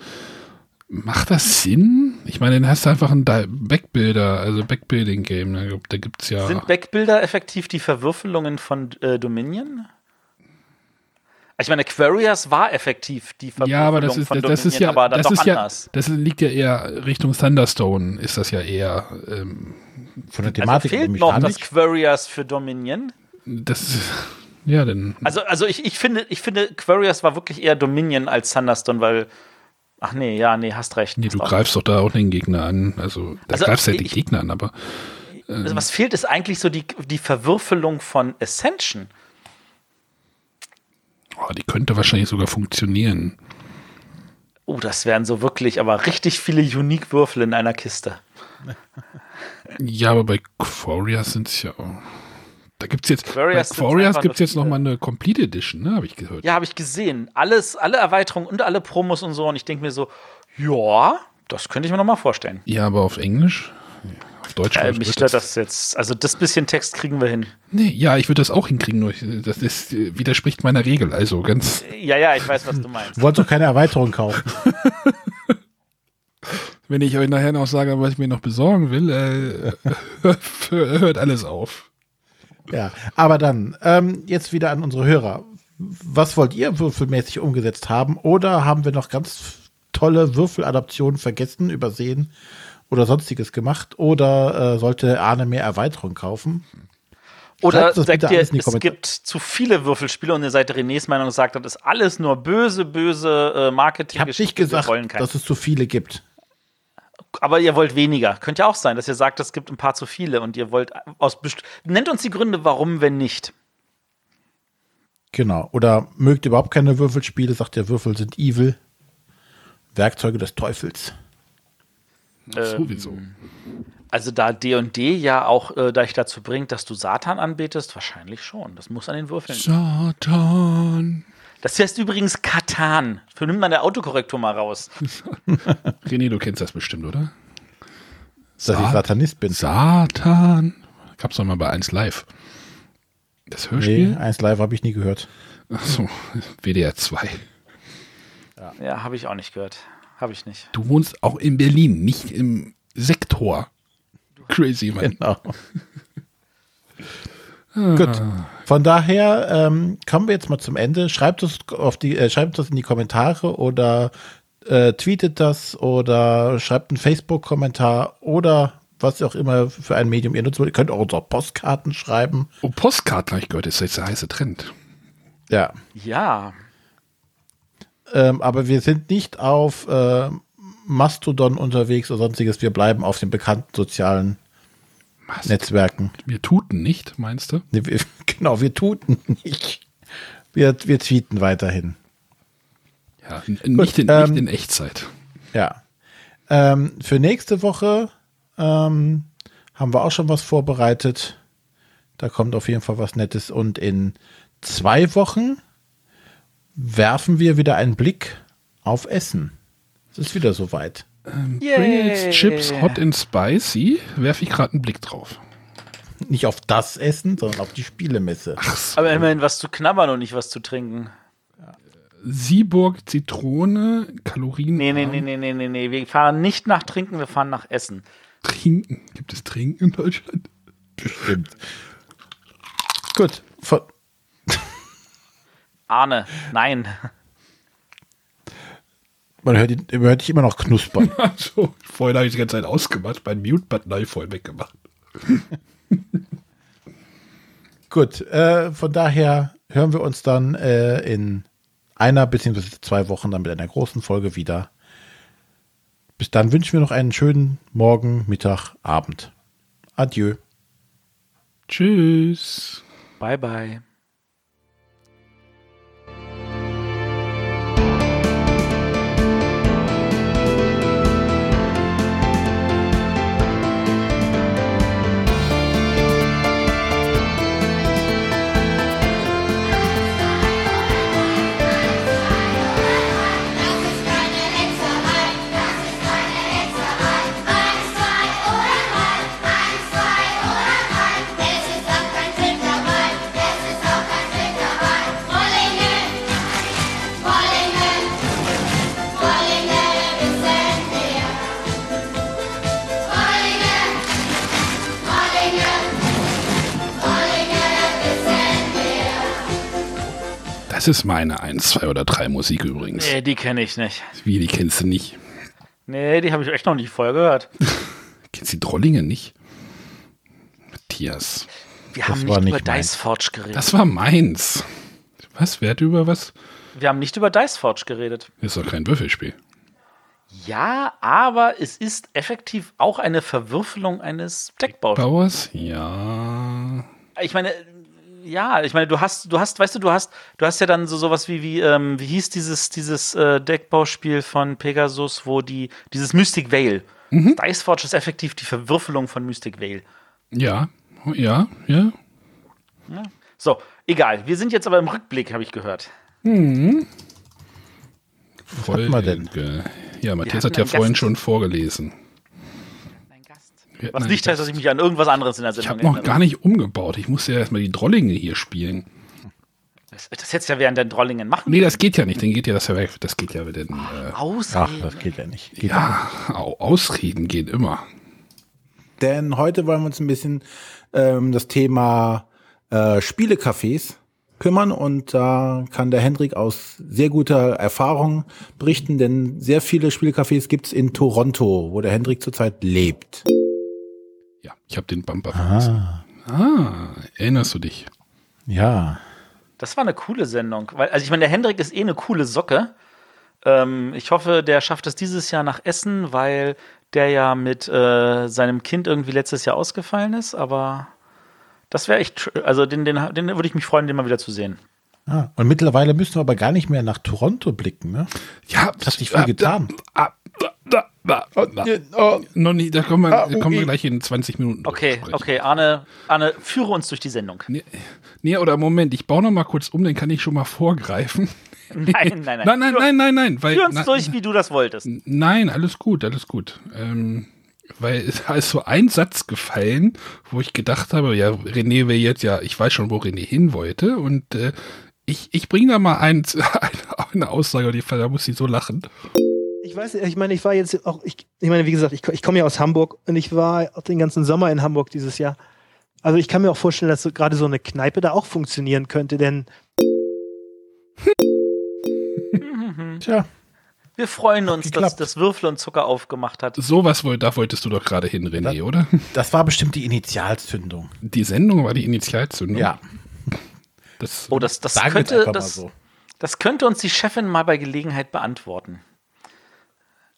Macht das Sinn? Ich meine, dann hast du einfach ein Backbuilder, also Backbuilding-Game. Da, da gibt es ja. Sind Backbuilder effektiv die Verwürfelungen von äh, Dominion? Ich meine, Aquarius war effektiv die Verwürfelung ja, aber das ist, von das, ist ja, aber dann das doch ist anders. Ja, das liegt ja eher Richtung Thunderstone, ist das ja eher ähm, von der Thematik. Also fehlt noch das Quarius für Dominion. Das ja, denn. Also, also ich, ich finde, ich finde, Quarius war wirklich eher Dominion als Thunderstone, weil Ach nee, ja, nee, hast recht. Nee, du greifst doch da auch den Gegner an. Also, da also, greifst ja den Gegner an, aber. Ähm, also was fehlt, ist eigentlich so die, die Verwürfelung von Ascension. Oh, die könnte wahrscheinlich sogar funktionieren. Oh, das wären so wirklich, aber richtig viele Unique-Würfel in einer Kiste. (laughs) Ja, aber bei Quarias sind es ja auch. Da gibt es jetzt, Quarias bei Quarias gibt es jetzt nochmal eine Complete Edition, ne, habe ich gehört. Ja, habe ich gesehen. Alles, alle Erweiterungen und alle Promos und so. Und ich denke mir so, ja, das könnte ich mir nochmal vorstellen. Ja, aber auf Englisch? Auf Deutsch? Äh, mich stört das jetzt. Also das bisschen Text kriegen wir hin. Nee, ja, ich würde das auch hinkriegen, nur das ist, widerspricht meiner Regel. Also ganz. Ja, ja, ich weiß, was du meinst. Du wolltest doch keine Erweiterung kaufen. (laughs) Wenn ich euch nachher noch sage, was ich mir noch besorgen will, äh, (laughs) hört alles auf. Ja, aber dann, ähm, jetzt wieder an unsere Hörer. Was wollt ihr würfelmäßig umgesetzt haben? Oder haben wir noch ganz tolle Würfeladaptionen vergessen, übersehen oder sonstiges gemacht? Oder äh, sollte Arne mehr Erweiterung kaufen? Oder sagt ihr, es gibt zu viele Würfelspiele und ihr seid Renés Meinung und sagt, das ist alles nur böse, böse äh, Marketing. Ich habe nicht gesagt, dass es zu viele gibt. Aber ihr wollt weniger. Könnte ja auch sein, dass ihr sagt, es gibt ein paar zu viele und ihr wollt aus Nennt uns die Gründe, warum, wenn nicht. Genau. Oder mögt überhaupt keine Würfelspiele, sagt ihr, Würfel sind evil. Werkzeuge des Teufels. Ähm, Sowieso. Also da D&D ja auch äh, dich dazu bringt, dass du Satan anbetest, wahrscheinlich schon. Das muss an den Würfeln. Satan. Das heißt übrigens Katan. Für nimmt man der Autokorrektur mal raus. (laughs) René, du kennst das bestimmt, oder? Dass ich Satanist bin. Satan. Gab's doch mal bei 1 Live. Das Hörspiel? Nee, 1 Live habe ich nie gehört. Achso, WDR 2. Ja, ja habe ich auch nicht gehört. Habe ich nicht. Du wohnst auch in Berlin, nicht im Sektor. Crazy, Mann. Genau. (laughs) Gut. Von daher ähm, kommen wir jetzt mal zum Ende. Schreibt es auf die, äh, schreibt das in die Kommentare oder äh, tweetet das oder schreibt einen Facebook-Kommentar oder was auch immer für ein Medium ihr nutzt. Ihr könnt auch unsere Postkarten schreiben. Oh, Postkarten habe ich gehört, ist jetzt der heiße Trend. Ja. Ja. Ähm, aber wir sind nicht auf äh, Mastodon unterwegs oder sonstiges. Wir bleiben auf den bekannten sozialen Mast Netzwerken. Wir tuten nicht, meinst du? Nee, wir, (laughs) genau, wir tuten nicht. Wir, wir tweeten weiterhin. Ja, nicht, in, ähm, nicht in Echtzeit. Ja. Ähm, für nächste Woche ähm, haben wir auch schon was vorbereitet. Da kommt auf jeden Fall was Nettes. Und in zwei Wochen werfen wir wieder einen Blick auf Essen. Es ist wieder soweit. Ähm, Pringles Chips Hot and Spicy, werfe ich gerade einen Blick drauf. Nicht auf das Essen, sondern auf die Spielemesse. Ach so. Aber immerhin was zu knabbern und nicht was zu trinken. Sieburg Zitrone, Kalorien. Nee, nee, nee, nee, nee, nee, nee. Wir fahren nicht nach Trinken, wir fahren nach Essen. Trinken? Gibt es Trinken in Deutschland? Bestimmt. Gut. Von Arne, nein. Man hört, man hört dich immer noch knuspern. (laughs) so, vorhin habe ich die ganze Zeit ausgemacht, mein Mute-Button habe ich vorhin weggemacht. (laughs) Gut, äh, von daher hören wir uns dann äh, in einer bzw. zwei Wochen dann mit einer großen Folge wieder. Bis dann wünschen wir noch einen schönen Morgen, Mittag, Abend. Adieu. Tschüss. Bye, bye. Das ist meine 1, 2 oder 3 Musik übrigens. Nee, die kenne ich nicht. Wie, die kennst du nicht? Nee, die habe ich echt noch nicht vorher gehört. (laughs) kennst du die Drollinge nicht? Matthias. Wir das haben nicht, nicht über Dice Forge geredet. Das war meins. Was? Wer hat über was? Wir haben nicht über Dice Forge geredet. ist doch kein Würfelspiel. Ja, aber es ist effektiv auch eine Verwürfelung eines Deckbaus. Bauers? Ja. Ich meine, ja, ich meine, du hast, du hast, weißt du, du hast, du hast ja dann so sowas wie, wie, ähm, wie hieß dieses, dieses äh, Deckbauspiel von Pegasus, wo die, dieses Mystic Veil. Mhm. Diceforge ist effektiv die Verwürfelung von Mystic Veil. Ja, ja, ja. ja. So, egal. Wir sind jetzt aber im Rückblick, habe ich gehört. Mhm. Was hat man denn? Ja, Matthias hat ja vorhin Gast. schon vorgelesen. Was nicht heißt, dass ich mich an irgendwas anderes in der Sendung Ich habe noch gar nicht umgebaut. Ich musste ja erstmal die Drollinge hier spielen. Das, das hättest du ja während den Drollingen machen Nee, das geht ja nicht. Dann geht ja das ja weg. Das geht ja mit den. Äh, Ach, Ausreden. das geht ja nicht. Geht ja, Au- Ausreden gehen immer. Denn heute wollen wir uns ein bisschen ähm, das Thema äh, Spielecafés kümmern und da kann der Hendrik aus sehr guter Erfahrung berichten, denn sehr viele Spielecafés gibt's in Toronto, wo der Hendrik zurzeit lebt. Ja, ich habe den Bumper vergessen. Ah, erinnerst du dich? Ja. Das war eine coole Sendung. Weil, also ich meine, der Hendrik ist eh eine coole Socke. Ähm, ich hoffe, der schafft es dieses Jahr nach Essen, weil der ja mit äh, seinem Kind irgendwie letztes Jahr ausgefallen ist. Aber das wäre echt, also den, den, den würde ich mich freuen, den mal wieder zu sehen. Ah, und mittlerweile müssen wir aber gar nicht mehr nach Toronto blicken, ne? Ja, Hat sich viel getan. Ah, da, da, da, Noch nie, da kommen wir, Ah, da kommen wir gleich in 20 Minuten. Okay, okay, Arne, Arne, führe uns durch die Sendung. Nee, nee, oder Moment, ich baue noch mal kurz um, den kann ich schon mal vorgreifen. (laughs) (laughs) Nein, nein, nein. Nein, nein, nein, nein, nein. Weil, Führ uns na- durch, wie du das wolltest. Nein, alles gut, alles gut. Ähm, weil es da ist so ein Satz gefallen, wo ich gedacht habe, ja, René will jetzt ja, ich weiß schon, wo René hin wollte und äh, ich, ich bringe da mal ein, eine, (laughs) eine Aussage, die da muss sie so lachen. Ich weiß, ich meine, ich war jetzt auch, ich, ich meine, wie gesagt, ich, ich komme ja aus Hamburg und ich war auch den ganzen Sommer in Hamburg dieses Jahr. Also ich kann mir auch vorstellen, dass so, gerade so eine Kneipe da auch funktionieren könnte, denn tja, Wir freuen uns, dass das Würfel und Zucker aufgemacht hat. Sowas woll, da wolltest du doch gerade hin, René, oder? das war bestimmt die Initialzündung. Die Sendung war die Initialzündung. Ja, Das, Oh, das, das, könnte, das, so. das könnte uns die Chefin mal bei Gelegenheit beantworten.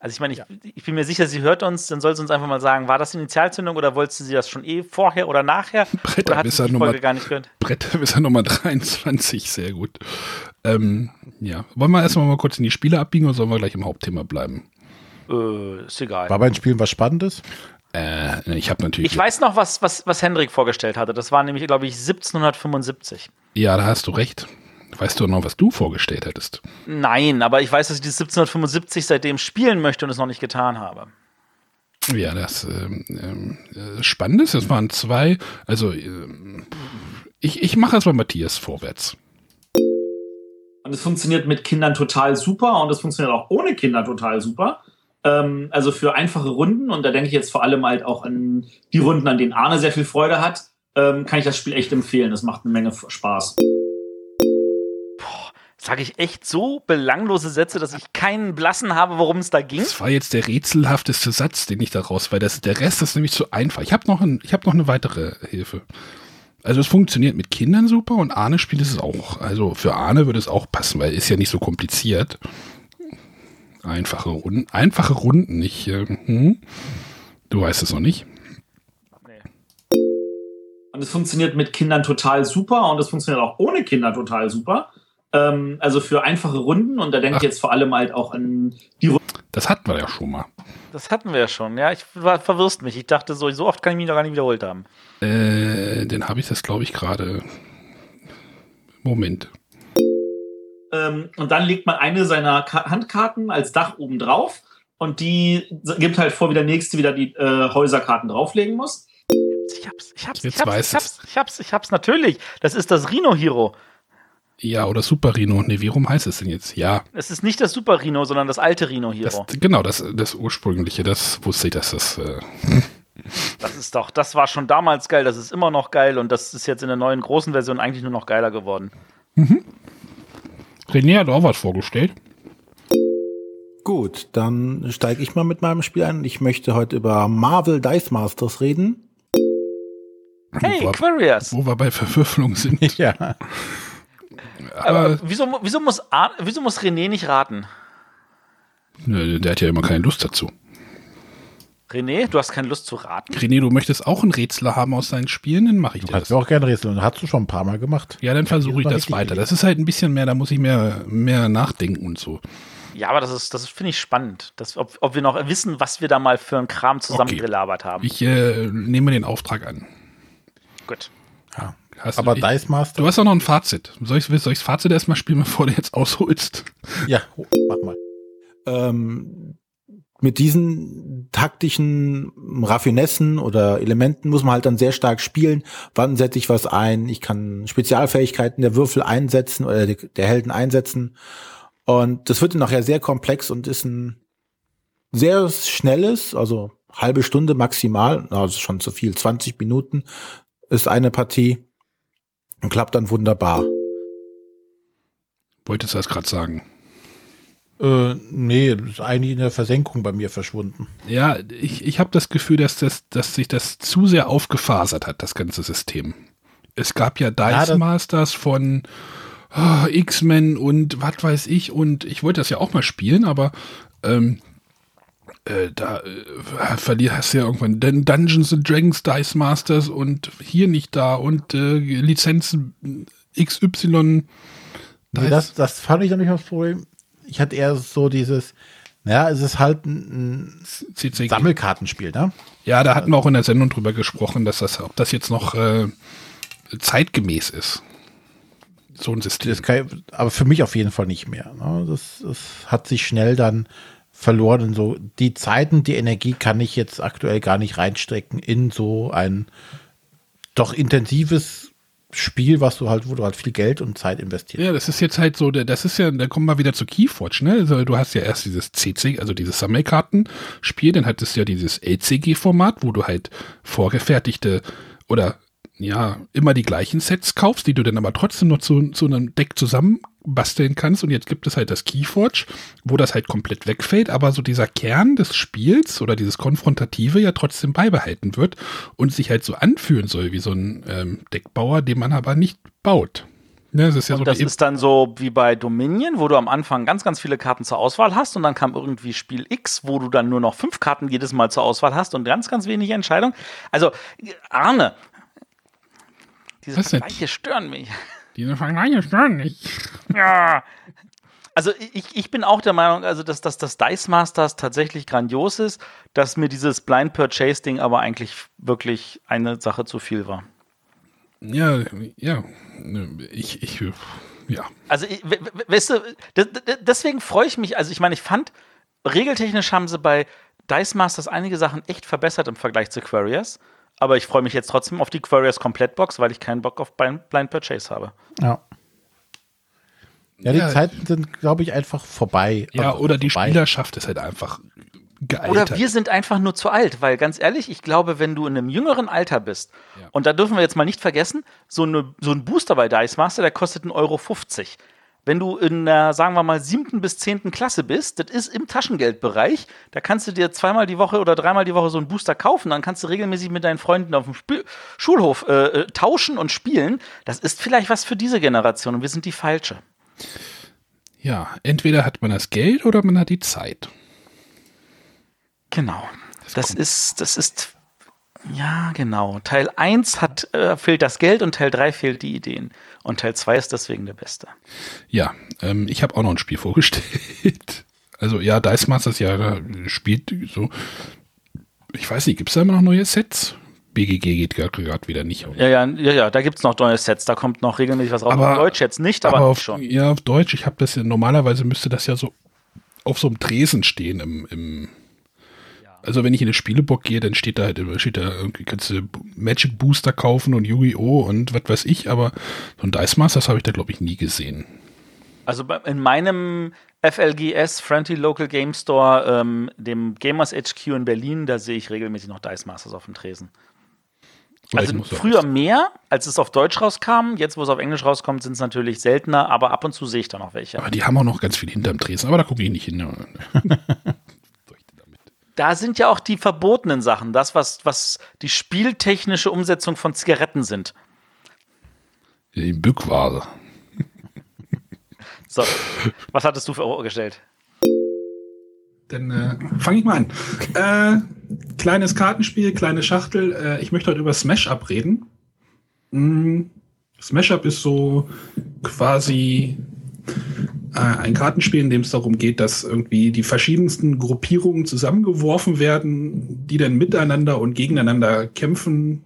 Also ich meine, ich, ich bin mir sicher, sie hört uns, dann soll sie uns einfach mal sagen, war das Initialzündung oder wollte sie das schon eh vorher oder nachher? (laughs) Bretter oder Nummer- gar nicht gehört? Bretterwisser Nummer 23, sehr gut. Ähm, ja, wollen wir erstmal mal kurz in die Spiele abbiegen oder sollen wir gleich im Hauptthema bleiben? Äh, ist egal. War bei den Spielen was Spannendes? Äh, ich habe natürlich. Ich weiß noch, was, was, was Hendrik vorgestellt hatte. Das war nämlich, glaube ich, 1775. Ja, da hast du recht. Weißt du noch, was du vorgestellt hättest? Nein, aber ich weiß, dass ich die 1775 seitdem spielen möchte und es noch nicht getan habe. Ja, das ähm, ähm, äh, spannend ist. Es waren zwei. Also ähm, ich, ich mache erstmal Matthias vorwärts. Und es funktioniert mit Kindern total super und es funktioniert auch ohne Kinder total super. Ähm, also für einfache Runden, und da denke ich jetzt vor allem halt auch an die Runden, an denen Arne sehr viel Freude hat, ähm, kann ich das Spiel echt empfehlen. Es macht eine Menge Spaß. Sage ich echt so belanglose Sätze, dass ich keinen Blassen habe, worum es da ging? Das war jetzt der rätselhafteste Satz, den ich daraus, weil das, der Rest ist nämlich zu einfach. Ich habe noch, ein, ich hab noch eine weitere Hilfe. Also es funktioniert mit Kindern super und Arne spielt es auch. Also für Arne würde es auch passen, weil ist ja nicht so kompliziert. Einfache Runden, einfache Runden, nicht. Äh, hm? Du weißt es noch nicht. Und es funktioniert mit Kindern total super und es funktioniert auch ohne Kinder total super. Ähm, also für einfache Runden, und da denke ich jetzt vor allem halt auch an die Runden. Das hatten wir ja schon mal. Das hatten wir ja schon. Ja, ich war, verwirrst mich. Ich dachte so, so oft kann ich mich noch gar nicht wiederholt haben. Äh, dann habe ich das, glaube ich, gerade. Moment. Ähm, und dann legt man eine seiner Ka Handkarten als Dach oben drauf und die gibt halt vor, wie der nächste wieder die äh, Häuserkarten drauflegen muss. Ich hab's, ich hab's, ich hab's, weiß ich hab's, ich hab's, ich hab's, natürlich. Das ist das Rhino Hero. Ja, oder Super Rhino. Nee, wie rum heißt es denn jetzt? Ja, Es ist nicht das Super Rhino, sondern das alte Rhino das, Hero. genau, das, das ursprüngliche, das wusste ich, dass das. Äh, (laughs) Das ist doch, das war schon damals geil, das ist immer noch geil und das ist jetzt in der neuen großen Version eigentlich nur noch geiler geworden. René hat auch was vorgestellt. Gut, dann steige ich mal mit meinem Spiel ein. Ich möchte heute über Marvel Dice Masters reden. Hey, wo, Aquarius! wo wir bei Verwürfelung sind. (laughs) Ja. Aber Aber wieso, wieso, muss, wieso muss René nicht raten? nö, der hat ja immer keine Lust dazu. René, du hast keine Lust zu raten? René, du möchtest auch einen Rätsler haben aus deinen Spielen, dann mache ich Du dir kannst das. mir auch gerne rätseln. Hast du schon ein paar Mal gemacht. Ja, dann versuche ich das weiter. Das ist halt ein bisschen mehr, da muss ich mehr, mehr nachdenken und so. Ja, aber das ist, das finde ich spannend. Das, ob, ob wir noch wissen, was wir da mal für einen Kram Okay. zusammengelabert haben. Ich äh, nehme den Auftrag an. Gut. Hast Aber du, Dice Master. du hast auch noch ein Fazit. Soll ich, soll ich das Fazit erstmal spielen, (laughs) bevor du jetzt ausholst? Ja, mach mal. Ähm, mit diesen taktischen Raffinessen oder Elementen muss man halt dann sehr stark spielen. Wann setze ich was ein? Ich kann Spezialfähigkeiten der Würfel einsetzen oder der Helden einsetzen. Und das wird dann nachher sehr komplex und ist ein sehr schnelles, also halbe Stunde maximal, also schon zu viel, 20 Minuten ist eine Partie und klappt dann wunderbar. Wolltest du das gerade sagen? Äh, nee, ist eigentlich in der Versenkung bei mir verschwunden. Ja, ich, ich habe das Gefühl, dass, das, dass sich das zu sehr aufgefasert hat, das ganze System. Es gab ja Dice ja, Masters von oh, X-Men und was weiß ich und ich wollte das ja auch mal spielen, aber ähm, äh, da äh, verlier, hast du ja irgendwann Dun Dungeons and Dragons Dice Masters und hier nicht da und äh, Lizenzen XY. Nee, das, das fand ich noch nicht das Problem ich hatte eher so dieses, naja, es ist halt ein, ein Sammelkartenspiel, ne? Ja, da hatten wir auch in der Sendung drüber gesprochen, dass das, ob das jetzt noch äh, zeitgemäß ist. So ein System. Ich, aber für mich auf jeden Fall nicht mehr. Ne? Das, das hat sich schnell dann verloren. Und so die Zeiten, die Energie kann ich jetzt aktuell gar nicht reinstecken in so ein doch intensives Spiel, was du halt, wo du halt viel Geld und Zeit investierst. Ja, das ist jetzt halt so, das ist ja, da kommen wir wieder zu Keyforge, ne? Also du hast ja erst dieses CC, also dieses Sammelkartenspiel, dann hattest du ja dieses LCG-Format, wo du halt vorgefertigte oder ja, immer die gleichen Sets kaufst, die du dann aber trotzdem noch zu, zu einem Deck zusammen basteln kannst. Und jetzt gibt es halt das Keyforge, wo das halt komplett wegfällt, aber so dieser Kern des Spiels oder dieses Konfrontative ja trotzdem beibehalten wird und sich halt so anfühlen soll wie so ein ähm, Deckbauer, den man aber nicht baut. Ja, das ist, ja so das ist dann so wie bei Dominion, wo du am Anfang ganz, ganz viele Karten zur Auswahl hast und dann kam irgendwie Spiel X, wo du dann nur noch fünf Karten jedes Mal zur Auswahl hast und ganz, ganz wenige Entscheidungen. Also, Arne, diese Vergleiche stören mich. (laughs) Diese Vergleiche stören mich. Ja. Also ich, ich bin auch der Meinung, also dass, dass das Dice Masters tatsächlich grandios ist, dass mir dieses Blind Purchase Ding aber eigentlich wirklich eine Sache zu viel war. Ja, ja, ich, ich, ja. Also, weißt du, deswegen freue ich mich, also ich meine, ich fand, regeltechnisch haben sie bei Dice Masters einige Sachen echt verbessert im Vergleich zu Quariers. Aber ich freue mich jetzt trotzdem auf die Quarius Komplettbox, weil ich keinen Bock auf Blind Purchase habe. Ja. Ja, die ja, Zeiten sind, glaube ich, einfach vorbei. Ja, also oder die vorbei. Spielerschaft ist halt einfach gealtert. Oder wir sind einfach nur zu alt, weil ganz ehrlich, ich glaube, wenn du in einem jüngeren Alter bist, ja. und da dürfen wir jetzt mal nicht vergessen, so, eine, so ein Booster bei Dice Master, der kostet 1,50 Euro wenn du in der, sagen wir mal, siebten bis zehnten Klasse bist, das ist im Taschengeldbereich, da kannst du dir zweimal die Woche oder dreimal die Woche so einen Booster kaufen, dann kannst du regelmäßig mit deinen Freunden auf dem Sp Schulhof äh, äh, tauschen und spielen. Das ist vielleicht was für diese Generation und wir sind die falsche. Ja, entweder hat man das Geld oder man hat die Zeit. Genau. Das, das ist, das ist ja, genau. Teil 1 hat, äh, fehlt das Geld und Teil 3 fehlt die Ideen. Und Teil 2 ist deswegen der beste. Ja, ähm, ich habe auch noch ein Spiel (laughs) vorgestellt. Also ja, Dice Masters ja spielt so. Ich weiß nicht, gibt es da immer noch neue Sets? BGG geht gerade wieder nicht. Ja, ja, ja, ja, da gibt es noch neue Sets. Da kommt noch regelmäßig was raus. Aber, auf Deutsch jetzt nicht, aber, aber auf, schon. Ja, auf Deutsch. Ich habe das ja, normalerweise müsste das ja so auf so einem Tresen stehen im, im also wenn ich in eine Spielebock gehe, dann steht da halt steht da irgendwie kannst du Magic Booster kaufen und Yu-Gi-Oh! und was weiß ich, aber so ein Dice Masters habe ich da glaube ich nie gesehen. Also in meinem FLGS, Friendly Local Game Store, ähm, dem Gamers HQ in Berlin, da sehe ich regelmäßig noch Dice Masters auf dem Tresen. Also früher mehr, als es auf Deutsch rauskam. Jetzt, wo es auf Englisch rauskommt, sind es natürlich seltener, aber ab und zu sehe ich da noch welche. Aber die haben auch noch ganz viel hinterm Tresen, aber da gucke ich nicht hin. (laughs) da sind ja auch die verbotenen Sachen, das, was, was die spieltechnische Umsetzung von Zigaretten sind. Die Bückware. so, was hattest du vorgestellt? Dann äh, fange ich mal an. Äh, kleines Kartenspiel, kleine Schachtel. Äh, ich möchte heute über Smash Up reden. Mm, Smash Up ist so quasi ein Kartenspiel, in dem es darum geht, dass irgendwie die verschiedensten Gruppierungen zusammengeworfen werden, die dann miteinander und gegeneinander kämpfen.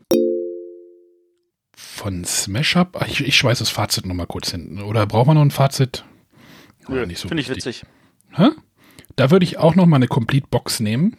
Von Smash Up? Ich, ich schweiß das Fazit nochmal kurz hinten. Oder braucht man noch ein Fazit? Nö, so Finde ich witzig. Hä? Da würde ich auch noch mal eine Complete Box nehmen.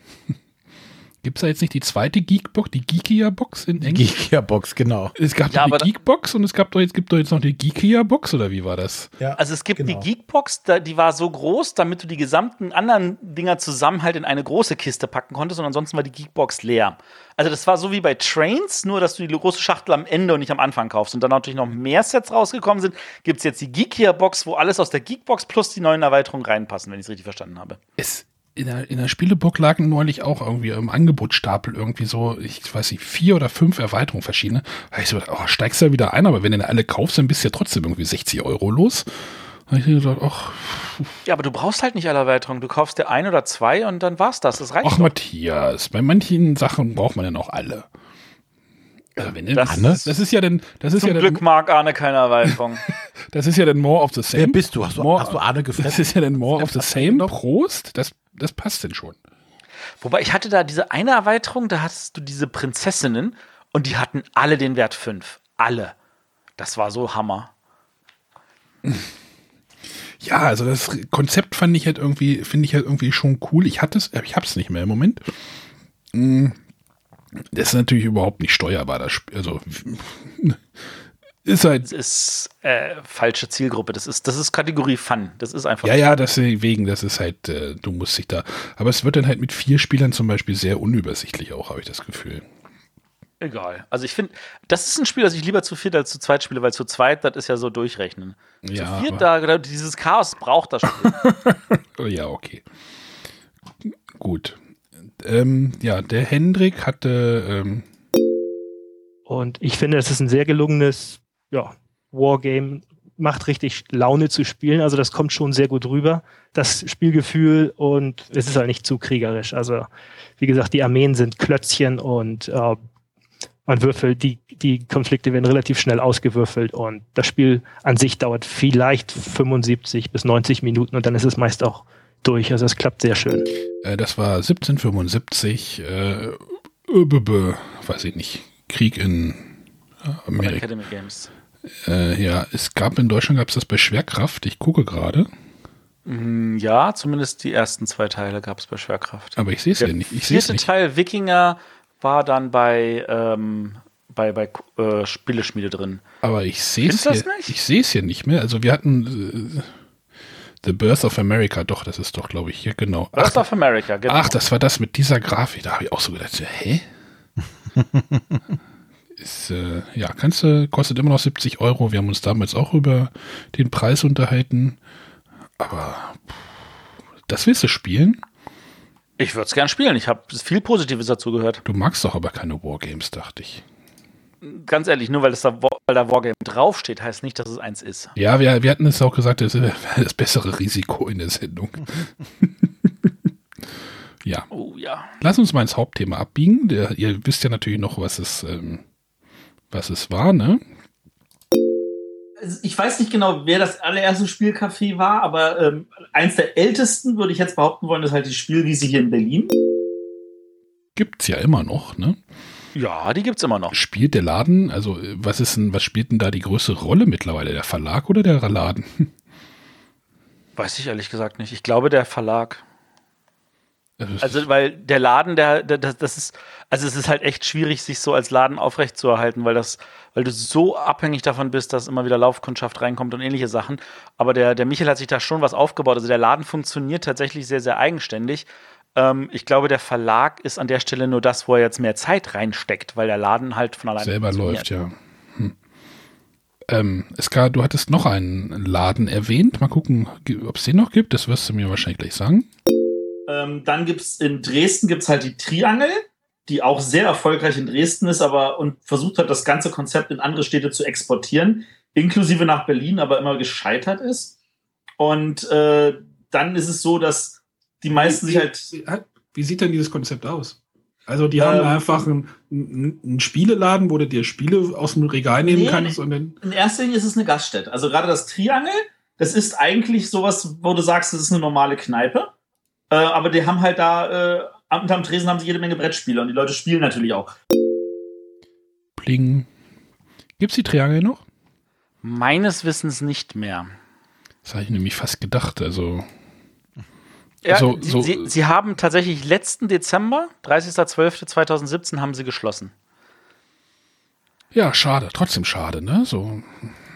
Gibt es da jetzt nicht die zweite Geekbox, die Geekia-Box in Englisch? Geekia-Box, genau. Es gab Ja, die Geekbox und es gab doch jetzt gibt doch jetzt noch die Geekia-Box oder wie war das? Ja, Also es gibt genau. die Geekbox, die war so groß, damit du die gesamten anderen Dinger zusammen halt in eine große Kiste packen konntest und ansonsten war die Geekbox leer. Also das war so wie bei Trains, nur dass du die große Schachtel am Ende und nicht am Anfang kaufst. Und dann natürlich noch mehr Sets rausgekommen sind, gibt es jetzt die Geekia-Box, wo alles aus der Geekbox plus die neuen Erweiterungen reinpassen, wenn ich es richtig verstanden habe. Es, in der, in der Spieleburg lagen neulich auch irgendwie im Angebotsstapel irgendwie so, ich weiß nicht, vier oder fünf Erweiterungen verschiedene. Da ich so, oh, steigst du ja wieder ein, aber wenn du denn alle kaufst, dann bist du ja trotzdem irgendwie 60 Euro los. Da ich gedacht, ach, Ja, aber du brauchst halt nicht alle Erweiterungen. Du kaufst dir ein oder zwei und dann war's das. Das reicht ach doch. Matthias, bei manchen Sachen braucht man dann auch alle. Also wenn du- Das ne? ist- das ist ja dann, das ist Zum ja Glück dann, mag Arne keine Erweiterung. (laughs) das ist ja dann more of the same. Wer bist du? Hast du, More- hast du Arne Das gefressen? ist ja dann more of the same. noch? Prost, das, das passt denn schon. Wobei ich hatte da diese eine Erweiterung, da hattest du diese Prinzessinnen und die hatten alle den Wert 5. Alle. Das war so Hammer. (laughs) Ja, also das Konzept fand ich halt irgendwie, finde ich halt irgendwie schon cool. Ich hatte es, äh, ich hab's nicht mehr im Moment. Mm, Das ist natürlich überhaupt nicht steuerbar, das Spiel. Also ist halt, Das ist äh, falsche Zielgruppe. Das ist, das ist Kategorie Fun. Das ist einfach. ja, ja, deswegen, das ist halt, äh, du musst dich da, aber es wird dann halt mit vier Spielern zum Beispiel sehr unübersichtlich auch, habe ich das Gefühl. Egal. Also ich finde, das ist ein Spiel, das ich lieber zu viert als zu zweit spiele, weil zu zweit, das ist ja so durchrechnen. Ja, zu viert, da, da, dieses Chaos braucht das Spiel. (laughs) Ja, okay. Gut. Ähm, ja, der Hendrik hatte, ähm, Und ich finde, es ist ein sehr gelungenes ja, Wargame. Macht richtig Laune zu spielen. Also das kommt schon sehr gut rüber, das Spielgefühl. Und es ist halt nicht zu kriegerisch. Also wie gesagt, die Armeen sind Klötzchen und äh, man würfelt, die, die Konflikte werden relativ schnell ausgewürfelt und das Spiel an sich dauert vielleicht 75 bis 90 Minuten und dann ist es meist auch durch. Also es klappt sehr schön. Äh, das war 1775, äh, äh, weiß ich nicht, Krieg in äh, Amerika. Academy Games. Äh, ja, es gab in Deutschland gab es das bei Schwerkraft. Ich gucke gerade, Mm, Ja, zumindest die ersten zwei Teile gab es bei Schwerkraft. aber ich sehe es ja Der nicht. Ich es vierte nicht. Teil Wikinger war dann bei, ähm, bei, bei äh, Spieleschmiede drin. Aber ich sehe es hier. das nicht? Ich sehe es hier nicht mehr. Also wir hatten äh, The Birth of America. Doch, das ist doch, glaube ich, hier genau. Ach, Birth of America, genau. ach, das war das mit dieser Grafik. Da habe ich auch so gedacht, hä? (laughs) ist, äh, ja, kannst du, kostet immer noch 70 Euro. Wir haben uns damals auch über den Preis unterhalten. Aber pff, das willst du spielen? Ich würde es gern spielen. Ich habe viel Positives dazu gehört. Du magst doch aber keine Wargames, dachte ich. Ganz ehrlich, nur weil, das da, weil da Wargame draufsteht, heißt nicht, dass es eins ist. Ja, wir, wir hatten es auch gesagt, das wäre (laughs) das bessere Risiko in der Sendung. (laughs) ja, Oh ja. lass uns mal ins Hauptthema abbiegen. Der, ihr wisst ja natürlich noch, was es, ähm, was es war, ne? Also ich weiß nicht genau, wer das allererste Spielcafé war, aber ähm, eins der ältesten, würde ich jetzt behaupten wollen, ist halt die Spielwiese hier in Berlin. Gibt's ja immer noch, ne? Ja, die gibt's immer noch. Spielt der Laden, also äh, was ist denn, was spielt denn da die größere Rolle mittlerweile? Der Verlag oder der Laden? (laughs) Weiß ich ehrlich gesagt nicht. Ich glaube, der Verlag. Also, Also, weil der Laden, der, der das, das ist, also es ist halt echt schwierig, sich so als Laden aufrechtzuerhalten, weil das, weil du so abhängig davon bist, dass immer wieder Laufkundschaft reinkommt und ähnliche Sachen. Aber der, der Michael hat sich da schon was aufgebaut. Also der Laden funktioniert tatsächlich sehr, sehr eigenständig. Ähm, ich glaube, der Verlag ist an der Stelle nur das, wo er jetzt mehr Zeit reinsteckt, weil der Laden halt von alleine selber läuft, ja. Hm. Ähm, Ska, du hattest noch einen Laden erwähnt. Mal gucken, ob es den noch gibt. Das wirst du mir wahrscheinlich gleich sagen. Ähm, dann gibt's in Dresden gibt's halt die Triangel, die auch sehr erfolgreich in Dresden ist, aber und versucht hat, das ganze Konzept in andere Städte zu exportieren, inklusive nach Berlin, aber immer gescheitert ist. Und äh, dann ist es so, dass die meisten sich halt Wie sieht denn dieses Konzept aus? Also die haben einfach einen, einen Spieleladen, wo du dir Spiele aus dem Regal nehmen Nee, kannst und dann. in erster Linie ist es eine Gaststätte. Also gerade das Triangel, das ist eigentlich sowas, wo du sagst, das ist eine normale Kneipe. Äh, aber die haben halt da, äh, unterm Tresen haben sie jede Menge Brettspiele und die Leute spielen natürlich auch. Pling. Gibt's die Triangel noch? Meines Wissens nicht mehr. Das habe ich nämlich fast gedacht. Also Ja, so, so sie, sie, haben tatsächlich letzten Dezember, 30.12.2017, haben sie geschlossen. Ja, schade, trotzdem schade, ne? So.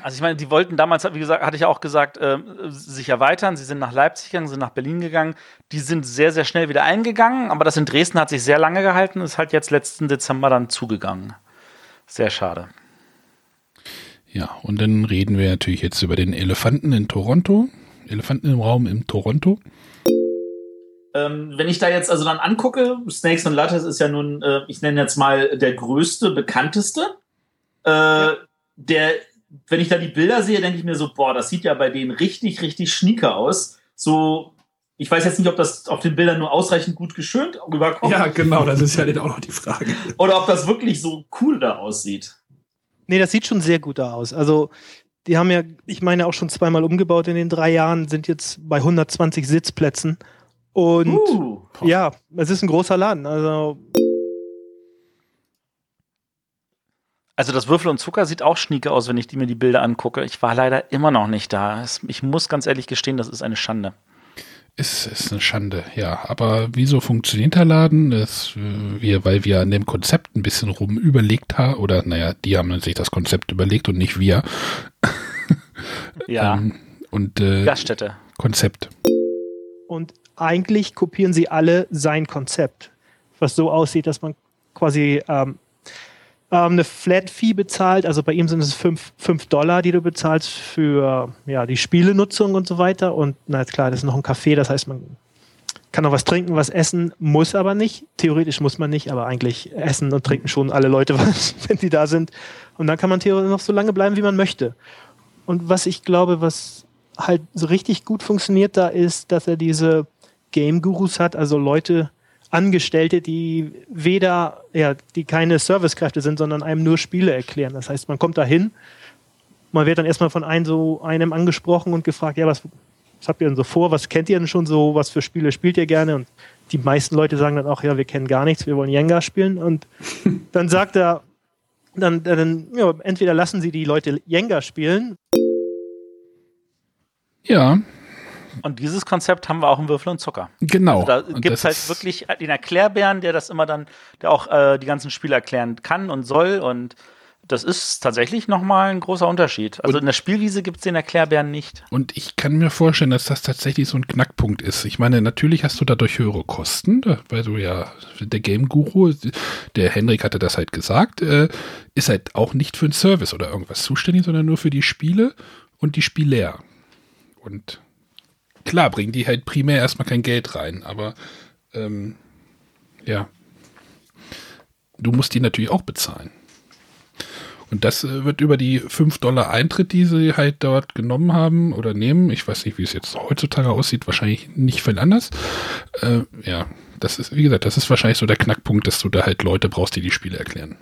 Also ich meine, die wollten damals, wie gesagt, hatte ich auch gesagt, äh, sich erweitern. Sie sind nach Leipzig gegangen, sind nach Berlin gegangen. Die sind sehr, sehr schnell wieder eingegangen, aber das in Dresden hat sich sehr lange gehalten, ist halt jetzt letzten Dezember dann zugegangen. Sehr schade. Ja, und dann reden wir natürlich jetzt über den Elefanten in Toronto. Elefanten im Raum in Toronto. Ähm, wenn ich da jetzt also dann angucke, Snakes and Lattes ist ja nun, äh, ich nenne jetzt mal der größte, bekannteste. Äh, ja. Der, wenn ich da die Bilder sehe, denke ich mir so, boah, das sieht ja bei denen richtig, richtig schnieker aus. So, ich weiß jetzt nicht, ob das auf den Bildern nur ausreichend gut geschönt rüberkommt. Ja, genau, das ist ja dann auch noch die Frage. Oder ob das wirklich so cool da aussieht. Nee, das sieht schon sehr gut da aus. Also, die haben ja, ich meine, auch schon zweimal umgebaut in den drei Jahren, sind jetzt bei 120 Sitzplätzen. Und uh, ja, es ist ein großer Laden. Also, also das Würfel und Zucker sieht auch schnieke aus, wenn ich mir die Bilder angucke. Ich war leider immer noch nicht da. Ich muss ganz ehrlich gestehen, das ist eine Schande. Ist, ist eine Schande, ja. Aber wieso funktioniert der Laden? Das, äh, wir, weil wir an dem Konzept ein bisschen rum überlegt haben, oder naja, die haben sich das Konzept überlegt und nicht wir. Ja. (laughs) ähm, und äh, Gaststätte. Konzept. Und eigentlich kopieren sie alle sein Konzept, was so aussieht, dass man quasi ähm, ähm, eine Flat-Fee bezahlt. Also bei ihm sind es 5 Dollar, die du bezahlst für ja, die Spielenutzung und so weiter. Und na klar, das ist noch ein Café, das heißt, man kann noch was trinken, was essen, muss aber nicht. Theoretisch muss man nicht, aber eigentlich essen und trinken schon alle Leute (laughs) was, wenn sie da sind. Und dann kann man theoretisch noch so lange bleiben, wie man möchte. Und was ich glaube, was halt so richtig gut funktioniert da ist, dass er diese Game Gurus hat, also Leute, Angestellte, die weder, ja, die keine Servicekräfte sind, sondern einem nur Spiele erklären. Das heißt, man kommt da hin, man wird dann erstmal von einem so einem angesprochen und gefragt, ja, was, was habt ihr denn so vor? Was kennt ihr denn schon so? Was für Spiele spielt ihr gerne? Und die meisten Leute sagen dann auch, ja, wir kennen gar nichts, wir wollen Jenga spielen. Und (laughs) dann sagt er, dann, dann ja, entweder lassen sie die Leute Jenga spielen. Ja, und dieses Konzept haben wir auch im Würfel und Zucker. Genau. Also da gibt es halt wirklich den Erklärbären, der das immer dann, der auch äh, die ganzen Spiele erklären kann und soll. Und das ist tatsächlich nochmal ein großer Unterschied. Also und in der Spielwiese gibt es den Erklärbären nicht. Und ich kann mir vorstellen, dass das tatsächlich so ein Knackpunkt ist. Ich meine, natürlich hast du dadurch höhere Kosten, weil du ja, der Game Guru, der Henrik hatte das halt gesagt, äh, ist halt auch nicht für einen Service oder irgendwas zuständig, sondern nur für die Spiele und die Spieler. Und klar bringen die halt primär erstmal kein Geld rein, aber ähm, ja, du musst die natürlich auch bezahlen. Und das äh, wird über die 5 Dollar Eintritt, die sie halt dort genommen haben oder nehmen, ich weiß nicht, wie es jetzt heutzutage aussieht, wahrscheinlich nicht viel anders. Äh, ja, das ist, wie gesagt, das ist wahrscheinlich so der Knackpunkt, dass du da halt Leute brauchst, die die Spiele erklären.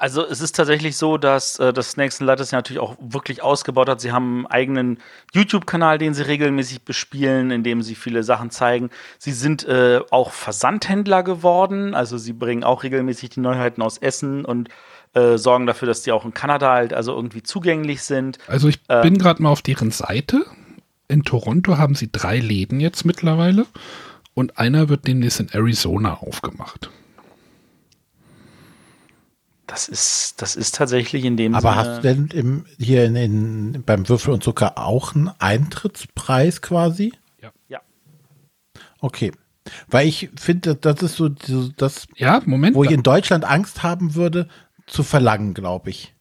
Also es ist tatsächlich so, dass äh, das Snakes and ja natürlich auch wirklich ausgebaut hat. Sie haben einen eigenen YouTube-Kanal, den sie regelmäßig bespielen, in dem sie viele Sachen zeigen. Sie sind äh, auch Versandhändler geworden, also sie bringen auch regelmäßig die Neuheiten aus Essen und äh, sorgen dafür, dass die auch in Kanada halt also irgendwie zugänglich sind. Also ich ähm, bin gerade mal auf deren Seite. In Toronto haben sie drei Läden jetzt mittlerweile und einer wird demnächst in Arizona aufgemacht. Das ist, das ist tatsächlich in dem Aber Sinne hast du denn im, hier in, in, beim Würfel und Zucker auch einen Eintrittspreis quasi? Ja. ja. Okay. Weil ich finde, das ist so das, ja, Moment, wo ich in Deutschland Angst haben würde, zu verlangen, glaube ich.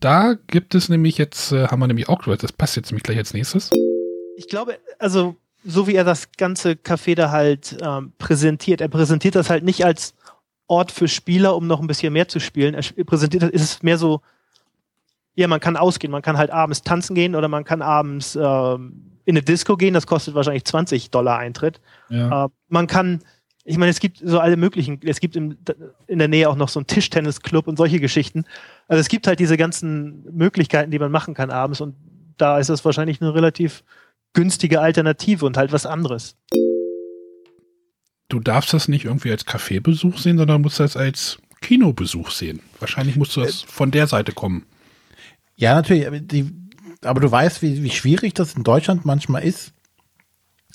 Da gibt es nämlich jetzt, äh, haben wir nämlich auch gehört, das passt jetzt nämlich gleich als nächstes. Ich glaube, also so wie er das ganze Café da halt ähm, präsentiert, er präsentiert das halt nicht als Ort für Spieler, um noch ein bisschen mehr zu spielen. Er präsentiert ist es mehr so, ja, man kann ausgehen, man kann halt abends tanzen gehen oder man kann abends ähm, in eine Disco gehen, das kostet wahrscheinlich 20 Dollar Eintritt. Ja. Äh, man kann, ich meine, es gibt so alle möglichen, es gibt in, in der Nähe auch noch so einen Tischtennisclub und solche Geschichten. Also es gibt halt diese ganzen Möglichkeiten, die man machen kann abends und da ist das wahrscheinlich eine relativ günstige Alternative und halt was anderes du darfst das nicht irgendwie als Kaffeebesuch sehen, sondern musst das als Kinobesuch sehen. Wahrscheinlich musst du das äh, von der Seite kommen. Ja, natürlich. Aber, die, aber du weißt, wie, wie schwierig das in Deutschland manchmal ist,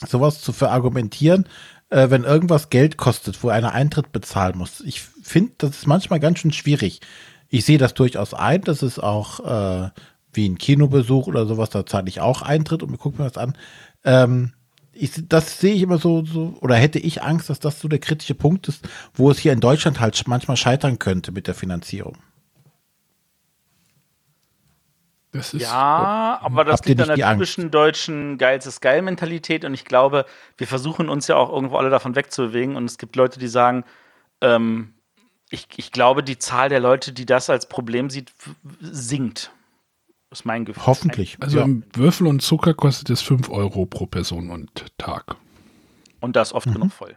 sowas zu verargumentieren, äh, wenn irgendwas Geld kostet, wo einer Eintritt bezahlen muss. Ich finde, das ist manchmal ganz schön schwierig. Ich sehe das durchaus ein, das ist auch äh, wie ein Kinobesuch oder sowas, da zahle ich auch Eintritt und mir guckt mir das an. Ähm, ich, das sehe ich immer so, so, oder hätte ich Angst, dass das so der kritische Punkt ist, wo es hier in Deutschland halt manchmal scheitern könnte mit der Finanzierung. Ist, ja, aber das liegt an der typischen deutschen Geiles ist geil Mentalität und ich glaube, wir versuchen uns ja auch irgendwo alle davon wegzubewegen und es gibt Leute, die sagen, ähm, ich, ich glaube, die Zahl der Leute, die das als Problem sieht, sinkt. Das ist mein Gefühl. Hoffentlich. Also ja. Würfel und Zucker kostet es 5 Euro pro Person und Tag. Und das oft mhm. genug voll.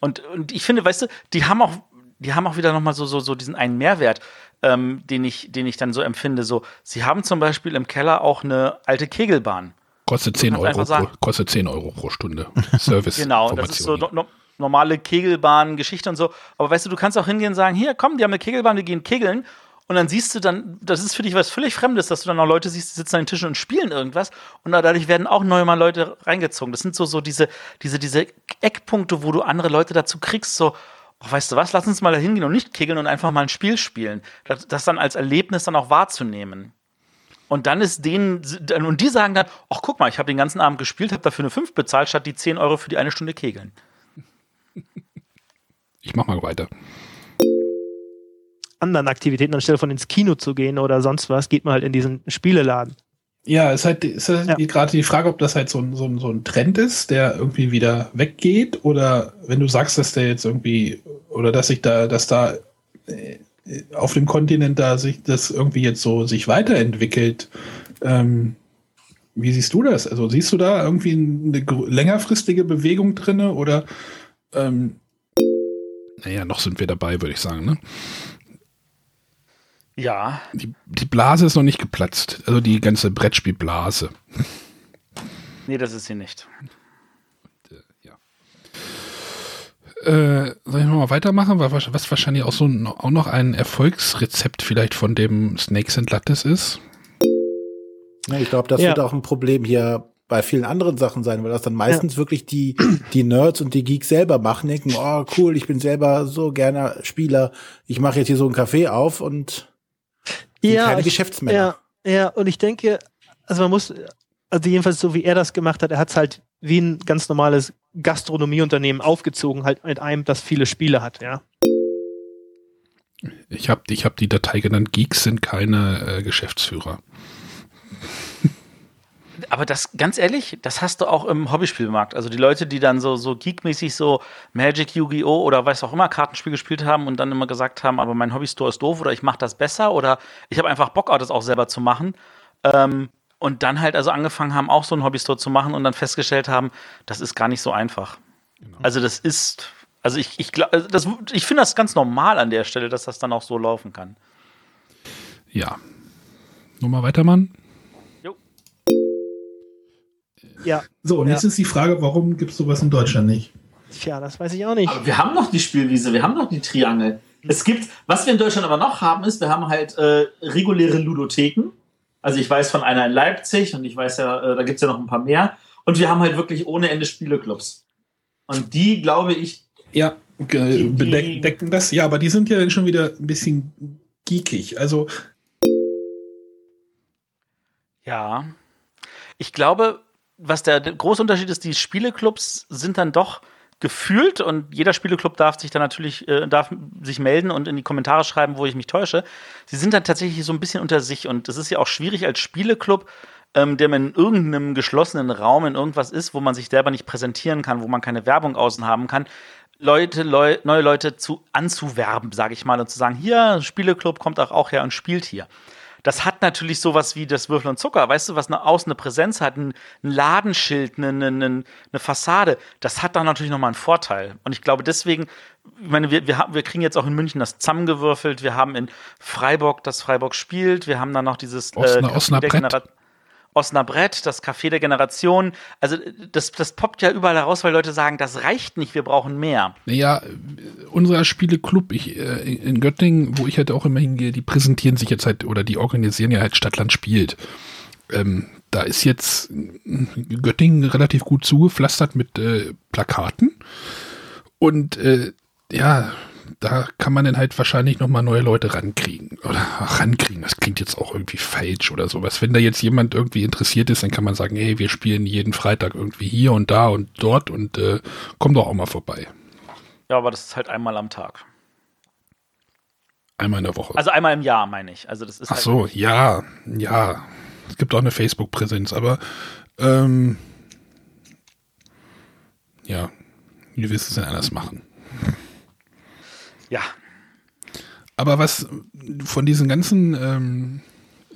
Und, und ich finde, weißt du, die haben auch, die haben auch wieder nochmal so, so, so diesen einen Mehrwert ähm, den, ich, den ich dann so empfinde. So, sie haben zum Beispiel im Keller auch eine alte Kegelbahn. Kostet 10 Euro, pro, kostet 10 Euro pro Stunde. Service. (laughs) genau, das ist so no, normale Kegelbahn-Geschichte und so. Aber weißt du, du kannst auch hingehen und sagen, hier, komm, die haben eine Kegelbahn, wir gehen kegeln. Und dann siehst du dann, das ist für dich was völlig Fremdes, dass du dann auch Leute siehst, die sitzen an den Tischen und spielen irgendwas. Und dadurch werden auch neue mal Leute reingezogen. Das sind so, so diese, diese, diese Eckpunkte, wo du andere Leute dazu kriegst, so, oh, weißt du was, lass uns mal da hingehen und nicht kegeln und einfach mal ein Spiel spielen. Das, das dann als Erlebnis dann auch wahrzunehmen. Und dann ist denen, und die sagen dann, ach guck mal, ich habe den ganzen Abend gespielt, habe dafür eine 5 bezahlt, statt die 10 Euro für die eine Stunde Kegeln. Ich mach mal weiter. Anderen Aktivitäten, anstelle von ins Kino zu gehen oder sonst was, geht man halt in diesen Spieleladen. Ja, es ist halt, ist halt ja. gerade die Frage, ob das halt so ein, so, ein, so ein Trend ist, der irgendwie wieder weggeht, oder wenn du sagst, dass der jetzt irgendwie, oder dass sich da, dass da äh, auf dem Kontinent da sich das irgendwie jetzt so sich weiterentwickelt. Ähm, wie siehst du das? Also siehst du da irgendwie eine längerfristige Bewegung drinne oder ähm, naja, noch sind wir dabei, würde ich sagen, ne? Ja. Die, die Blase ist noch nicht geplatzt. Also die ganze Brettspielblase. Nee, das ist sie nicht. ja. Äh, soll ich nochmal weitermachen? Was wahrscheinlich auch so auch noch ein Erfolgsrezept vielleicht von dem Snakes and Lattes ist. Ja, ich glaube, das ja. wird auch ein Problem hier bei vielen anderen Sachen sein, weil das dann meistens ja. wirklich die, die Nerds und die Geeks selber machen, denken, oh cool, ich bin selber so gerne Spieler, ich mache jetzt hier so ein Café auf und ja, keine ich, Geschäftsmänner. Ja, ja, und ich denke, also man muss, also jedenfalls so wie er das gemacht hat, er hat es halt wie ein ganz normales Gastronomieunternehmen aufgezogen, halt mit einem, das viele Spiele hat, ja. Ich habe ich hab die Datei genannt, Geeks sind keine äh, Geschäftsführer aber das, ganz ehrlich, das hast du auch im Hobbyspielmarkt. Also die Leute, die dann so, so geekmäßig so Magic, Yu-Gi-Oh! oder weiß auch immer Kartenspiel gespielt haben und dann immer gesagt haben, aber mein Hobbystore ist doof oder ich mache das besser oder ich habe einfach Bock, das auch selber zu machen. Ähm, und dann halt also angefangen haben, auch so einen Hobbystore zu machen und dann festgestellt haben, das ist gar nicht so einfach. Genau. Also das ist, also ich, ich, das, ich finde das ganz normal an der Stelle, dass das dann auch so laufen kann. Ja. Nur mal Ja. So, und ja. jetzt ist die Frage, warum gibt es sowas in Deutschland nicht? Tja, das weiß ich auch nicht. Aber wir haben noch die Spielwiese, wir haben noch die Triangel. Es gibt, was wir in Deutschland aber noch haben, ist, wir haben halt äh, reguläre Ludotheken. Also ich weiß von einer in Leipzig und ich weiß ja, äh, da gibt es ja noch ein paar mehr. Und wir haben halt wirklich ohne Ende Spieleclubs. Und die, glaube ich. Ja, bedecken das. Ja, aber die sind ja dann schon wieder ein bisschen geekig. Also. Ja. Ich glaube, was der große Unterschied ist, die Spieleclubs sind dann doch gefühlt und jeder Spieleclub darf sich dann natürlich äh, darf sich melden und in die Kommentare schreiben, wo ich mich täusche. Sie sind dann tatsächlich so ein bisschen unter sich und es ist ja auch schwierig als Spieleclub, ähm, der in irgendeinem geschlossenen Raum in irgendwas ist, wo man sich selber nicht präsentieren kann, wo man keine Werbung außen haben kann, Leute, Leu neue Leute zu anzuwerben, sage ich mal, und zu sagen, hier Spieleclub kommt auch, auch her und spielt hier das hat natürlich sowas wie das Würfel und Zucker, weißt du, was eine, außen eine Präsenz hat, ein, ein Ladenschild, eine, eine, eine, Fassade, das hat dann natürlich nochmal einen Vorteil. Und ich glaube deswegen, ich meine, wir, wir, haben, wir kriegen jetzt auch in München das zusammengewürfelt, wir haben in Freiburg das Freiburg spielt, wir haben dann noch dieses äh, Osnabrück. Osnabrett, das Café der Generation. Also das, das poppt ja überall heraus, weil Leute sagen, das reicht nicht, wir brauchen mehr. Ja, unser Spieleclub ich, äh, in Göttingen, wo ich halt auch immer hingehe, die präsentieren sich jetzt halt oder die organisieren ja halt Stadtland spielt. Ähm, da ist jetzt Göttingen relativ gut zugepflastert mit äh, Plakaten. Und äh, ja, da kann man dann halt wahrscheinlich nochmal neue Leute rankriegen. Oder rankriegen, das klingt jetzt auch irgendwie falsch oder sowas. Wenn da jetzt jemand irgendwie interessiert ist, dann kann man sagen, hey, wir spielen jeden Freitag irgendwie hier und da und dort und äh, komm doch auch mal vorbei. Ja, aber das ist halt einmal am Tag. Einmal in der Woche. Also einmal im Jahr, meine ich. Also das ist Ach halt so, ja, ja. Es gibt auch eine Facebook-Präsenz, aber ähm, ja, willst du es denn anders machen? Ja. Aber was von diesen ganzen ähm,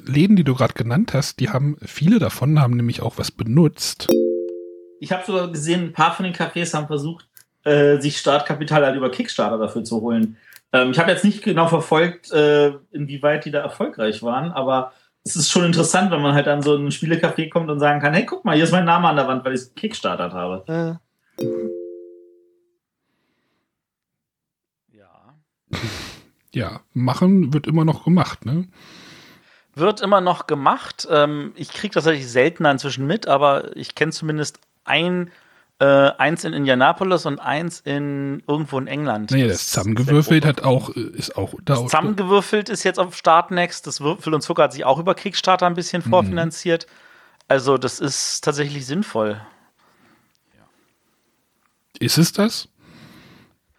Läden, die du gerade genannt hast, die haben, viele davon haben nämlich auch was benutzt. Ich habe sogar gesehen, ein paar von den Cafés haben versucht, äh, sich Startkapital halt über Kickstarter dafür zu holen. Ähm, ich habe jetzt nicht genau verfolgt, äh, inwieweit die da erfolgreich waren, aber es ist schon interessant, wenn man halt an so ein Spielecafé kommt und sagen kann, hey, guck mal, hier ist mein Name an der Wand, weil ich es kickstartet habe. Ja. Ja, machen wird immer noch gemacht, ne? Wird immer noch gemacht. Ähm, ich kriege das tatsächlich seltener inzwischen mit, aber ich kenne zumindest ein, äh, eins in Indianapolis und eins in irgendwo in England. Naja, das zusammengewürfelt hat auch, äh, ist auch da. Das zusammengewürfelt ist jetzt auf Startnext. Das Würfel und Zucker hat sich auch über Kickstarter ein bisschen Mhm. vorfinanziert. Also, das ist tatsächlich sinnvoll. Ist es das?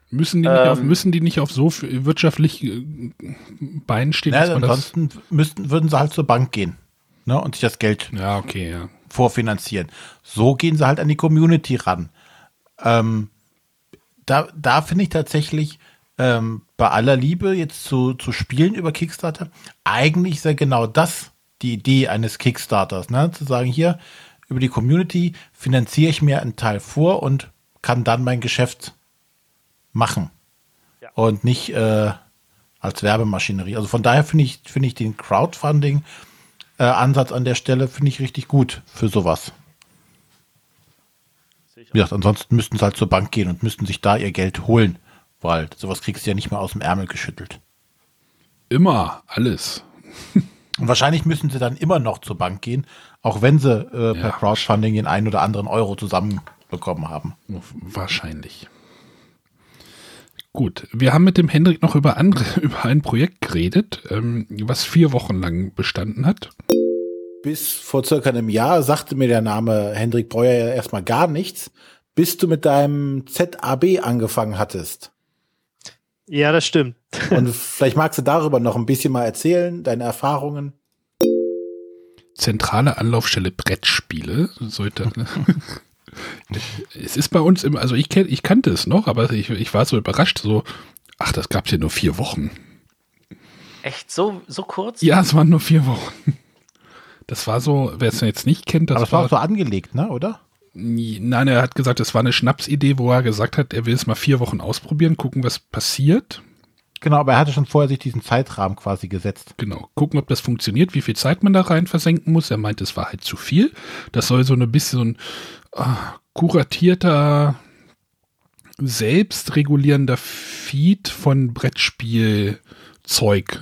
Müssen die, nicht auf, Ähm. müssen die nicht auf so wirtschaftlich äh, Beinen stehen, Ja, dass man das. ansonsten müssten, würden sie halt zur Bank gehen ne, und sich das Geld Ja, okay, ja. vorfinanzieren. So gehen sie halt an die Community ran. Ähm, da da finde ich tatsächlich ähm, bei aller Liebe jetzt zu, zu spielen über Kickstarter, eigentlich sehr genau das die Idee eines Kickstarters. Ne? Zu sagen, hier über die Community finanziere ich mir einen Teil vor und kann dann mein Geschäft machen. Ja. Und nicht äh, als Werbemaschinerie. Also von daher finde ich, finde ich den Crowdfunding-Ansatz an der Stelle finde ich richtig gut für sowas. Wie gesagt, ansonsten müssten sie halt zur Bank gehen und müssten sich da ihr Geld holen, weil sowas kriegst du ja nicht mehr aus dem Ärmel geschüttelt. Immer, alles. (laughs) Und wahrscheinlich müssen sie dann immer noch zur Bank gehen, auch wenn sie äh, per Ja. Crowdfunding den einen oder anderen Euro zusammenbekommen haben. Wahrscheinlich. Gut, wir haben mit dem Hendrik noch über andere, (laughs) über ein Projekt geredet, ähm, was vier Wochen lang bestanden hat. Bis vor circa einem Jahr sagte mir der Name Hendrik Breuer ja erstmal gar nichts, bis du mit deinem ZAB angefangen hattest. Ja, das stimmt. Und (laughs) vielleicht magst du darüber noch ein bisschen mal erzählen, deine Erfahrungen. Zentrale Anlaufstelle Brettspiele sollte. (laughs) es ist bei uns immer, also ich, kenn, ich kannte es noch, aber ich, ich war so überrascht, so, ach, das gab es ja nur vier Wochen. Echt so, so kurz? Ja, es waren nur vier Wochen. Das war so, wer es jetzt nicht kennt, das Aber es war war, auch so angelegt, ne, oder? nein, er hat gesagt, es war eine Schnapsidee, wo er gesagt hat, er will es mal vier Wochen ausprobieren, gucken, was passiert. Genau, aber er hatte schon vorher sich diesen Zeitrahmen quasi gesetzt. Genau, gucken, ob das funktioniert, wie viel Zeit man da rein versenken muss. Er meint, es war halt zu viel. Das soll so ein bisschen so ein kuratierter, selbstregulierender Feed von Brettspielzeug,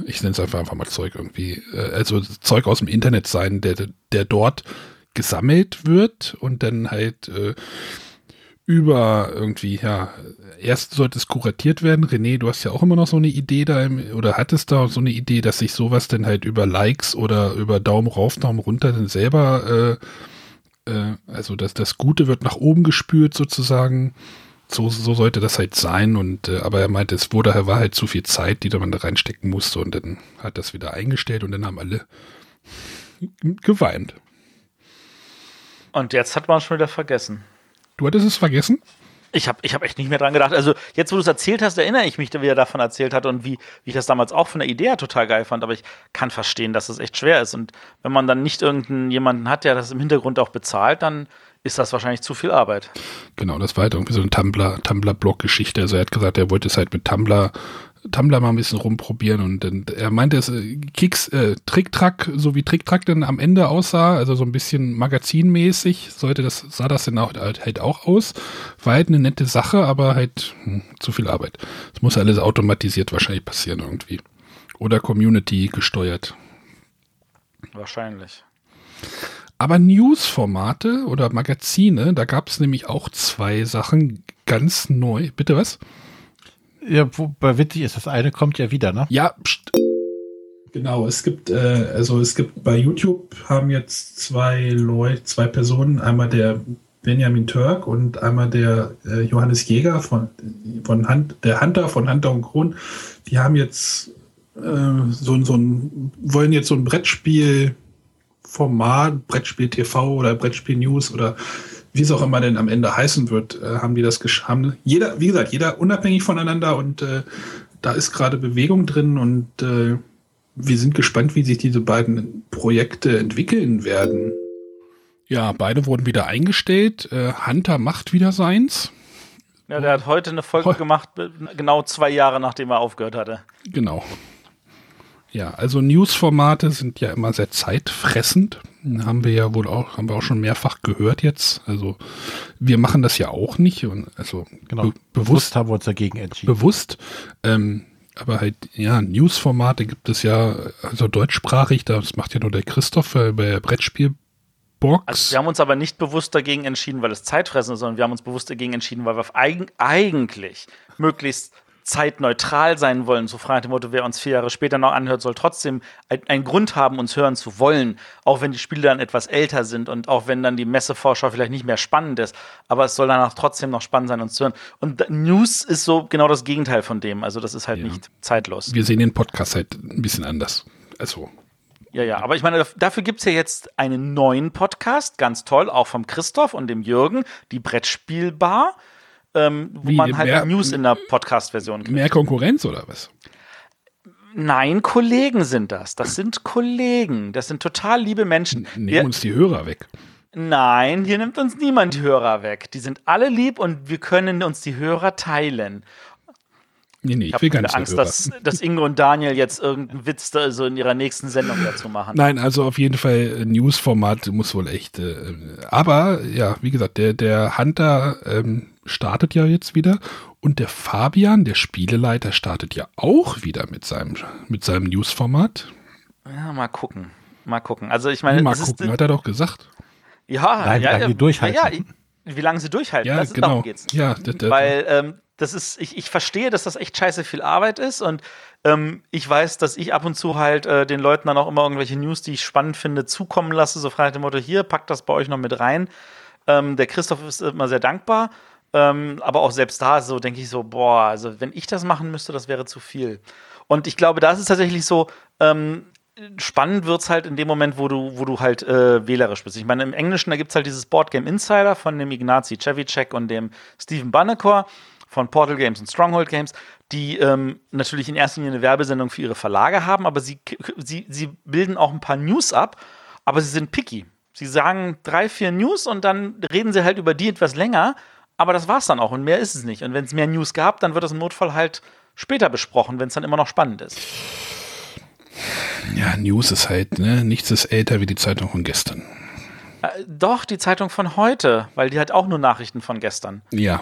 ich nenne es einfach, einfach mal Zeug irgendwie, äh, also Zeug aus dem Internet sein, der, der dort gesammelt wird und dann halt äh, über irgendwie, ja, erst sollte es kuratiert werden. René, du hast ja auch immer noch so eine Idee da, im, oder hattest da so eine Idee, dass sich sowas dann halt über Likes oder über Daumen rauf, Daumen runter dann selber, äh, äh, also dass das Gute wird nach oben gespült sozusagen. So, so sollte das halt sein und äh, aber er meinte, es wurde war halt zu viel Zeit, die da man da reinstecken musste und dann hat das wieder eingestellt und dann haben alle geweint. Und jetzt hat man schon wieder vergessen. Du hattest es vergessen? Ich habe ich hab echt nicht mehr dran gedacht. Also, jetzt, wo du es erzählt hast, erinnere ich mich, wie er davon erzählt hat und wie, wie ich das damals auch von der Idee total geil fand. Aber ich kann verstehen, dass es echt schwer ist. Und wenn man dann nicht irgendeinen jemanden hat, der das im Hintergrund auch bezahlt, dann ist das wahrscheinlich zu viel Arbeit. Genau, das war halt irgendwie so eine Tumblr, Tumblr-Blog-Geschichte. Also er hat gesagt, er wollte es halt mit Tumblr, Tumblr mal ein bisschen rumprobieren und dann, er meinte es, äh, Kicks, äh, Trick-Track, so wie Trick-Track dann am Ende aussah, also so ein bisschen magazinmäßig, sollte das, sah das dann auch, halt, halt auch aus. War halt eine nette Sache, aber halt hm, zu viel Arbeit. Es muss alles automatisiert wahrscheinlich passieren irgendwie. Oder Community gesteuert. Wahrscheinlich. Aber News-Formate oder Magazine, da gab es nämlich auch zwei Sachen ganz neu. Bitte was? Ja, wobei witzig ist, das eine kommt ja wieder, ne? Ja, pst. Genau, es gibt, äh, also es gibt bei YouTube haben jetzt zwei Leute, zwei Personen, einmal der Benjamin Turk und einmal der äh, Johannes Jäger von, von Hand, der Hunter von Hunter und Kron, die haben jetzt äh, so, so ein, wollen jetzt so ein Brettspielformat, Brettspiel TV oder Brettspiel News oder wie es auch immer denn am Ende heißen wird, äh, haben die das haben jeder, wie gesagt, jeder unabhängig voneinander und äh, da ist gerade Bewegung drin und äh, wir sind gespannt, wie sich diese beiden Projekte entwickeln werden. Ja, beide wurden wieder eingestellt. Äh, Hunter macht wieder seins. Ja, der hat heute eine Folge Heu gemacht, genau zwei Jahre nachdem er aufgehört hatte. Genau. Ja, also News-Formate sind ja immer sehr zeitfressend. Haben wir ja wohl auch, haben wir auch schon mehrfach gehört jetzt. Also wir machen das ja auch nicht. Und also genau. be bewusst, bewusst, haben wir uns dagegen entschieden. Bewusst. Ähm, aber halt, ja, News-Formate gibt es ja, also deutschsprachig, das macht ja nur der Christoph bei der Brettspielbox. Also wir haben uns aber nicht bewusst dagegen entschieden, weil es Zeitfressen ist, sondern wir haben uns bewusst dagegen entschieden, weil wir eigentlich möglichst zeitneutral sein wollen, so frei nach dem Motto, wer uns vier Jahre später noch anhört, soll trotzdem einen Grund haben, uns hören zu wollen, auch wenn die Spiele dann etwas älter sind und auch wenn dann die Messevorschau vielleicht nicht mehr spannend ist, aber es soll danach trotzdem noch spannend sein, uns zu hören. Und News ist so genau das Gegenteil von dem, also das ist halt ja. nicht zeitlos. Wir sehen den Podcast halt ein bisschen anders. Also ja, ja, aber ich meine, dafür gibt es ja jetzt einen neuen Podcast, ganz toll, auch vom Christoph und dem Jürgen, die Brettspielbar ähm, wo Wie, man halt mehr, News in der Podcast-Version kriegt. Mehr Konkurrenz oder was? Nein, Kollegen sind das. Das sind Kollegen. Das sind total liebe Menschen. Nehmen wir, uns die Hörer weg. Nein, hier nimmt uns niemand die Hörer weg. Die sind alle lieb und wir können uns die Hörer teilen. Nee, nee, ich, ich will gar nicht Angst, dass, dass Inge und Daniel jetzt irgendeinen Witz da so in ihrer nächsten Sendung dazu machen. Nein, also auf jeden Fall äh, News-Format muss wohl echt. Äh, aber ja, wie gesagt, der, der Hunter ähm, startet ja jetzt wieder und der Fabian, der Spieleleiter, startet ja auch wieder mit seinem, mit seinem News-Format. Ja, mal gucken. Mal gucken. Also ich meine, mal gucken, ist, hat er doch gesagt. Ja, Nein, ja, ja, durchhalten. Ja, wie lange sie durchhalten. Ja, das ist, genau. Darum geht's. Ja, das, das, Weil ähm, das ist, ich, ich verstehe, dass das echt scheiße viel Arbeit ist und ähm, ich weiß, dass ich ab und zu halt äh, den Leuten dann auch immer irgendwelche News, die ich spannend finde, zukommen lasse, so frei nach dem Motto, hier, packt das bei euch noch mit rein. Ähm, der Christoph ist immer sehr dankbar, ähm, aber auch selbst da so denke ich so, boah, also wenn ich das machen müsste, das wäre zu viel. Und ich glaube, das ist tatsächlich so, ähm, spannend wird es halt in dem Moment, wo du, wo du halt äh, wählerisch bist. Ich meine, im Englischen, da gibt es halt dieses Boardgame Insider von dem Ignazi Cevicek und dem Stephen Banneker von Portal Games und Stronghold Games, die ähm, natürlich in erster Linie eine Werbesendung für ihre Verlage haben, aber sie, sie, sie bilden auch ein paar News ab, aber sie sind picky. Sie sagen drei, vier News und dann reden sie halt über die etwas länger, aber das war's dann auch und mehr ist es nicht. Und wenn es mehr News gab, dann wird das im Notfall halt später besprochen, wenn es dann immer noch spannend ist. Ja, News ist halt, ne, nichts ist älter wie die Zeitung von gestern. Äh, doch, die Zeitung von heute, weil die hat auch nur Nachrichten von gestern. Ja,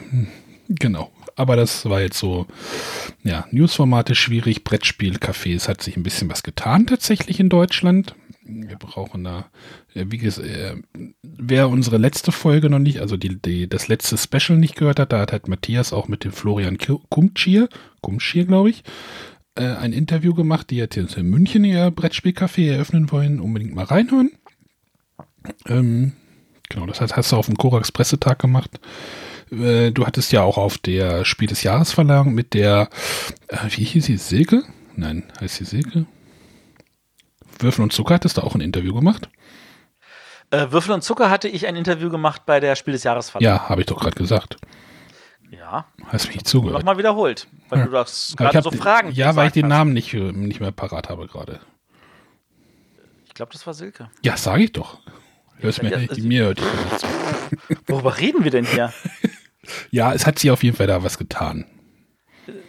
genau aber das war jetzt so, ja, Newsformate schwierig, Brettspiel, Cafés hat sich ein bisschen was getan tatsächlich in Deutschland. Wir brauchen da, wie gesagt, äh, wer unsere letzte Folge noch nicht, also die, die, das letzte Special nicht gehört hat, da hat halt Matthias auch mit dem Florian Kumtschier, Kumtschier, glaube ich, äh, ein Interview gemacht, die jetzt in München ihr Brettspielcafé eröffnen wollen. Unbedingt mal reinhören. Ähm, genau, das hast du auf dem Korax Pressetag gemacht. Äh, du hattest ja auch auf der Spiel des Jahresverleihung mit der, äh, wie hieß sie, Silke? Nein, heißt sie Silke? Würfel und Zucker hattest du auch ein Interview gemacht? Äh, Würfel und Zucker hatte ich ein Interview gemacht bei der Spiel des Jahresverleihung. Ja, habe ich doch gerade gesagt. Ja. Hast mich nicht zugehört. Nochmal wiederholt, weil ja. du das gerade so Fragen Ja, weil ich den Namen nicht, nicht mehr parat habe gerade. Ich glaube, das war Silke. Ja, sage ich doch. Hörst ja, mir, ja, mir hört ich. Worüber reden wir denn hier? (laughs) Ja, es hat sie auf jeden Fall da was getan.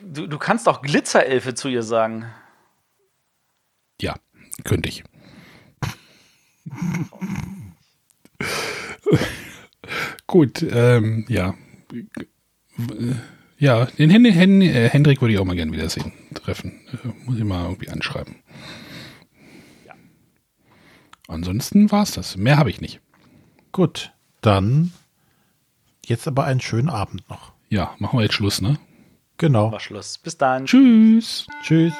Du, du kannst auch Glitzerelfe zu ihr sagen. Ja, könnte ich. (laughs) Gut, ähm, ja. Ja, den Hen Hen äh, Hendrik würde ich auch mal gerne wiedersehen, treffen. Äh, muss ich mal irgendwie anschreiben. Ja. Ansonsten war es das. Mehr habe ich nicht. Gut, dann jetzt aber einen schönen Abend noch. Ja, machen wir jetzt Schluss, ne? Genau. War Schluss. Bis dann. Tschüss. Tschüss.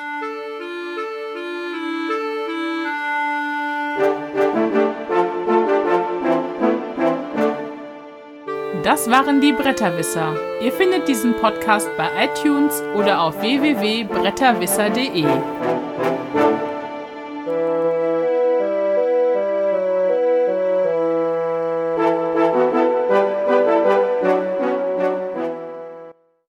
Das waren die Bretterwisser. Ihr findet diesen Podcast bei iTunes oder auf www.bretterwisser.de.